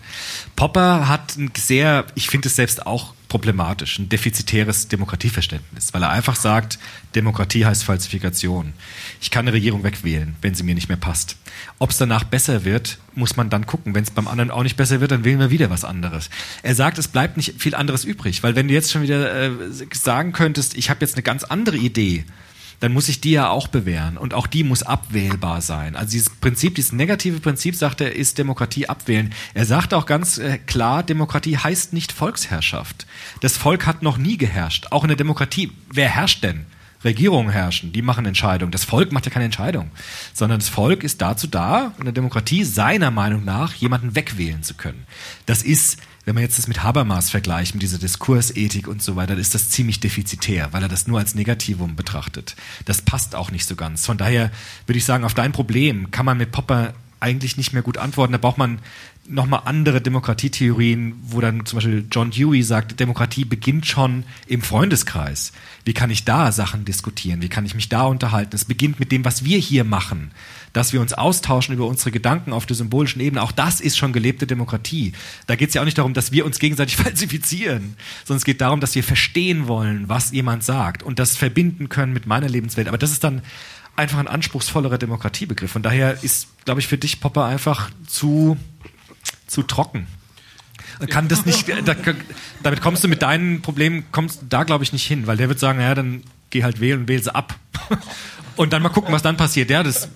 Popper hat ein sehr, ich finde es selbst auch problematisch, ein defizitäres Demokratieverständnis, weil er einfach sagt, Demokratie heißt Falsifikation. Ich kann eine Regierung wegwählen, wenn sie mir nicht mehr passt. Ob es danach besser wird, muss man dann gucken. Wenn es beim anderen auch nicht besser wird, dann wählen wir wieder was anderes. Er sagt, es bleibt nicht viel anderes übrig, weil wenn du jetzt schon wieder äh, sagen könntest, ich habe jetzt eine ganz andere Idee, dann muss ich die ja auch bewähren und auch die muss abwählbar sein. Also dieses Prinzip, dieses negative Prinzip, sagt er, ist Demokratie abwählen. Er sagt auch ganz äh, klar, Demokratie heißt nicht Volksherrschaft. Das Volk hat noch nie geherrscht. Auch in der Demokratie, wer herrscht denn? Regierungen herrschen, die machen Entscheidungen. Das Volk macht ja keine Entscheidung, sondern das Volk ist dazu da, in der Demokratie seiner Meinung nach jemanden wegwählen zu können. Das ist wenn man jetzt das mit Habermas vergleicht, mit dieser Diskursethik und so weiter, ist das ziemlich defizitär, weil er das nur als Negativum betrachtet. Das passt auch nicht so ganz. Von daher würde ich sagen, auf dein Problem kann man mit Popper eigentlich nicht mehr gut antworten. Da braucht man nochmal andere Demokratietheorien, wo dann zum Beispiel John Dewey sagt, Demokratie beginnt schon im Freundeskreis. Wie kann ich da Sachen diskutieren? Wie kann ich mich da unterhalten? Es beginnt mit dem, was wir hier machen dass wir uns austauschen über unsere Gedanken auf der symbolischen Ebene. Auch das ist schon gelebte Demokratie. Da geht es ja auch nicht darum, dass wir uns gegenseitig falsifizieren, sondern es geht darum, dass wir verstehen wollen, was jemand sagt und das verbinden können mit meiner Lebenswelt. Aber das ist dann einfach ein anspruchsvollerer Demokratiebegriff. Von daher ist, glaube ich, für dich Popper einfach zu, zu trocken kann das nicht, da, damit kommst du mit deinen Problemen, kommst da glaube ich nicht hin, weil der wird sagen, naja, dann geh halt wählen und wähl sie ab. Und dann mal gucken, was dann passiert. Ja, das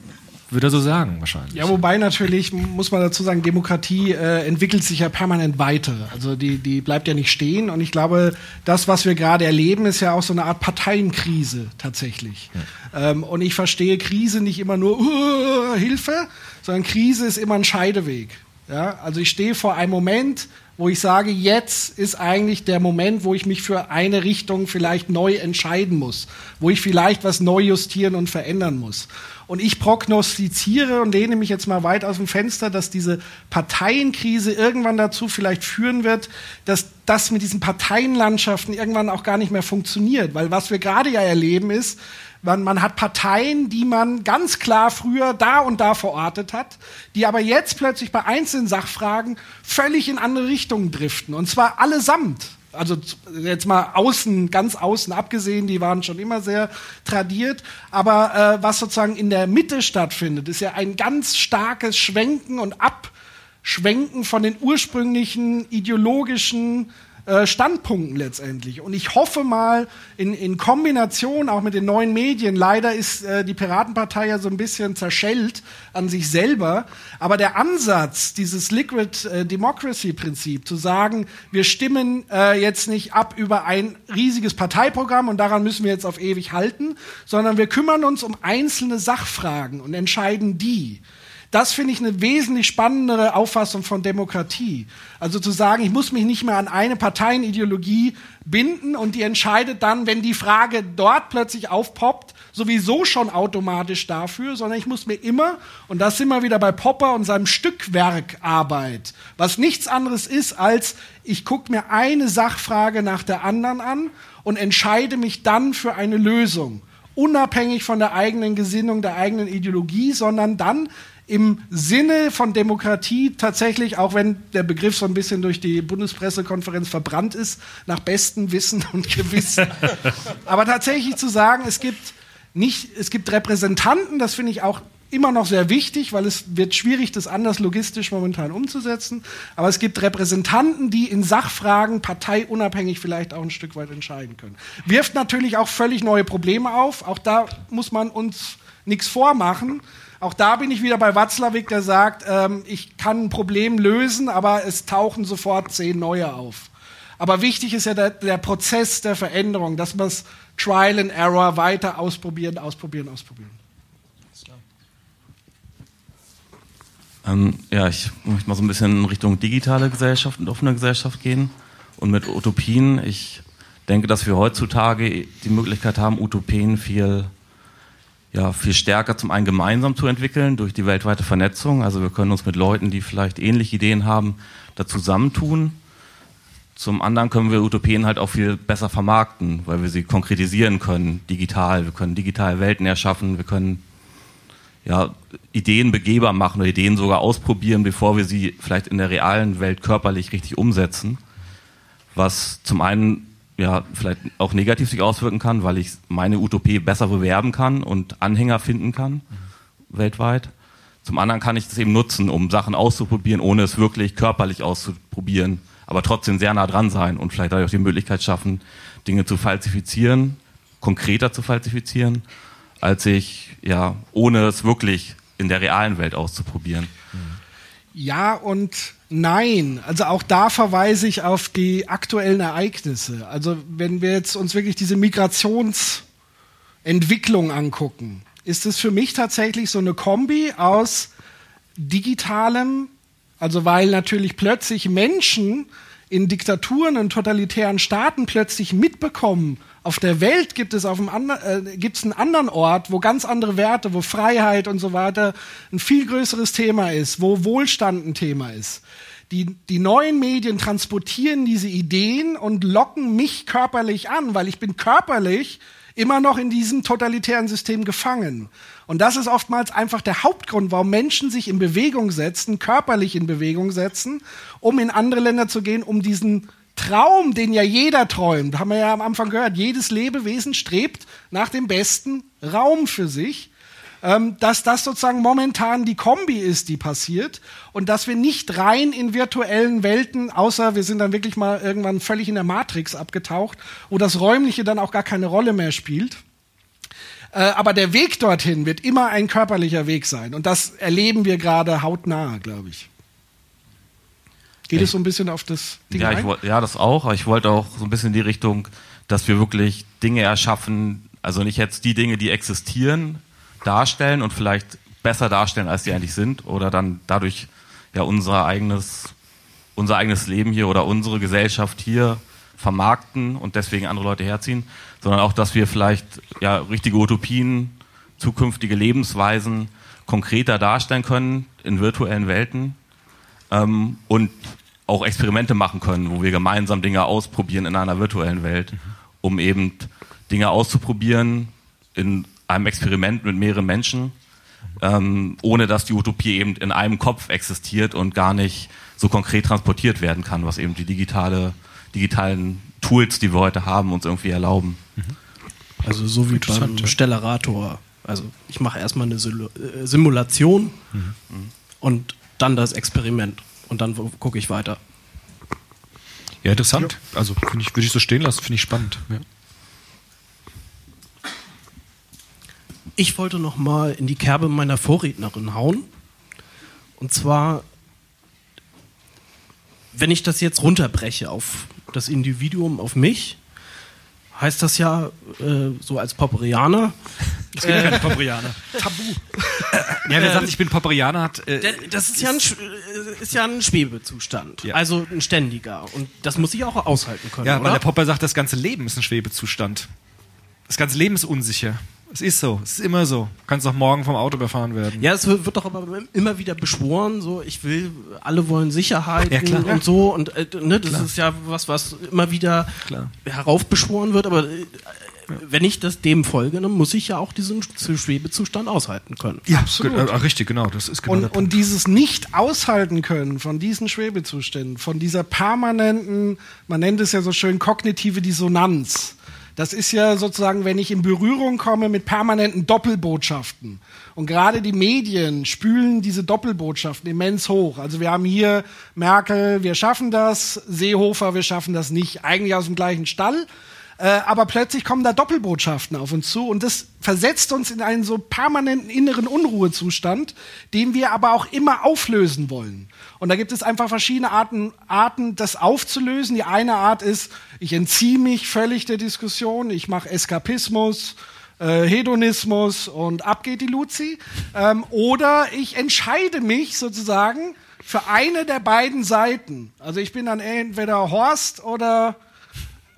würde er so sagen, wahrscheinlich. Ja, wobei natürlich, muss man dazu sagen, Demokratie äh, entwickelt sich ja permanent weiter. Also die, die bleibt ja nicht stehen. Und ich glaube, das, was wir gerade erleben, ist ja auch so eine Art Parteienkrise tatsächlich. Ja. Ähm, und ich verstehe Krise nicht immer nur uh, Hilfe, sondern Krise ist immer ein Scheideweg. Ja? Also ich stehe vor einem Moment, wo ich sage, jetzt ist eigentlich der Moment, wo ich mich für eine Richtung vielleicht neu entscheiden muss, wo ich vielleicht was neu justieren und verändern muss. Und ich prognostiziere und lehne mich jetzt mal weit aus dem Fenster, dass diese Parteienkrise irgendwann dazu vielleicht führen wird, dass das mit diesen Parteienlandschaften irgendwann auch gar nicht mehr funktioniert. Weil was wir gerade ja erleben ist, man, man hat Parteien, die man ganz klar früher da und da verortet hat, die aber jetzt plötzlich bei einzelnen Sachfragen völlig in andere Richtungen driften. Und zwar allesamt also jetzt mal außen, ganz außen abgesehen, die waren schon immer sehr tradiert, aber äh, was sozusagen in der Mitte stattfindet, ist ja ein ganz starkes Schwenken und Abschwenken von den ursprünglichen ideologischen äh, Standpunkten letztendlich. Und ich hoffe mal in, in Kombination auch mit den neuen Medien, leider ist äh, die Piratenpartei ja so ein bisschen zerschellt an sich selber, aber der Ansatz, dieses Liquid äh, Democracy Prinzip, zu sagen, wir stimmen äh, jetzt nicht ab über ein riesiges Parteiprogramm und daran müssen wir jetzt auf ewig halten, sondern wir kümmern uns um einzelne Sachfragen und entscheiden die. Das finde ich eine wesentlich spannendere Auffassung von Demokratie. Also zu sagen, ich muss mich nicht mehr an eine Parteienideologie binden und die entscheidet dann, wenn die Frage dort plötzlich aufpoppt, sowieso schon automatisch dafür, sondern ich muss mir immer, und das sind wir wieder bei Popper und seinem Stückwerkarbeit, was nichts anderes ist als, ich gucke mir eine Sachfrage nach der anderen an und entscheide mich dann für eine Lösung unabhängig von der eigenen Gesinnung, der eigenen Ideologie, sondern dann im Sinne von Demokratie tatsächlich, auch wenn der Begriff so ein bisschen durch die Bundespressekonferenz verbrannt ist, nach bestem Wissen und Gewissen. Aber tatsächlich zu sagen, es gibt nicht, es gibt Repräsentanten, das finde ich auch immer noch sehr wichtig, weil es wird schwierig, das anders logistisch momentan umzusetzen. Aber es gibt Repräsentanten, die in Sachfragen parteiunabhängig vielleicht auch ein Stück weit entscheiden können. Wirft natürlich auch völlig neue Probleme auf. Auch da muss man uns nichts vormachen. Auch da bin ich wieder bei Watzlawick, der sagt, ähm, ich kann ein Problem lösen, aber es tauchen sofort zehn neue auf. Aber wichtig ist ja der, der Prozess der Veränderung, dass man es Trial and Error weiter ausprobieren, ausprobieren, ausprobieren. Ähm, ja, ich möchte mal so ein bisschen in Richtung digitale Gesellschaft und offene Gesellschaft gehen und mit Utopien. Ich denke, dass wir heutzutage die Möglichkeit haben, Utopien viel ja, viel stärker zum einen gemeinsam zu entwickeln durch die weltweite Vernetzung. Also wir können uns mit Leuten, die vielleicht ähnliche Ideen haben, da zusammentun. Zum anderen können wir Utopien halt auch viel besser vermarkten, weil wir sie konkretisieren können, digital. Wir können digitale Welten erschaffen, wir können ja, Ideen begehbar machen oder Ideen sogar ausprobieren, bevor wir sie vielleicht in der realen Welt körperlich richtig umsetzen. Was zum einen ja, vielleicht auch negativ sich auswirken kann, weil ich meine Utopie besser bewerben kann und Anhänger finden kann, mhm. weltweit. Zum anderen kann ich das eben nutzen, um Sachen auszuprobieren, ohne es wirklich körperlich auszuprobieren, aber trotzdem sehr nah dran sein und vielleicht dadurch die Möglichkeit schaffen, Dinge zu falsifizieren, konkreter zu falsifizieren, als ich, ja, ohne es wirklich in der realen Welt auszuprobieren. Ja und Nein, also auch da verweise ich auf die aktuellen Ereignisse. Also wenn wir jetzt uns wirklich diese Migrationsentwicklung angucken, ist es für mich tatsächlich so eine Kombi aus digitalem, also weil natürlich plötzlich Menschen in Diktaturen und totalitären Staaten plötzlich mitbekommen, auf der Welt gibt es auf einem anderen, äh, gibt's einen anderen Ort, wo ganz andere Werte, wo Freiheit und so weiter ein viel größeres Thema ist, wo Wohlstand ein Thema ist. Die, die neuen Medien transportieren diese Ideen und locken mich körperlich an, weil ich bin körperlich immer noch in diesem totalitären System gefangen. Und das ist oftmals einfach der Hauptgrund, warum Menschen sich in Bewegung setzen, körperlich in Bewegung setzen, um in andere Länder zu gehen, um diesen Traum, den ja jeder träumt, haben wir ja am Anfang gehört, jedes Lebewesen strebt nach dem besten Raum für sich, ähm, dass das sozusagen momentan die Kombi ist, die passiert und dass wir nicht rein in virtuellen Welten, außer wir sind dann wirklich mal irgendwann völlig in der Matrix abgetaucht, wo das Räumliche dann auch gar keine Rolle mehr spielt. Äh, aber der Weg dorthin wird immer ein körperlicher Weg sein und das erleben wir gerade hautnah, glaube ich. Geht es so ein bisschen auf das Ding ja, ein? ja, das auch. Aber ich wollte auch so ein bisschen in die Richtung, dass wir wirklich Dinge erschaffen, also nicht jetzt die Dinge, die existieren, darstellen und vielleicht besser darstellen, als die eigentlich sind, oder dann dadurch ja unser eigenes, unser eigenes Leben hier oder unsere Gesellschaft hier vermarkten und deswegen andere Leute herziehen, sondern auch, dass wir vielleicht ja richtige Utopien zukünftige Lebensweisen konkreter darstellen können in virtuellen Welten ähm, und auch Experimente machen können, wo wir gemeinsam Dinge ausprobieren in einer virtuellen Welt, um eben Dinge auszuprobieren in einem Experiment mit mehreren Menschen, ähm, ohne dass die Utopie eben in einem Kopf existiert und gar nicht so konkret transportiert werden kann, was eben die digitale, digitalen Tools, die wir heute haben, uns irgendwie erlauben. Also so wie beim Stellarator. Also ich mache erstmal eine äh, Simulation Mhm. und dann das Experiment und dann gucke ich weiter. Ja, interessant. Also finde ich, würde ich so stehen lassen, finde ich spannend. Ja. Ich wollte noch mal in die Kerbe meiner Vorrednerin hauen. Und zwar, wenn ich das jetzt runterbreche auf das Individuum, auf mich, heißt das ja äh, so als Popperianer. Es gibt keine Popperianer. Tabu. Ja, wer Ähm, sagt, ich bin Popperianer, hat. Äh, Das ist ja ein, äh, ist ja ein Schwebezustand. Also ein ständiger. Und das muss ich auch aushalten können. ja, oder? weil der Popper sagt, das ganze Leben ist ein Schwebezustand. Das ganze Leben ist unsicher. Es ist so. Es ist immer so. Du kannst auch morgen vom Auto überfahren werden. Ja, es wird doch aber immer wieder beschworen, so ich will, alle wollen Sicherheit Ja, klar. und so und äh, ne, das Klar. ist ja was, was immer wieder Klar. heraufbeschworen wird, aber äh, wenn ich das dem folge, dann muss ich ja auch diesen Schwebezustand aushalten können. Ja, absolut. Äh, richtig, genau. Das ist genau und, und dieses nicht aushalten können von diesen Schwebezuständen, von dieser permanenten, man nennt es ja so schön kognitive Dissonanz. Das ist ja sozusagen, wenn ich in Berührung komme mit permanenten Doppelbotschaften. Und gerade die Medien spülen diese Doppelbotschaften immens hoch. Also wir haben hier Merkel, wir schaffen das, Seehofer, wir schaffen das nicht. Eigentlich aus dem gleichen Stall. Äh, aber plötzlich kommen da Doppelbotschaften auf uns zu und das versetzt uns in einen so permanenten inneren Unruhezustand, den wir aber auch immer auflösen wollen. Und da gibt es einfach verschiedene Arten, Arten, das aufzulösen. Die eine Art ist, ich entziehe mich völlig der Diskussion, ich mache Eskapismus, äh, Hedonismus und ab geht die Luzi. Ähm, oder ich entscheide mich sozusagen für eine der beiden Seiten. Also ich bin dann entweder Horst oder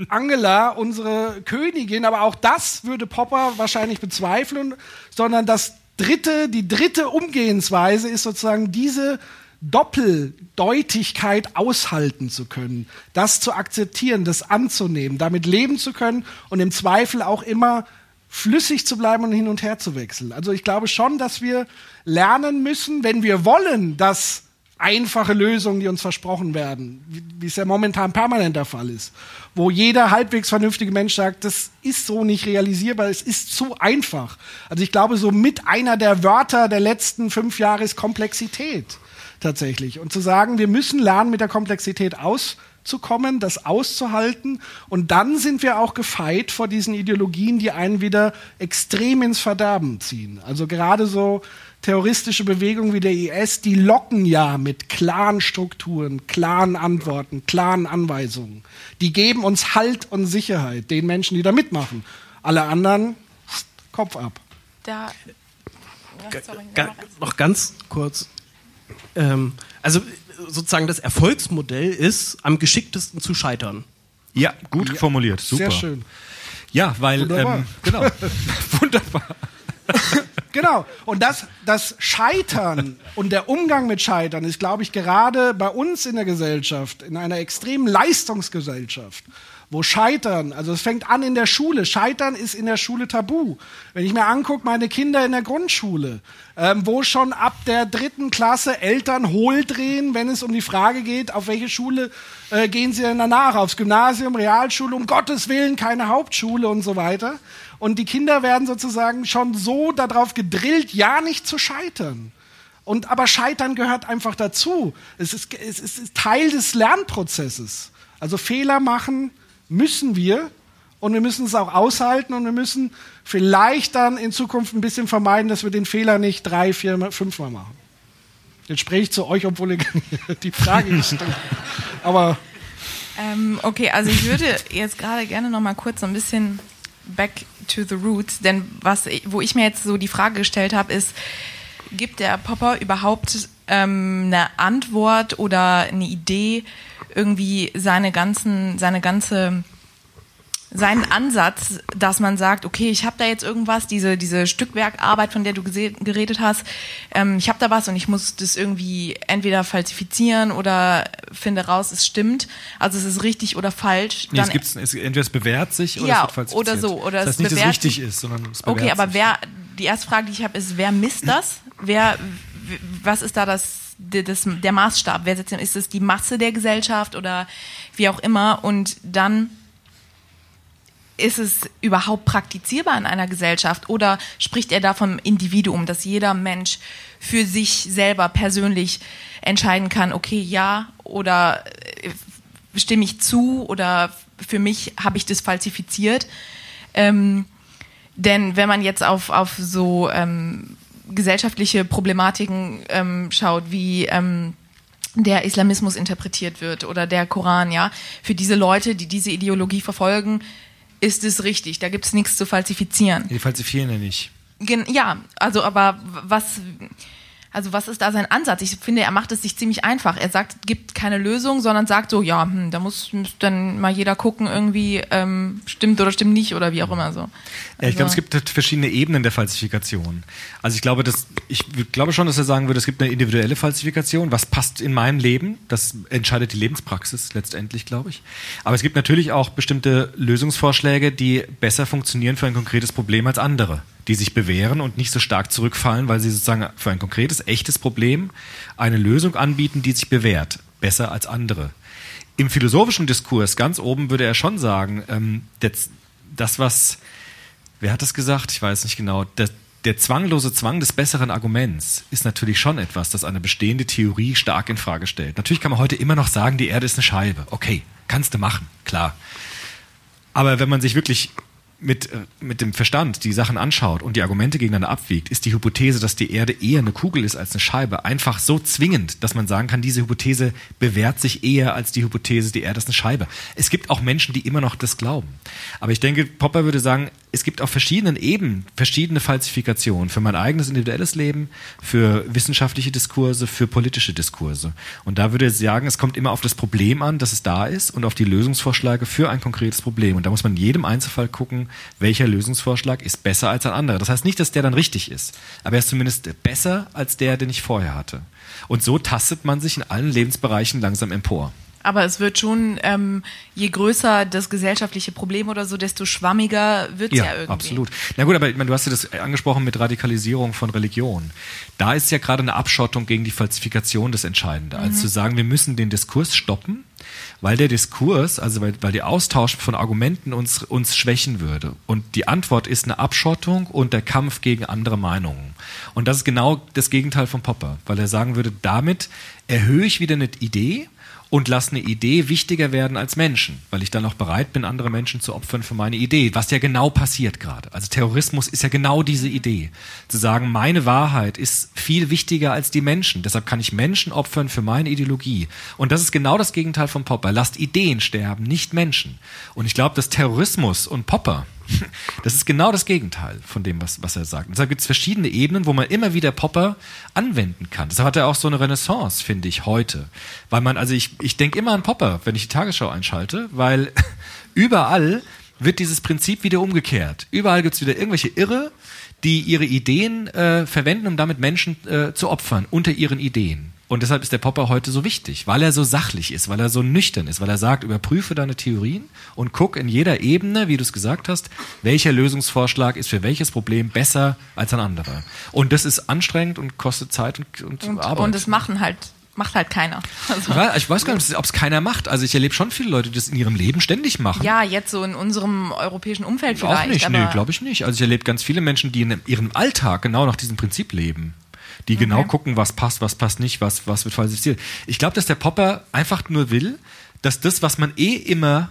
Angela, unsere Königin, aber auch das würde Popper wahrscheinlich bezweifeln, sondern das dritte, die dritte Umgehensweise ist sozusagen diese Doppeldeutigkeit aushalten zu können, das zu akzeptieren, das anzunehmen, damit leben zu können und im Zweifel auch immer flüssig zu bleiben und hin und her zu wechseln. Also ich glaube schon, dass wir lernen müssen, wenn wir wollen, dass einfache Lösungen, die uns versprochen werden, wie, es ja momentan permanent der Fall ist, wo jeder halbwegs vernünftige Mensch sagt, das ist so nicht realisierbar, es ist zu einfach. Also ich glaube, so mit einer der Wörter der letzten fünf Jahre ist Komplexität tatsächlich. Und zu sagen, wir müssen lernen, mit der Komplexität auszukommen, das auszuhalten. Und dann sind wir auch gefeit vor diesen Ideologien, die einen wieder extrem ins Verderben ziehen. Also gerade so terroristische Bewegungen wie der IS, die locken ja mit klaren Strukturen, klaren Antworten, klaren Anweisungen. Die geben uns Halt und Sicherheit, den Menschen, die da mitmachen. Alle anderen, Kopf ab. Da, ja, sorry, Ga noch ganz kurz. Ähm, also sozusagen das Erfolgsmodell ist, am geschicktesten zu scheitern. Ja, gut formuliert. Super. Sehr schön. Ja, weil, Wunderbar. ähm, genau. Wunderbar. Genau. Und das, das Scheitern und der Umgang mit Scheitern ist, glaube ich, gerade bei uns in der Gesellschaft, in einer extremen Leistungsgesellschaft, wo Scheitern, also es fängt an in der Schule. Scheitern ist in der Schule tabu. Wenn ich mir angucke, meine Kinder in der Grundschule, ähm, wo schon ab der dritten Klasse Eltern hohl drehen, wenn es um die Frage geht, auf welche Schule äh, gehen sie denn danach? Aufs Gymnasium, Realschule, um Gottes Willen keine Hauptschule und so weiter. Und die Kinder werden sozusagen schon so darauf gedrillt, ja nicht zu scheitern. Und aber Scheitern gehört einfach dazu. Es ist, es ist Teil des Lernprozesses. Also Fehler machen müssen wir und wir müssen es auch aushalten und wir müssen vielleicht dann in Zukunft ein bisschen vermeiden, dass wir den Fehler nicht drei, vier, fünfmal machen. Jetzt spreche ich zu euch, obwohl ihr die Frage gestellt habt. Aber Ähm, okay, also ich würde jetzt gerade gerne noch mal kurz so ein bisschen back to the roots, denn was, wo ich mir jetzt so die Frage gestellt habe, ist, gibt der Popper überhaupt ähm, eine Antwort oder eine Idee, irgendwie seine ganzen, seine ganze seinen Ansatz, dass man sagt, okay, ich habe da jetzt irgendwas, diese, diese Stückwerkarbeit, von der du geredet hast, ähm, ich habe da was und ich muss das irgendwie entweder falsifizieren oder finde raus, es stimmt, also es ist richtig oder falsch. Nee, es gibt's, es, entweder es bewährt sich oder ja, es wird falsifiziert. oder so. Oder das heißt es nicht, dass es bewährt richtig ist, sondern es bewährt Okay, aber sich. wer, die erste Frage, die ich habe, ist, wer misst das? Wer, was ist da das, der- das, der Maßstab? Wer setzt den, ist es die Masse der Gesellschaft oder wie auch immer? Und dann ist es überhaupt praktizierbar in einer Gesellschaft oder spricht er da vom Individuum, dass jeder Mensch für sich selber persönlich entscheiden kann, okay, ja oder äh, stimme ich zu oder für mich habe ich das falsifiziert. Ähm, denn wenn man jetzt auf, auf so ähm, gesellschaftliche Problematiken ähm, schaut, wie ähm, der Islamismus interpretiert wird oder der Koran, ja, für diese Leute, die diese Ideologie verfolgen, ist es richtig. Da gibt es nichts zu falsifizieren. Die falsifizieren ja nicht. Gen ja, also aber was, also was ist da sein Ansatz? Ich finde, er macht es sich ziemlich einfach. Er sagt, gibt keine Lösung, sondern sagt so, ja, hm, da muss, muss dann mal jeder gucken, irgendwie ähm, stimmt oder stimmt nicht oder wie auch immer so. Ja, ich glaube, Also- es gibt halt verschiedene Ebenen der Falsifikation. Also ich glaube, dass ich glaube schon, dass er sagen würde, es gibt eine individuelle Falsifikation. Was passt in meinem Leben? Das entscheidet die Lebenspraxis letztendlich, glaube ich. Aber es gibt natürlich auch bestimmte Lösungsvorschläge, die besser funktionieren für ein konkretes Problem als andere, die sich bewähren und nicht so stark zurückfallen, weil sie sozusagen für ein konkretes, echtes Problem eine Lösung anbieten, die sich bewährt, besser als andere. Im philosophischen Diskurs ganz oben würde er schon sagen, ähm, das, das was Wer hat das gesagt? Ich weiß nicht genau. Der, der zwanglose Zwang des besseren Arguments ist natürlich schon etwas, das eine bestehende Theorie stark in Frage stellt. Natürlich kann man heute immer noch sagen, die Erde ist eine Scheibe. Okay, kannst du machen, klar. Aber wenn man sich wirklich mit, äh, mit dem Verstand die Sachen anschaut und die Argumente gegeneinander abwiegt, ist die Hypothese, dass die Erde eher eine Kugel ist als eine Scheibe, einfach so zwingend, dass man sagen kann, diese Hypothese bewährt sich eher als die Hypothese, die Erde ist eine Scheibe. Es gibt auch Menschen, die immer noch das glauben. Aber ich denke, Popper würde sagen, es gibt auf verschiedenen Ebenen verschiedene Falsifikationen für mein eigenes individuelles Leben, für wissenschaftliche Diskurse, für politische Diskurse. Und da würde er sagen, es kommt immer auf das Problem an, dass es da ist und auf die Lösungsvorschläge für ein konkretes Problem. Und da muss man in jedem Einzelfall gucken, welcher Lösungsvorschlag ist besser als ein anderer. Das heißt nicht, dass der dann richtig ist, aber er ist zumindest besser als der, den ich vorher hatte. Und so tastet man sich in allen Lebensbereichen langsam empor. Aber es wird schon, ähm, je größer das gesellschaftliche Problem oder so, desto schwammiger wird es ja, irgendwie. absolut. Na gut, aber ich meine, du hast ja das angesprochen mit Radikalisierung von Religion. Da ist ja gerade eine Abschottung gegen die Falsifikation das Entscheidende. Also Mhm. zu sagen, wir müssen den Diskurs stoppen, weil der Diskurs, also weil, weil der Austausch von Argumenten uns, uns schwächen würde. Und die Antwort ist eine Abschottung und der Kampf gegen andere Meinungen. Und das ist genau das Gegenteil von Popper, weil er sagen würde, damit erhöhe ich wieder eine Idee und lasse eine Idee wichtiger werden als Menschen, weil ich dann auch bereit bin, andere Menschen zu opfern für meine Idee, was ja genau passiert gerade. Also Terrorismus ist ja genau diese Idee, zu sagen, meine Wahrheit ist viel wichtiger als die Menschen, deshalb kann ich Menschen opfern für meine Ideologie. Und das ist genau das Gegenteil von Popper. Lasst Ideen sterben, nicht Menschen. Und ich glaube, dass Terrorismus und Popper das ist genau das Gegenteil von dem, was, was er sagt. Und deshalb gibt es verschiedene Ebenen, wo man immer wieder Popper anwenden kann. Deshalb hat er auch so eine Renaissance, finde ich, heute. Weil man, also ich, ich denke immer an Popper, wenn ich die Tagesschau einschalte, weil überall wird dieses Prinzip wieder umgekehrt. Überall gibt es wieder irgendwelche Irre, die ihre Ideen äh, verwenden, um damit Menschen äh, zu opfern, unter ihren Ideen. Und deshalb ist der Popper heute so wichtig, weil er so sachlich ist, weil er so nüchtern ist, weil er sagt, überprüfe deine Theorien und guck in jeder Ebene, wie du es gesagt hast, welcher Lösungsvorschlag ist für welches Problem besser als ein anderer. Und das ist anstrengend und kostet Zeit und, und, Und, Arbeit. und das machen halt, macht halt keiner. Also, ich weiß, gar nicht, ob es keiner macht. Also ich erlebe schon viele Leute, die das in ihrem Leben ständig machen. ja, jetzt so in unserem europäischen Umfeld vielleicht. Auch nicht, nee, glaube ich nicht. Also ich erlebe ganz viele Menschen, die in ihrem Alltag genau nach diesem Prinzip leben. Die genau Okay. gucken, was passt, was passt nicht, was, was wird falsifiziert. Ich glaube, dass der Popper einfach nur will, dass das, was man eh immer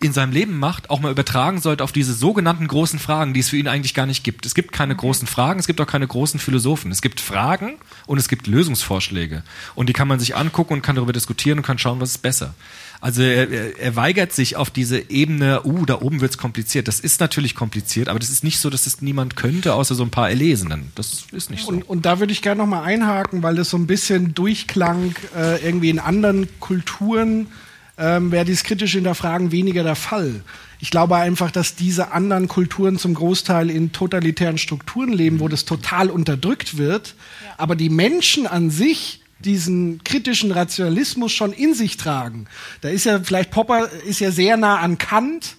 in seinem Leben macht, auch mal übertragen sollte auf diese sogenannten großen Fragen, die es für ihn eigentlich gar nicht gibt. Es gibt keine großen Fragen, es gibt auch keine großen Philosophen. Es gibt Fragen und es gibt Lösungsvorschläge. Und die kann man sich angucken und kann darüber diskutieren und kann schauen, was ist besser. Also er, er, er weigert sich auf diese Ebene, uh, da oben wird's kompliziert. Das ist natürlich kompliziert, aber das ist nicht so, dass es niemand könnte, außer so ein paar Erlesenen. Das ist nicht so. Und, und da würde ich gerne noch mal einhaken, weil das so ein bisschen durchklang äh, irgendwie in anderen Kulturen ähm, wäre dieses kritische Hinterfragen weniger der Fall. Ich glaube einfach, dass diese anderen Kulturen zum Großteil in totalitären Strukturen leben, wo das total unterdrückt wird. Aber die Menschen an sich diesen kritischen Rationalismus schon in sich tragen. Da ist ja vielleicht Popper ist ja sehr nah an Kant,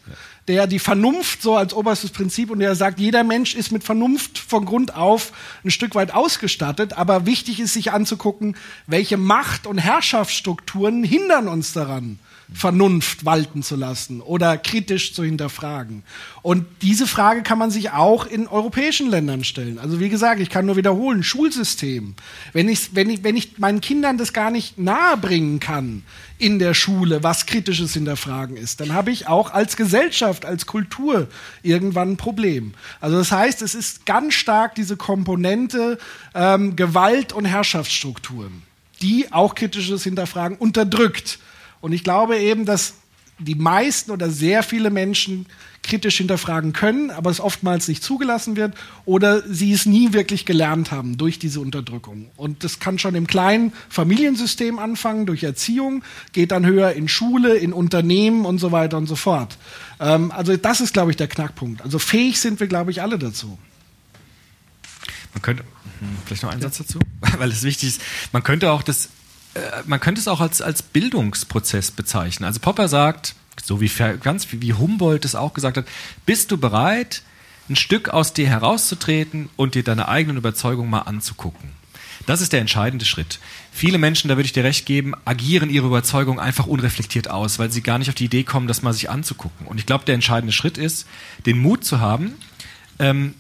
der die Vernunft so als oberstes Prinzip und der sagt, jeder Mensch ist mit Vernunft von Grund auf ein Stück weit ausgestattet, aber wichtig ist sich anzugucken, welche Macht- und Herrschaftsstrukturen hindern uns daran. Vernunft walten zu lassen oder kritisch zu hinterfragen. Und diese Frage kann man sich auch in europäischen Ländern stellen. Also wie gesagt, ich kann nur wiederholen, Schulsystem. Wenn ich, wenn ich, wenn ich meinen Kindern das gar nicht nahebringen kann in der Schule, was kritisches Hinterfragen ist, dann habe ich auch als Gesellschaft, als Kultur irgendwann ein Problem. Also das heißt, es ist ganz stark diese Komponente ähm, Gewalt und Herrschaftsstrukturen, die auch kritisches Hinterfragen unterdrückt. Und ich glaube eben, dass die meisten oder sehr viele Menschen kritisch hinterfragen können, aber es oftmals nicht zugelassen wird oder sie es nie wirklich gelernt haben durch diese Unterdrückung. Und das kann schon im kleinen Familiensystem anfangen, durch Erziehung, geht dann höher in Schule, in Unternehmen und so weiter und so fort. Ähm, also das ist, glaube ich, der Knackpunkt. Also fähig sind wir, glaube ich, alle dazu. Man könnte, hm, vielleicht noch einen Satz dazu, weil es wichtig ist. Man könnte auch das man könnte es auch als, als Bildungsprozess bezeichnen. Also Popper sagt, so wie, ganz wie Humboldt es auch gesagt hat, bist du bereit, ein Stück aus dir herauszutreten und dir deine eigenen Überzeugungen mal anzugucken? Das ist der entscheidende Schritt. Viele Menschen, da würde ich dir recht geben, agieren ihre Überzeugung einfach unreflektiert aus, weil sie gar nicht auf die Idee kommen, das mal sich anzugucken. Und ich glaube, der entscheidende Schritt ist, den Mut zu haben, ähm,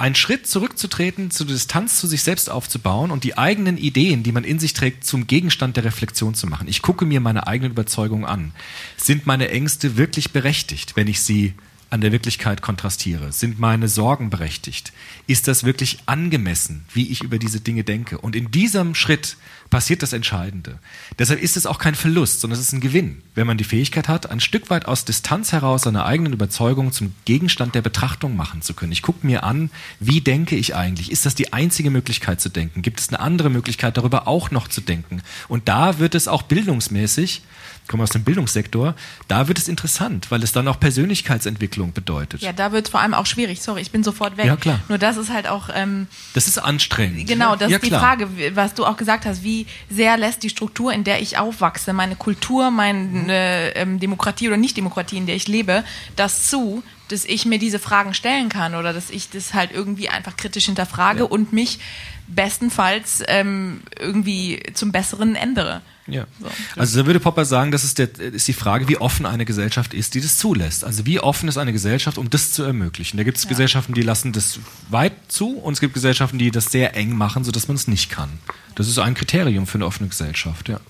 einen Schritt zurückzutreten, zur Distanz zu sich selbst aufzubauen und die eigenen Ideen, die man in sich trägt, zum Gegenstand der Reflexion zu machen. Ich gucke mir meine eigenen Überzeugungen an. Sind meine Ängste wirklich berechtigt, wenn ich sie an der Wirklichkeit kontrastiere? Sind meine Sorgen berechtigt? Ist das wirklich angemessen, wie ich über diese Dinge denke? Und in diesem Schritt passiert das Entscheidende. Deshalb ist es auch kein Verlust, sondern es ist ein Gewinn, wenn man die Fähigkeit hat, ein Stück weit aus Distanz heraus seine eigenen Überzeugungen zum Gegenstand der Betrachtung machen zu können. Ich gucke mir an, wie denke ich eigentlich? Ist das die einzige Möglichkeit zu denken? Gibt es eine andere Möglichkeit, darüber auch noch zu denken? Und da wird es auch bildungsmäßig komme aus dem Bildungssektor, da wird es interessant, weil es dann auch Persönlichkeitsentwicklung bedeutet. Ja, da wird es vor allem auch schwierig. Sorry, ich bin sofort weg. Ja, klar. Nur das ist halt auch. Ähm, das ist anstrengend. Genau, das ja, ist die klar. Frage, was du auch gesagt hast. Wie sehr lässt die Struktur, in der ich aufwachse, meine Kultur, meine ähm, Demokratie oder Nicht-Demokratie, in der ich lebe, das zu, dass ich mir diese Fragen stellen kann oder dass ich das halt irgendwie einfach kritisch hinterfrage Ja. und mich bestenfalls ähm, irgendwie zum Besseren ändere. Ja. So. Also da würde Popper sagen, das ist, der, ist die Frage, wie offen eine Gesellschaft ist, die das zulässt. Also wie offen ist eine Gesellschaft, um das zu ermöglichen. Da gibt es Gesellschaften, die lassen das weit zu und es gibt Gesellschaften, die das sehr eng machen, sodass man es nicht kann. Das ist ein Kriterium für eine offene Gesellschaft, ja.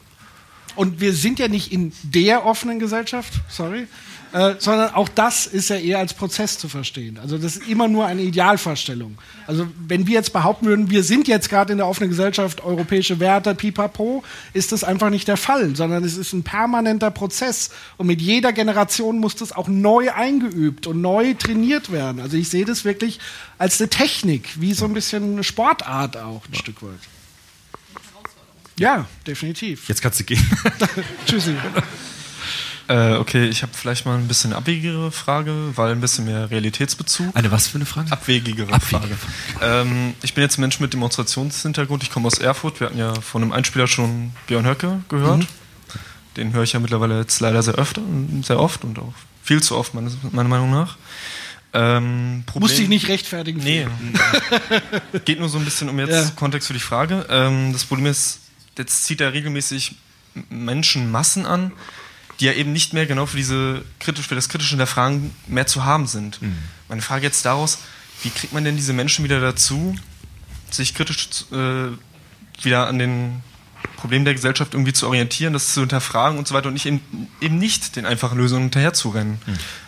Und wir sind ja nicht in der offenen Gesellschaft, sorry, äh, sondern auch das ist ja eher als Prozess zu verstehen. Also das ist immer nur eine Idealvorstellung. Also wenn wir jetzt behaupten würden, wir sind jetzt gerade in der offenen Gesellschaft, europäische Werte, pipapo, ist das einfach nicht der Fall, sondern es ist ein permanenter Prozess. Und mit jeder Generation muss das auch neu eingeübt und neu trainiert werden. Also ich sehe das wirklich als eine Technik, wie so ein bisschen eine Sportart auch, ein Stück weit. Ja, definitiv. Jetzt kannst du gehen. Tschüssi. Äh, okay, ich habe vielleicht mal ein bisschen abwegigere Frage, weil ein bisschen mehr Realitätsbezug. Eine was für eine Frage? Abwegigere Abwegige. Frage. Ähm, ich bin jetzt ein Mensch mit Demonstrationshintergrund. Ich komme aus Erfurt. Wir hatten ja von einem Einspieler schon Björn Höcke gehört. Mhm. Den höre ich ja mittlerweile jetzt leider sehr öfter, sehr oft und auch viel zu oft, meiner Meinung nach. Ähm, Problem, Musst dich nicht rechtfertigen. Nee, geht nur so ein bisschen um jetzt Ja. Kontext für die Frage. Ähm, das Problem ist, jetzt zieht er regelmäßig Menschenmassen an, die ja eben nicht mehr genau für diese kritisch, für das kritische Hinterfragen mehr zu haben sind. Mhm. Meine Frage jetzt daraus, wie kriegt man denn diese Menschen wieder dazu, sich kritisch äh, wieder an den Problemen der Gesellschaft irgendwie zu orientieren, das zu hinterfragen und so weiter und nicht eben, eben nicht den einfachen Lösungen hinterherzurennen.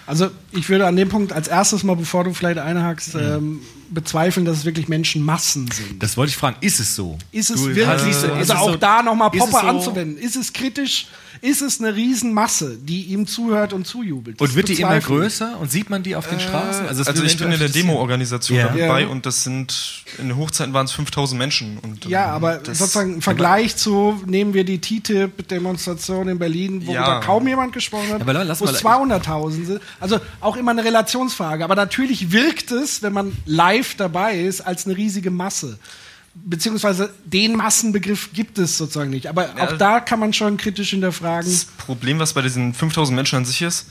Also ich würde an dem Punkt als erstes mal, bevor du vielleicht einhakst, ähm, bezweifeln, dass es wirklich Menschenmassen sind. Das wollte ich fragen, ist es so? Ist es Du- wirklich also, so? ist Also es auch so- da nochmal Popper so- anzuwenden. Ist es kritisch? Ist es eine Riesenmasse, die ihm zuhört und zujubelt? Das Und wird die immer größer und sieht man die auf den Straßen? Also, es also ich bin in der. Demo-Organisation Ja. dabei Ja. und das sind, in den Hochzeiten waren es 5000 Menschen. Und, Ja, ähm, aber sozusagen im Vergleich zu, nehmen wir die TTIP-Demonstration in Berlin, wo Ja. da kaum jemand gesprochen hat, Ja, wo es mal- 200.000 sind. Also auch immer eine Relationsfrage. Aber natürlich wirkt es, wenn man live dabei ist, als eine riesige Masse. Beziehungsweise den Massenbegriff gibt es sozusagen nicht. Aber Ja. auch da kann man schon kritisch hinterfragen. Das Problem, was bei diesen 5000 Menschen an sich ist,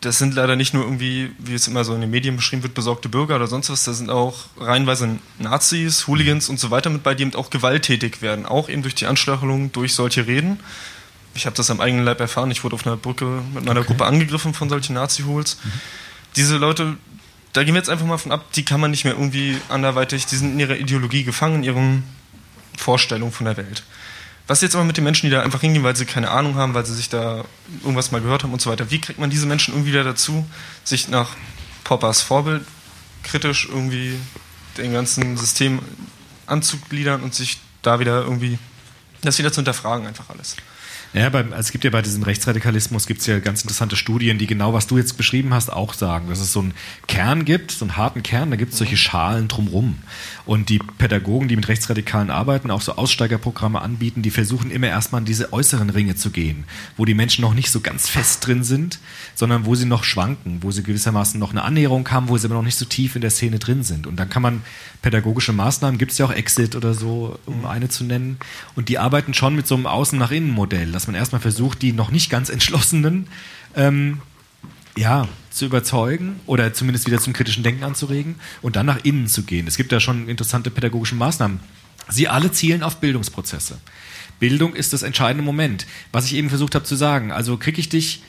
das sind leider nicht nur irgendwie, wie es immer so in den Medien beschrieben wird, besorgte Bürger oder sonst was, da sind auch reihenweise Nazis, Hooligans und so weiter mit bei, die eben auch gewalttätig werden, auch eben durch die Anstachelung, durch solche Reden. Ich habe das am eigenen Leib erfahren, ich wurde auf einer Brücke mit meiner Gruppe angegriffen von solchen Nazi-Hools. Diese Leute, da gehen wir jetzt einfach mal von ab, die kann man nicht mehr irgendwie anderweitig, die sind in ihrer Ideologie gefangen, in ihren Vorstellungen von der Welt. Was jetzt aber mit den Menschen, die da einfach hingehen, weil sie keine Ahnung haben, weil sie sich da irgendwas mal gehört haben und so weiter, wie kriegt man diese Menschen irgendwie wieder dazu, sich nach Poppers Vorbild kritisch irgendwie dem ganzen System anzugliedern und sich da wieder irgendwie, das wieder zu hinterfragen, einfach alles. Ja, beim, also es gibt ja bei diesem Rechtsradikalismus gibt's ja ganz interessante Studien, die genau, was du jetzt beschrieben hast, auch sagen, dass es so einen Kern gibt, so einen harten Kern, da gibt es solche Schalen drumrum. Und die Pädagogen, die mit Rechtsradikalen arbeiten, auch so Aussteigerprogramme anbieten, die versuchen immer erstmal in diese äußeren Ringe zu gehen, wo die Menschen noch nicht so ganz fest drin sind, sondern wo sie noch schwanken, wo sie gewissermaßen noch eine Annäherung haben, wo sie aber noch nicht so tief in der Szene drin sind. Und dann kann man pädagogische Maßnahmen, gibt es ja auch Exit oder so, um eine zu nennen. Und die arbeiten schon mit so einem Außen-nach-Innen-Modell, dass man erstmal versucht, die noch nicht ganz Entschlossenen ähm, ja, zu überzeugen oder zumindest wieder zum kritischen Denken anzuregen und dann nach innen zu gehen. Es gibt da schon interessante pädagogische Maßnahmen. Sie alle zielen auf Bildungsprozesse. Bildung ist das entscheidende Moment. Was ich eben versucht habe zu sagen, also kriege ich dich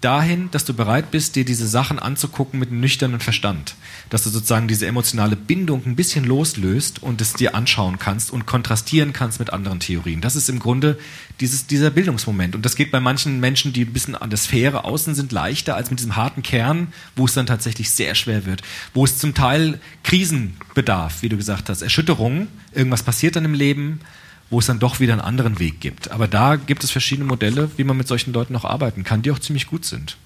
dahin, dass du bereit bist, dir diese Sachen anzugucken mit einem nüchternen Verstand. Dass du sozusagen diese emotionale Bindung ein bisschen loslöst und es dir anschauen kannst und kontrastieren kannst mit anderen Theorien. Das ist im Grunde dieses, dieser Bildungsmoment. Und das geht bei manchen Menschen, die ein bisschen an der Sphäre außen sind, leichter als mit diesem harten Kern, wo es dann tatsächlich sehr schwer wird. Wo es zum Teil Krisen bedarf, wie du gesagt hast, Erschütterungen, irgendwas passiert dann im Leben, wo es dann doch wieder einen anderen Weg gibt. Aber da gibt es verschiedene Modelle, wie man mit solchen Leuten noch arbeiten kann, die auch ziemlich gut sind.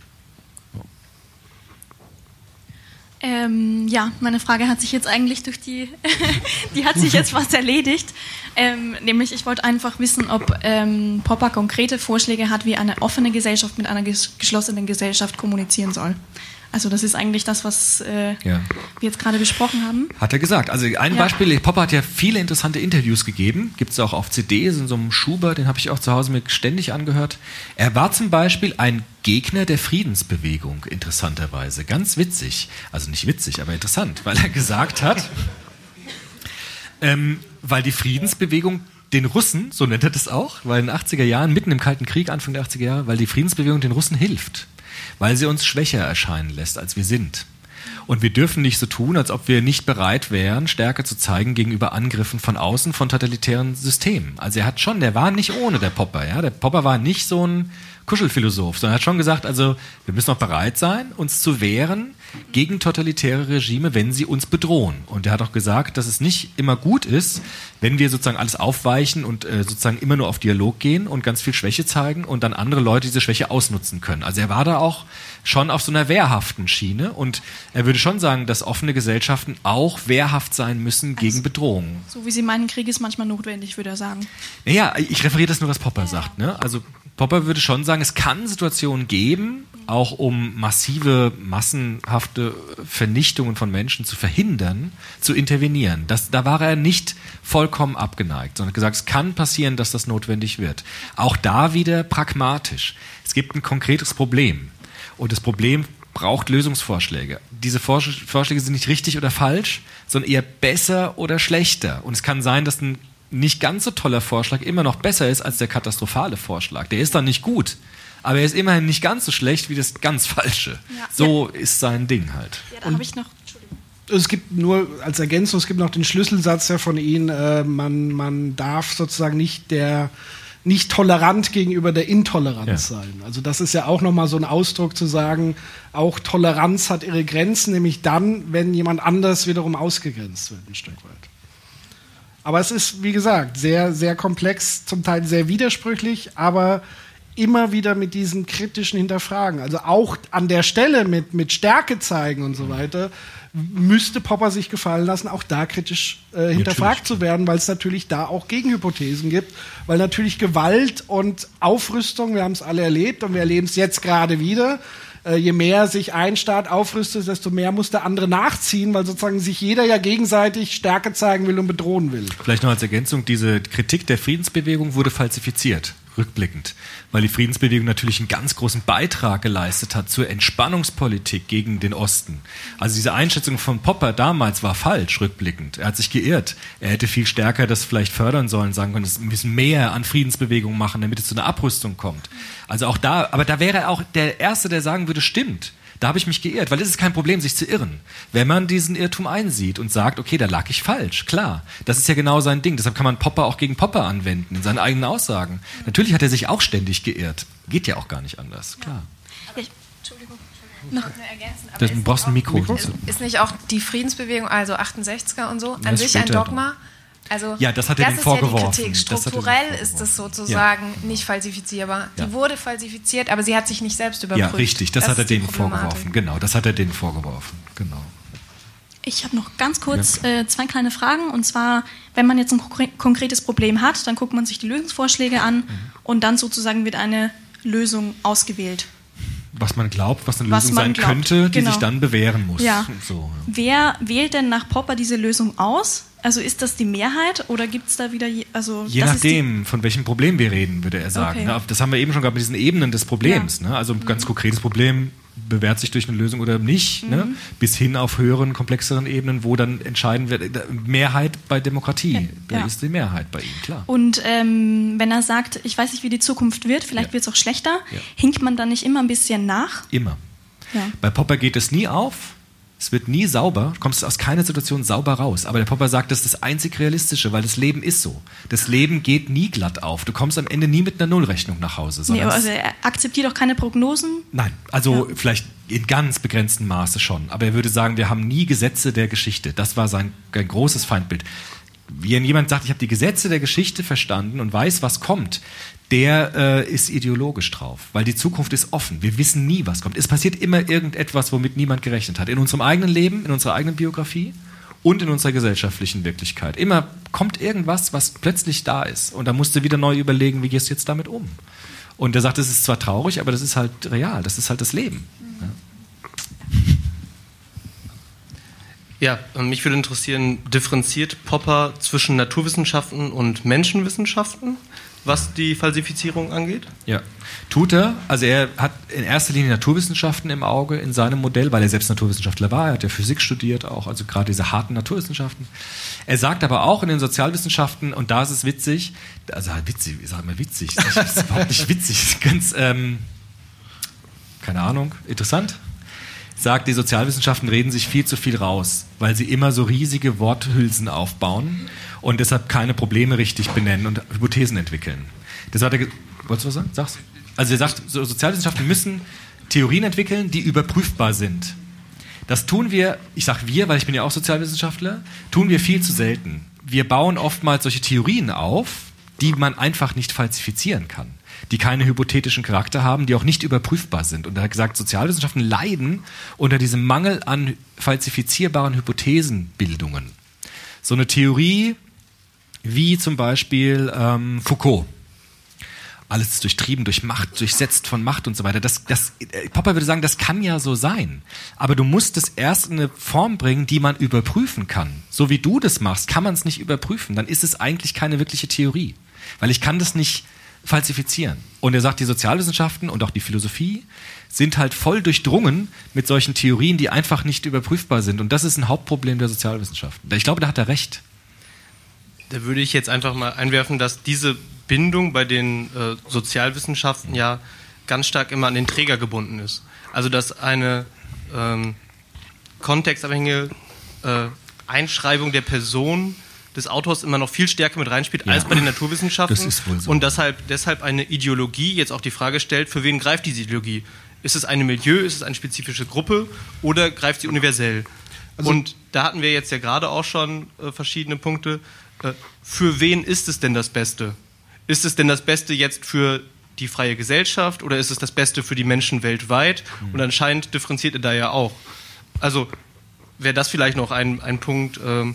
Ähm, ja, meine Frage hat sich jetzt eigentlich durch die, die hat sich jetzt fast erledigt. Ähm, nämlich, ich wollte einfach wissen, ob ähm, Popper konkrete Vorschläge hat, wie eine offene Gesellschaft mit einer ges- geschlossenen Gesellschaft kommunizieren soll. Also das ist eigentlich das, was äh, Ja. wir jetzt gerade besprochen haben. Hat er gesagt. Also ein Ja. Beispiel, Popper hat ja viele interessante Interviews gegeben, gibt es auch auf CDs in so einem Schuber, den habe ich auch zu Hause mir ständig angehört. Er war zum Beispiel ein Gegner der Friedensbewegung, interessanterweise. Ganz witzig. Also nicht witzig, aber interessant, weil er gesagt hat, ähm, weil die Friedensbewegung den Russen, so nennt er das auch, weil in den 80er Jahren, mitten im Kalten Krieg, Anfang der 80er Jahre, weil die Friedensbewegung den Russen hilft, weil sie uns schwächer erscheinen lässt, als wir sind. Und wir dürfen nicht so tun, als ob wir nicht bereit wären, Stärke zu zeigen gegenüber Angriffen von außen, von totalitären Systemen. Also er hat schon, der war nicht ohne der Popper, ja. Der Popper war nicht so ein Kuschelphilosoph, sondern er hat schon gesagt, also wir müssen auch bereit sein, uns zu wehren gegen totalitäre Regime, wenn sie uns bedrohen. Und er hat auch gesagt, dass es nicht immer gut ist, wenn wir sozusagen alles aufweichen und äh, sozusagen immer nur auf Dialog gehen und ganz viel Schwäche zeigen und dann andere Leute diese Schwäche ausnutzen können. Also er war da auch schon auf so einer wehrhaften Schiene und er würde schon sagen, dass offene Gesellschaften auch wehrhaft sein müssen gegen Bedrohungen. So wie Sie meinen, Krieg ist manchmal notwendig, würde er sagen. Naja, ich referiere das nur, was Popper sagt. Ne? Also Popper würde schon sagen, es kann Situationen geben, auch um massive, massenhafte Vernichtungen von Menschen zu verhindern, zu intervenieren. Das, da war er nicht vollkommen abgeneigt, sondern gesagt, es kann passieren, dass das notwendig wird. Auch da wieder pragmatisch. Es gibt ein konkretes Problem. Und das Problem braucht Lösungsvorschläge. Diese Vorsch- Vorschläge sind nicht richtig oder falsch, sondern eher besser oder schlechter. Und es kann sein, dass ein nicht ganz so toller Vorschlag immer noch besser ist als der katastrophale Vorschlag. Der ist dann nicht gut, aber er ist immerhin nicht ganz so schlecht wie das ganz falsche. Ja. So ist sein Ding halt. Ja, da habe ich noch. Es gibt nur als Ergänzung, es gibt noch den Schlüsselsatz ja von Ihnen, äh, man, man darf sozusagen nicht der nicht tolerant gegenüber der Intoleranz Ja. sein. Also das ist ja auch nochmal so ein Ausdruck zu sagen, auch Toleranz hat ihre Grenzen, nämlich dann, wenn jemand anders wiederum ausgegrenzt wird, ein Stück weit. Aber es ist, wie gesagt, sehr, sehr komplex, zum Teil sehr widersprüchlich, aber immer wieder mit diesen kritischen Hinterfragen. Also auch an der Stelle mit, mit Stärke zeigen und so weiter, müsste Popper sich gefallen lassen, auch da kritisch äh, hinterfragt zu werden, weil es natürlich da auch Gegenhypothesen gibt, weil natürlich Gewalt und Aufrüstung, wir haben es alle erlebt und wir erleben es jetzt gerade wieder, äh, je mehr sich ein Staat aufrüstet, desto mehr muss der andere nachziehen, weil sozusagen sich jeder ja gegenseitig Stärke zeigen will und bedrohen will. Vielleicht noch als Ergänzung, diese Kritik der Friedensbewegung wurde falsifiziert, rückblickend, weil die Friedensbewegung natürlich einen ganz großen Beitrag geleistet hat zur Entspannungspolitik gegen den Osten. Also diese Einschätzung von Popper damals war falsch, rückblickend. Er hat sich geirrt. Er hätte viel stärker das vielleicht fördern sollen, sagen können, wir müssen mehr an Friedensbewegungen machen, damit es zu einer Abrüstung kommt. Also auch da, aber da wäre er auch der Erste, der sagen würde, stimmt. Da habe ich mich geirrt, weil es ist kein Problem, sich zu irren. Wenn man diesen Irrtum einsieht und sagt, okay, da lag ich falsch, klar. Das ist ja genau sein Ding. Deshalb kann man Popper auch gegen Popper anwenden, in seinen eigenen Aussagen. Natürlich hat er sich auch ständig geirrt. Geht ja auch gar nicht anders, klar. Ich, Entschuldigung. Noch eine ergänzen, aber Das, ist du brauchst ein Mikro. Ist, ist nicht auch die Friedensbewegung, also 68er und so, an Das sich später ein Dogma? Also, Ja, das hat er denen ist vorgeworfen. Ja die Kritik. Das Strukturell ist das sozusagen nicht falsifizierbar. Ja. Die wurde falsifiziert, aber sie hat sich nicht selbst überprüft. Ja, richtig, das, hat er denen vorgeworfen. Genau, das hat er denen vorgeworfen. Genau. Ich habe noch ganz kurz äh, zwei kleine Fragen. Und zwar, wenn man jetzt ein konkre- konkretes Problem hat, dann guckt man sich die Lösungsvorschläge an Mhm. und dann sozusagen wird eine Lösung ausgewählt. Was man glaubt, was eine Was Lösung sein glaubt, könnte, die genau. sich dann bewähren muss. Ja. So, Wer wählt denn nach Popper diese Lösung aus? Also ist das die Mehrheit oder gibt es da wieder, je, also Je nachdem, von welchem Problem wir reden, würde er sagen. Okay. Ne, Das haben wir eben schon gehabt mit diesen Ebenen des Problems. Ne? Also ein ganz konkretes Problem bewährt sich durch eine Lösung oder nicht, ne? Mhm. bis hin auf höheren, komplexeren Ebenen, wo dann entscheiden wird, Mehrheit bei Demokratie. Da Ja. ist die Mehrheit bei ihm, klar. Und ähm, wenn er sagt, ich weiß nicht, wie die Zukunft wird, vielleicht wird es auch schlechter, Ja. hinkt man dann nicht immer ein bisschen nach? Immer. Ja. Bei Popper geht es nie auf. Es wird nie sauber, du kommst aus keiner Situation sauber raus. Aber der Popper sagt, das ist das einzig Realistische, weil das Leben ist so. Das Leben geht nie glatt auf. Du kommst am Ende nie mit einer Nullrechnung nach Hause. Nee, aber also er akzeptiert auch keine Prognosen. Nein, also vielleicht in ganz begrenztem Maße schon. Aber er würde sagen, wir haben nie Gesetze der Geschichte. Das war sein ein großes Feindbild. Wenn jemand sagt, ich habe die Gesetze der Geschichte verstanden und weiß, was kommt, der äh, ist ideologisch drauf, weil die Zukunft ist offen. Wir wissen nie, was kommt. Es passiert immer irgendetwas, womit niemand gerechnet hat. In unserem eigenen Leben, in unserer eigenen Biografie und in unserer gesellschaftlichen Wirklichkeit. Immer kommt irgendwas, was plötzlich da ist. Und da musst du wieder neu überlegen, wie gehst du jetzt damit um? Und er sagt, das ist zwar traurig, aber das ist halt real, das ist halt das Leben. Ja, äh, mich würde interessieren, differenziert Popper zwischen Naturwissenschaften und Menschenwissenschaften, was die Falsifizierung angeht? Ja, tut er. Also er hat in erster Linie Naturwissenschaften im Auge in seinem Modell, weil er selbst Naturwissenschaftler war. Er hat ja Physik studiert auch, also gerade diese harten Naturwissenschaften. Er sagt aber auch in den Sozialwissenschaften, und da ist es witzig, also witzig, ich sag mal witzig, das ist überhaupt nicht witzig, ganz, ähm, keine Ahnung, interessant. Sagt, die Sozialwissenschaften reden sich viel zu viel raus, weil sie immer so riesige Worthülsen aufbauen und deshalb keine Probleme richtig benennen und Hypothesen entwickeln. Das hat er. Wolltest du was sagen? Sag's. Also er sagt, so Sozialwissenschaften müssen Theorien entwickeln, die überprüfbar sind. Das tun wir, ich sage wir, weil ich bin ja auch Sozialwissenschaftler, tun wir viel zu selten. Wir bauen oftmals solche Theorien auf, die man einfach nicht falsifizieren kann, die keine hypothetischen Charakter haben, die auch nicht überprüfbar sind. Und er hat gesagt, Sozialwissenschaften leiden unter diesem Mangel an falsifizierbaren Hypothesenbildungen. So eine Theorie wie zum Beispiel ähm, Foucault. Alles ist durchtrieben durch Macht, durchsetzt von Macht und so weiter. Das, das, äh, Popper würde sagen, das kann ja so sein. Aber du musst es erst in eine Form bringen, die man überprüfen kann. So wie du das machst, kann man es nicht überprüfen. Dann ist es eigentlich keine wirkliche Theorie. Weil ich kann das nicht falsifizieren. Und er sagt, die Sozialwissenschaften und auch die Philosophie sind halt voll durchdrungen mit solchen Theorien, die einfach nicht überprüfbar sind. Und das ist ein Hauptproblem der Sozialwissenschaften. Ich glaube, da hat er recht. Da würde ich jetzt einfach mal einwerfen, dass diese Bindung bei den äh, Sozialwissenschaften ja ganz stark immer an den Träger gebunden ist. Also dass eine ähm, kontextabhängige äh, Einschreibung der Person des Autors immer noch viel stärker mit reinspielt als bei den Naturwissenschaften. Das ist wohl so. Und deshalb, deshalb eine Ideologie jetzt auch die Frage stellt, für wen greift diese Ideologie? Ist es eine Milieu, ist es eine spezifische Gruppe oder greift sie universell? und da hatten wir jetzt ja gerade auch schon äh, verschiedene Punkte. Äh, für wen ist es denn das Beste? Ist es denn das Beste jetzt für die freie Gesellschaft oder ist es das Beste für die Menschen weltweit? Und anscheinend differenziert er da ja auch. Also wäre das vielleicht noch ein, ein Punkt, ähm,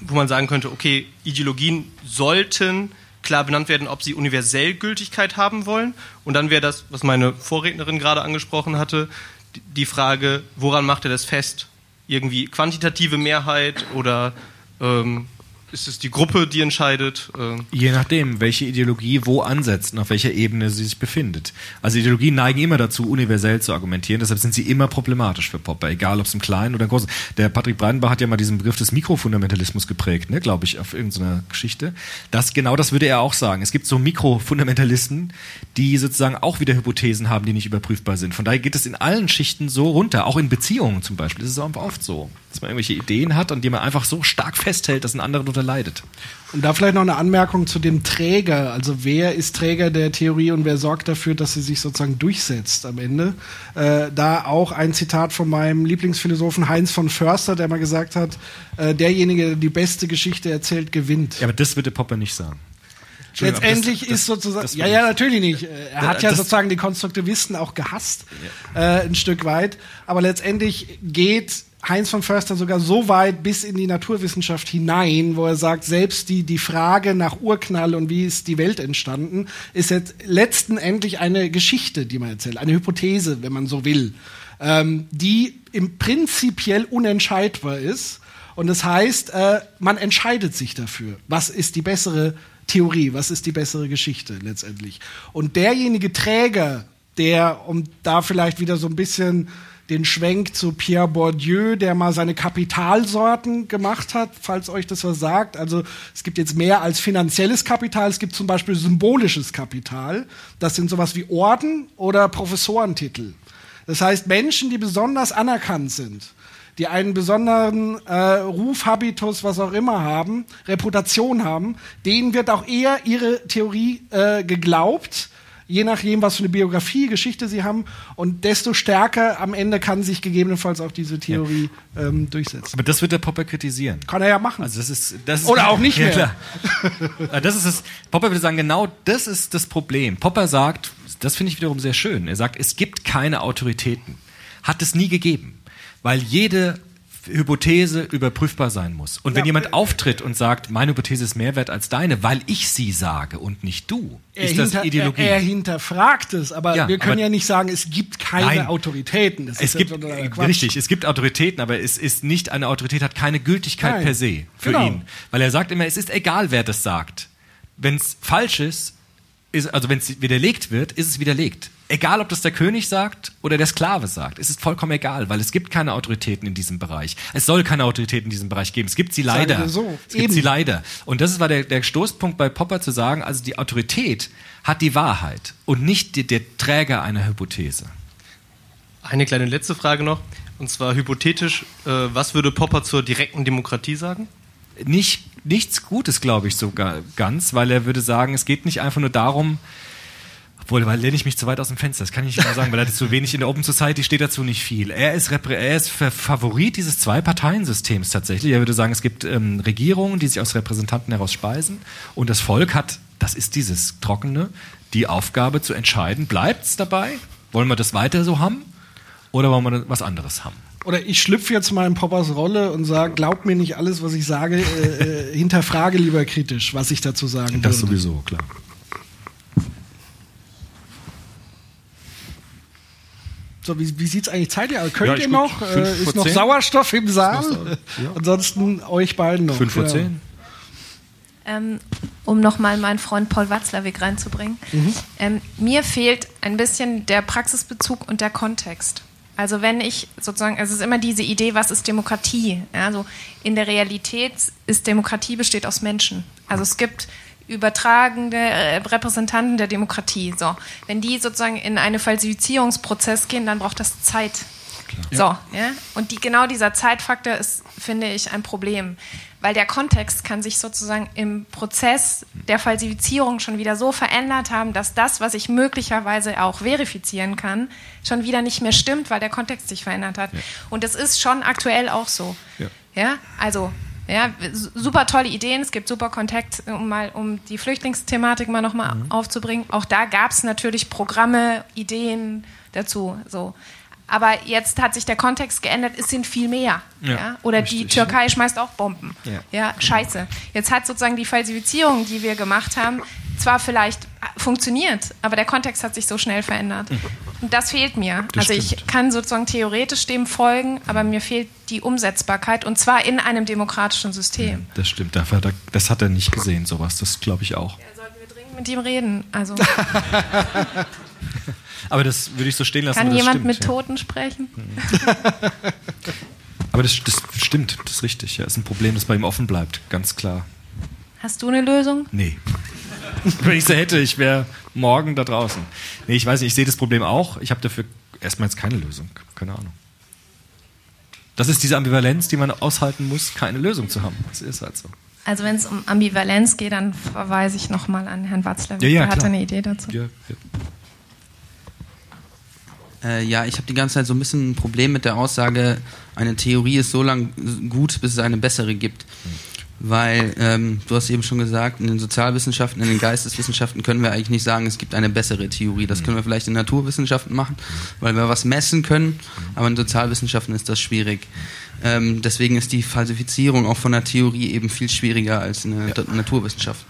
wo man sagen könnte, okay, Ideologien sollten klar benannt werden, ob sie universell Gültigkeit haben wollen. Und dann wäre das, was meine Vorrednerin gerade angesprochen hatte, die- die Frage, woran macht er das fest? Irgendwie quantitative Mehrheit oder ähm, ist es die Gruppe, die entscheidet? Ähm, Je nachdem, welche Ideologie wo ansetzt und auf welcher Ebene sie sich befindet. Also Ideologien neigen immer dazu, universell zu argumentieren, deshalb sind sie immer problematisch für Popper, egal ob es im Kleinen oder im Großen. Der Patrick Breidenbach hat ja mal diesen Begriff des Mikrofundamentalismus geprägt, ne, glaube ich, auf irgendeiner Geschichte. Das, genau das würde er auch sagen. Es gibt so Mikrofundamentalisten, die sozusagen auch wieder Hypothesen haben, die nicht überprüfbar sind. Von daher geht es in allen Schichten so runter, auch in Beziehungen zum Beispiel. Das ist auch oft so, dass man irgendwelche Ideen hat und die man einfach so stark festhält, dass ein anderer darunter leidet. Und da vielleicht noch eine Anmerkung zu dem Träger. Also wer ist Träger der Theorie und wer sorgt dafür, dass sie sich sozusagen durchsetzt am Ende? Äh, da auch ein Zitat von meinem Lieblingsphilosophen Heinz von Förster, der mal gesagt hat, äh, derjenige, der die beste Geschichte erzählt, gewinnt. Ja, aber das würde Popper nicht sagen. Letztendlich das- das- ist sozusagen, das ja, ja, ich- natürlich nicht. Äh, Er Da- hat ja das- sozusagen die Konstruktivisten auch gehasst, äh, ein Stück weit. Aber letztendlich geht Heinz von Förster sogar so weit bis in die Naturwissenschaft hinein, wo er sagt, selbst die, die Frage nach Urknall und wie ist die Welt entstanden, ist jetzt letzten Endlich eine Geschichte, die man erzählt, eine Hypothese, wenn man so will, ähm, die im prinzipiell unentscheidbar ist. Und das heißt, äh, man entscheidet sich dafür. Was ist die bessere Theorie? Was ist die bessere Geschichte letztendlich? Und derjenige Träger, der, um da vielleicht wieder so ein bisschen den Schwenk zu Pierre Bourdieu, der mal seine Kapitalsorten gemacht hat, falls euch das was sagt. Also es gibt jetzt mehr als finanzielles Kapital, es gibt zum Beispiel symbolisches Kapital. Das sind sowas wie Orden oder Professorentitel. Das heißt Menschen, die besonders anerkannt sind, die einen besonderen äh, Ruf, Habitus, was auch immer haben, Reputation haben, denen wird auch eher ihre Theorie äh, geglaubt, je nachdem, was für eine Biografie, Geschichte sie haben. Und desto stärker am Ende kann sich gegebenenfalls auch diese Theorie ähm, durchsetzen. Aber das wird der Popper kritisieren. Kann er ja machen. Also das ist, das ist Oder auch nicht ja, mehr. Ja, das ist es. Popper würde sagen, genau das ist das Problem. Popper sagt, das finde ich wiederum sehr schön. Er sagt, es gibt keine Autoritäten. Hat es nie gegeben. Weil jede Hypothese überprüfbar sein muss. Und wenn jemand auftritt und sagt, meine Hypothese ist mehr wert als deine, weil ich sie sage und nicht du, Er, ist das hinter, Ideologie. er, er hinterfragt es, aber Ja, wir können aber- ja nicht sagen, es gibt keine Nein. Autoritäten. Das es gibt, ja äh, richtig, es gibt Autoritäten, aber es ist nicht, eine Autorität hat keine Gültigkeit Nein. per se für Genau. ihn. Weil er sagt immer, es ist egal, wer das sagt. Wenn es falsch ist, ist also wenn es widerlegt wird, ist es widerlegt. Egal, ob das der König sagt oder der Sklave sagt, es ist vollkommen egal, weil es gibt keine Autoritäten in diesem Bereich. Es soll keine Autoritäten in diesem Bereich geben. Es gibt sie leider. so. Es gibt Eben. sie leider. Und das war der, der Stoßpunkt bei Popper zu sagen, also die Autorität hat die Wahrheit und nicht die, der Träger einer Hypothese. Eine kleine letzte Frage noch, und zwar hypothetisch, äh, was würde Popper zur direkten Demokratie sagen? Nicht, nichts Gutes, glaube ich, sogar ganz, weil er würde sagen, es geht nicht einfach nur darum, obwohl, weil lehne ich mich zu weit aus dem Fenster, das kann ich nicht mal sagen, weil er zu wenig in der Open Society steht dazu nicht viel. Er ist, er ist Fa- Favorit dieses Zwei-Parteien-Systems tatsächlich. Er würde sagen, es gibt ähm, Regierungen, die sich aus Repräsentanten heraus speisen und das Volk hat, das ist dieses Trockene, die Aufgabe zu entscheiden, bleibt es dabei? Wollen wir das weiter so haben? Oder wollen wir was anderes haben? Oder ich schlüpfe jetzt mal in Poppers Rolle und sage, glaub mir nicht alles, was ich sage, äh, äh, hinterfrage lieber kritisch, was ich dazu sagen Das würde. sowieso, klar. So, wie, wie sieht es eigentlich zeitlich aus? Könnt Ja, ihr noch? Äh, ist noch. Sauerstoff im Saal? Ja. Ansonsten euch beiden noch. Fünf vor Ja. zehn? ähm, um nochmal meinen Freund Paul Watzlawick reinzubringen. Mhm. Ähm, mir fehlt ein bisschen der Praxisbezug und der Kontext. Also wenn ich sozusagen, es ist immer diese Idee, was ist Demokratie? Also in der Realität ist Demokratie besteht aus Menschen. Also es gibt übertragende äh, Repräsentanten der Demokratie. So, wenn die sozusagen in einen Falsifizierungsprozess gehen, dann braucht das Zeit. So, ja. Und die, genau dieser Zeitfaktor ist, finde ich, ein Problem. Weil der Kontext kann sich sozusagen im Prozess der Falsifizierung schon wieder so verändert haben, dass das, was ich möglicherweise auch verifizieren kann, schon wieder nicht mehr stimmt, weil der Kontext sich verändert hat. Und das ist schon aktuell auch so. Ja. Ja, also ja, su- super tolle Ideen. Es gibt super Kontakt, um mal um die Flüchtlingsthematik mal nochmal Mhm. aufzubringen. Auch da gab es natürlich Programme, Ideen dazu. So. Aber jetzt hat sich der Kontext geändert, es sind viel mehr. Ja, Ja, Oder die richtig. Türkei schmeißt auch Bomben. Ja. Ja, scheiße. Jetzt hat sozusagen die Falsifizierung, die wir gemacht haben, zwar vielleicht funktioniert, aber der Kontext hat sich so schnell verändert. Und das fehlt mir. Das also ich kann sozusagen theoretisch dem folgen, aber mir fehlt die Umsetzbarkeit und zwar in einem demokratischen System. Das stimmt, das hat er nicht gesehen, sowas. Das glaube ich auch. Mit ihm reden. Also Aber das würde ich so stehen lassen. kann jemand stimmt, mit ja. Mhm. Toten sprechen? Aber das, das stimmt, das ist richtig. Ja, ist ein Problem, das bei ihm offen bleibt, ganz klar. Hast du eine Lösung? Nee. Wenn ich sie hätte, ich wäre morgen da draußen. Nee, ich weiß nicht, ich sehe das Problem auch. Ich habe dafür erstmal jetzt keine Lösung. Keine Ahnung. Das ist diese Ambivalenz, die man aushalten muss, keine Lösung zu haben. Das ist halt so. Also wenn es um Ambivalenz geht, dann verweise ich nochmal an Herrn Watzlawick. Ja, ja, hatte klar. eine Idee dazu. Ja, ja. Äh, ja, ich habe die ganze Zeit so ein bisschen ein Problem mit der Aussage, eine Theorie ist so lang gut, bis es eine bessere gibt. Weil, ähm, du hast eben schon gesagt, in den Sozialwissenschaften, in den Geisteswissenschaften können wir eigentlich nicht sagen, es gibt eine bessere Theorie. Das können wir vielleicht in Naturwissenschaften machen, weil wir was messen können, aber in Sozialwissenschaften ist das schwierig. Ähm, deswegen ist die Falsifizierung auch von der Theorie eben viel schwieriger als in der Naturwissenschaft.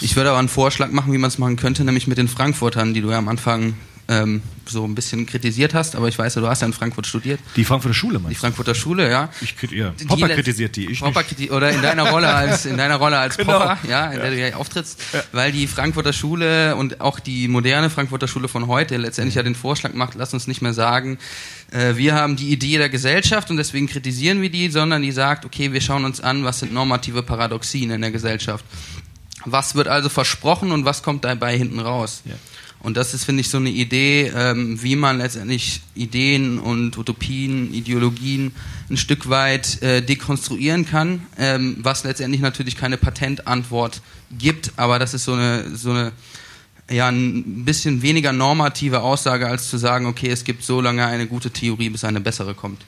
Ich würde aber einen Vorschlag machen, wie man es machen könnte, nämlich mit den Frankfurtern, die du ja am Anfang ähm, so ein bisschen kritisiert hast, aber ich weiß ja, du hast ja in Frankfurt studiert. Die Frankfurter Schule, Die Frankfurter Schule, ja. Ich ja. Die Popper let- kritisiert die, ich Popper kriti- oder in deiner Rolle als in deiner Rolle als Genau. Popper, ja, in der du ja auftrittst, weil die Frankfurter Schule und auch die moderne Frankfurter Schule von heute letztendlich ja den Vorschlag macht, lass uns nicht mehr sagen, äh, wir haben die Idee der Gesellschaft und deswegen kritisieren wir die, sondern die sagt, okay, wir schauen uns an, was sind normative Paradoxien in der Gesellschaft. Was wird also versprochen und was kommt dabei hinten raus? Und das ist, finde ich, so eine Idee, ähm, wie man letztendlich Ideen und Utopien, Ideologien ein Stück weit äh, dekonstruieren kann, ähm, was letztendlich natürlich keine Patentantwort gibt, aber das ist so eine, so eine ja, ein bisschen weniger normative Aussage, als zu sagen, okay, es gibt so lange eine gute Theorie, bis eine bessere kommt.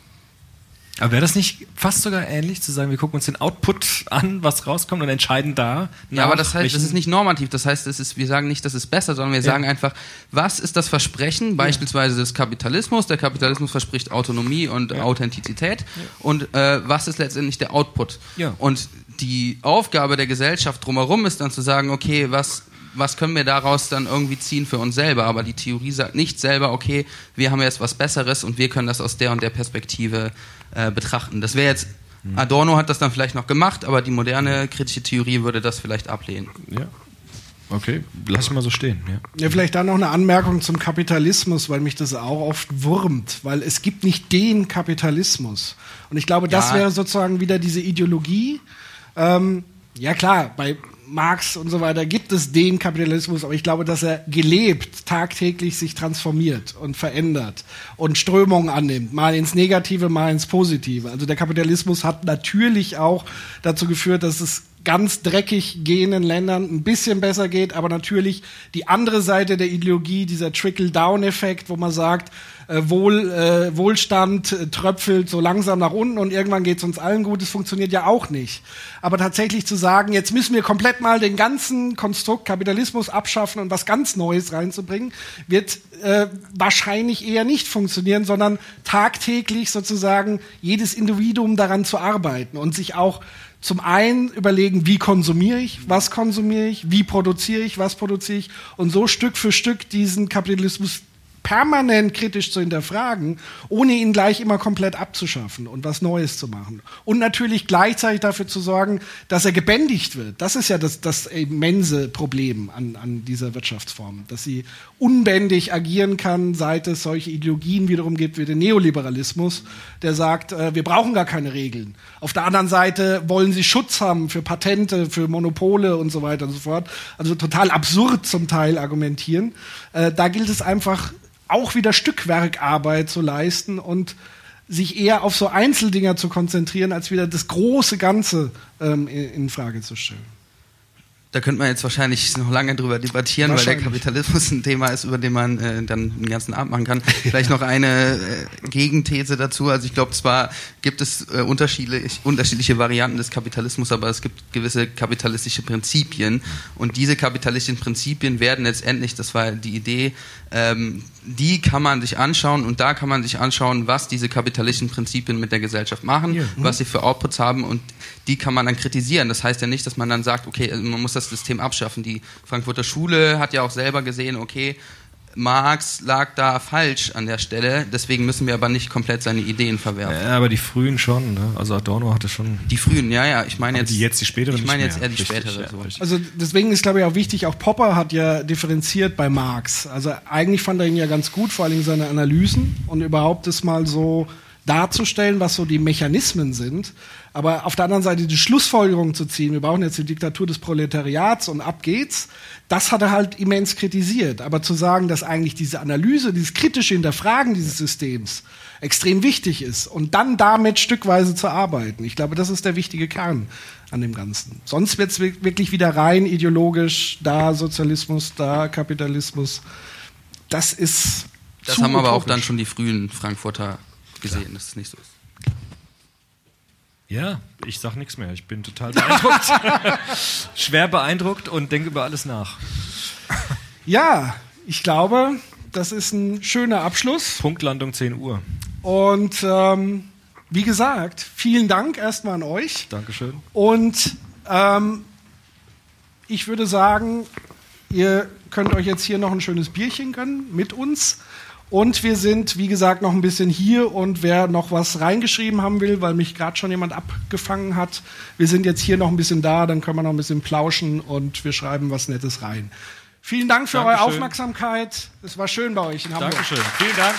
Aber wäre das nicht fast sogar ähnlich, zu sagen, wir gucken uns den Output an, was rauskommt und entscheiden da? Ja, aber das heißt, das ist nicht normativ. Das heißt, es ist, wir sagen nicht, das ist besser, sondern wir Ja. sagen einfach, was ist das Versprechen beispielsweise des Kapitalismus? Der Kapitalismus verspricht Autonomie und Authentizität. Und äh, was ist letztendlich der Output? Ja. Und die Aufgabe der Gesellschaft drumherum ist dann zu sagen, okay, was was können wir daraus dann irgendwie ziehen für uns selber? Aber die Theorie sagt nicht selber, okay, wir haben jetzt was Besseres und wir können das aus der und der Perspektive äh, betrachten. Das wäre jetzt, Adorno hat das dann vielleicht noch gemacht, aber die moderne kritische Theorie würde das vielleicht ablehnen. Ja. Okay, lass mal so stehen. Ja. Ja, vielleicht dann noch eine Anmerkung zum Kapitalismus, weil mich das auch oft wurmt, weil es gibt nicht den Kapitalismus. Und ich glaube, das Ja. wäre sozusagen wieder diese Ideologie. Ähm, ja klar, bei Marx und so weiter gibt es den Kapitalismus, aber ich glaube, dass er gelebt, tagtäglich sich transformiert und verändert und Strömungen annimmt, mal ins Negative, mal ins Positive. Also der Kapitalismus hat natürlich auch dazu geführt, dass es ganz dreckig gehenden Ländern ein bisschen besser geht, aber natürlich die andere Seite der Ideologie, dieser Trickle-Down-Effekt, wo man sagt, äh, Wohl, äh, Wohlstand äh, tröpfelt so langsam nach unten und irgendwann geht es uns allen gut, das funktioniert ja auch nicht. Aber tatsächlich zu sagen, jetzt müssen wir komplett mal den ganzen Konstrukt Kapitalismus abschaffen und was ganz Neues reinzubringen, wird äh, wahrscheinlich eher nicht funktionieren, sondern tagtäglich sozusagen jedes Individuum daran zu arbeiten und sich auch zum einen überlegen, wie konsumiere ich, was konsumiere ich, wie produziere ich, was produziere ich und so Stück für Stück diesen Kapitalismus permanent kritisch zu hinterfragen, ohne ihn gleich immer komplett abzuschaffen und was Neues zu machen. Und natürlich gleichzeitig dafür zu sorgen, dass er gebändigt wird. Das ist ja das, das immense Problem an, an dieser Wirtschaftsform, dass sie unbändig agieren kann, seit es solche Ideologien wiederum gibt wie den Neoliberalismus, der sagt, äh, wir brauchen gar keine Regeln. Auf der anderen Seite wollen sie Schutz haben für Patente, für Monopole und so weiter und so fort. Also total absurd zum Teil argumentieren. Äh, da gilt es einfach auch wieder Stückwerkarbeit zu leisten und sich eher auf so Einzeldinger zu konzentrieren, als wieder das große Ganze ähm, in, Frage zu stellen. Da könnte man jetzt wahrscheinlich noch lange drüber debattieren, weil der Kapitalismus ein Thema ist, über den man äh, dann den ganzen Abend machen kann. Vielleicht noch eine äh, Gegenthese dazu. Also ich glaube, zwar gibt es äh, unterschiedliche, unterschiedliche Varianten des Kapitalismus, aber es gibt gewisse kapitalistische Prinzipien. Und diese kapitalistischen Prinzipien werden letztendlich, das war die Idee, ähm, die kann man sich anschauen und da kann man sich anschauen, was diese kapitalistischen Prinzipien mit der Gesellschaft machen, Ja. was sie für Outputs haben und die kann man dann kritisieren. Das heißt ja nicht, dass man dann sagt, okay, man muss das System abschaffen. Die Frankfurter Schule hat ja auch selber gesehen, okay, Marx lag da falsch an der Stelle, deswegen müssen wir aber nicht komplett seine Ideen verwerfen. Ja, aber die frühen schon, ne? Also Adorno hatte schon. Die frühen, ja, ja. Ich meine jetzt die jetzt, die späteren Ich meine jetzt eher die Richtig, spätere. ja, so. Also deswegen ist, glaube ich, auch wichtig, auch Popper hat ja differenziert bei Marx. Also eigentlich fand er ihn ja ganz gut, vor allem seine Analysen und überhaupt das mal so darzustellen, was so die Mechanismen sind. Aber auf der anderen Seite die Schlussfolgerung zu ziehen, wir brauchen jetzt die Diktatur des Proletariats und ab geht's, das hat er halt immens kritisiert. Aber zu sagen, dass eigentlich diese Analyse, dieses kritische Hinterfragen dieses Systems extrem wichtig ist und dann damit stückweise zu arbeiten, ich glaube, das ist der wichtige Kern an dem Ganzen. Sonst wird's wi- wirklich wieder rein ideologisch, da Sozialismus, da Kapitalismus. Das ist Das haben aber auch dann schon die frühen Frankfurter gesehen, dass es nicht so ist. Ja, ich sag nichts mehr. Ich bin total beeindruckt. Schwer beeindruckt und denke über alles nach. Ja, ich glaube, das ist ein schöner Abschluss. Punktlandung 10 Uhr. Und ähm, wie gesagt, vielen Dank erstmal an euch. Dankeschön. Und ähm, ich würde sagen, ihr könnt euch jetzt hier noch ein schönes Bierchen gönnen mit uns. Und wir sind, wie gesagt, noch ein bisschen hier. Und wer noch was reingeschrieben haben will, weil mich gerade schon jemand abgefangen hat, wir sind jetzt hier noch ein bisschen da, dann können wir noch ein bisschen plauschen und wir schreiben was Nettes rein. Vielen Dank für eure Dankeschön. Aufmerksamkeit. Es war schön bei euch in Hamburg. Dankeschön. Vielen Dank.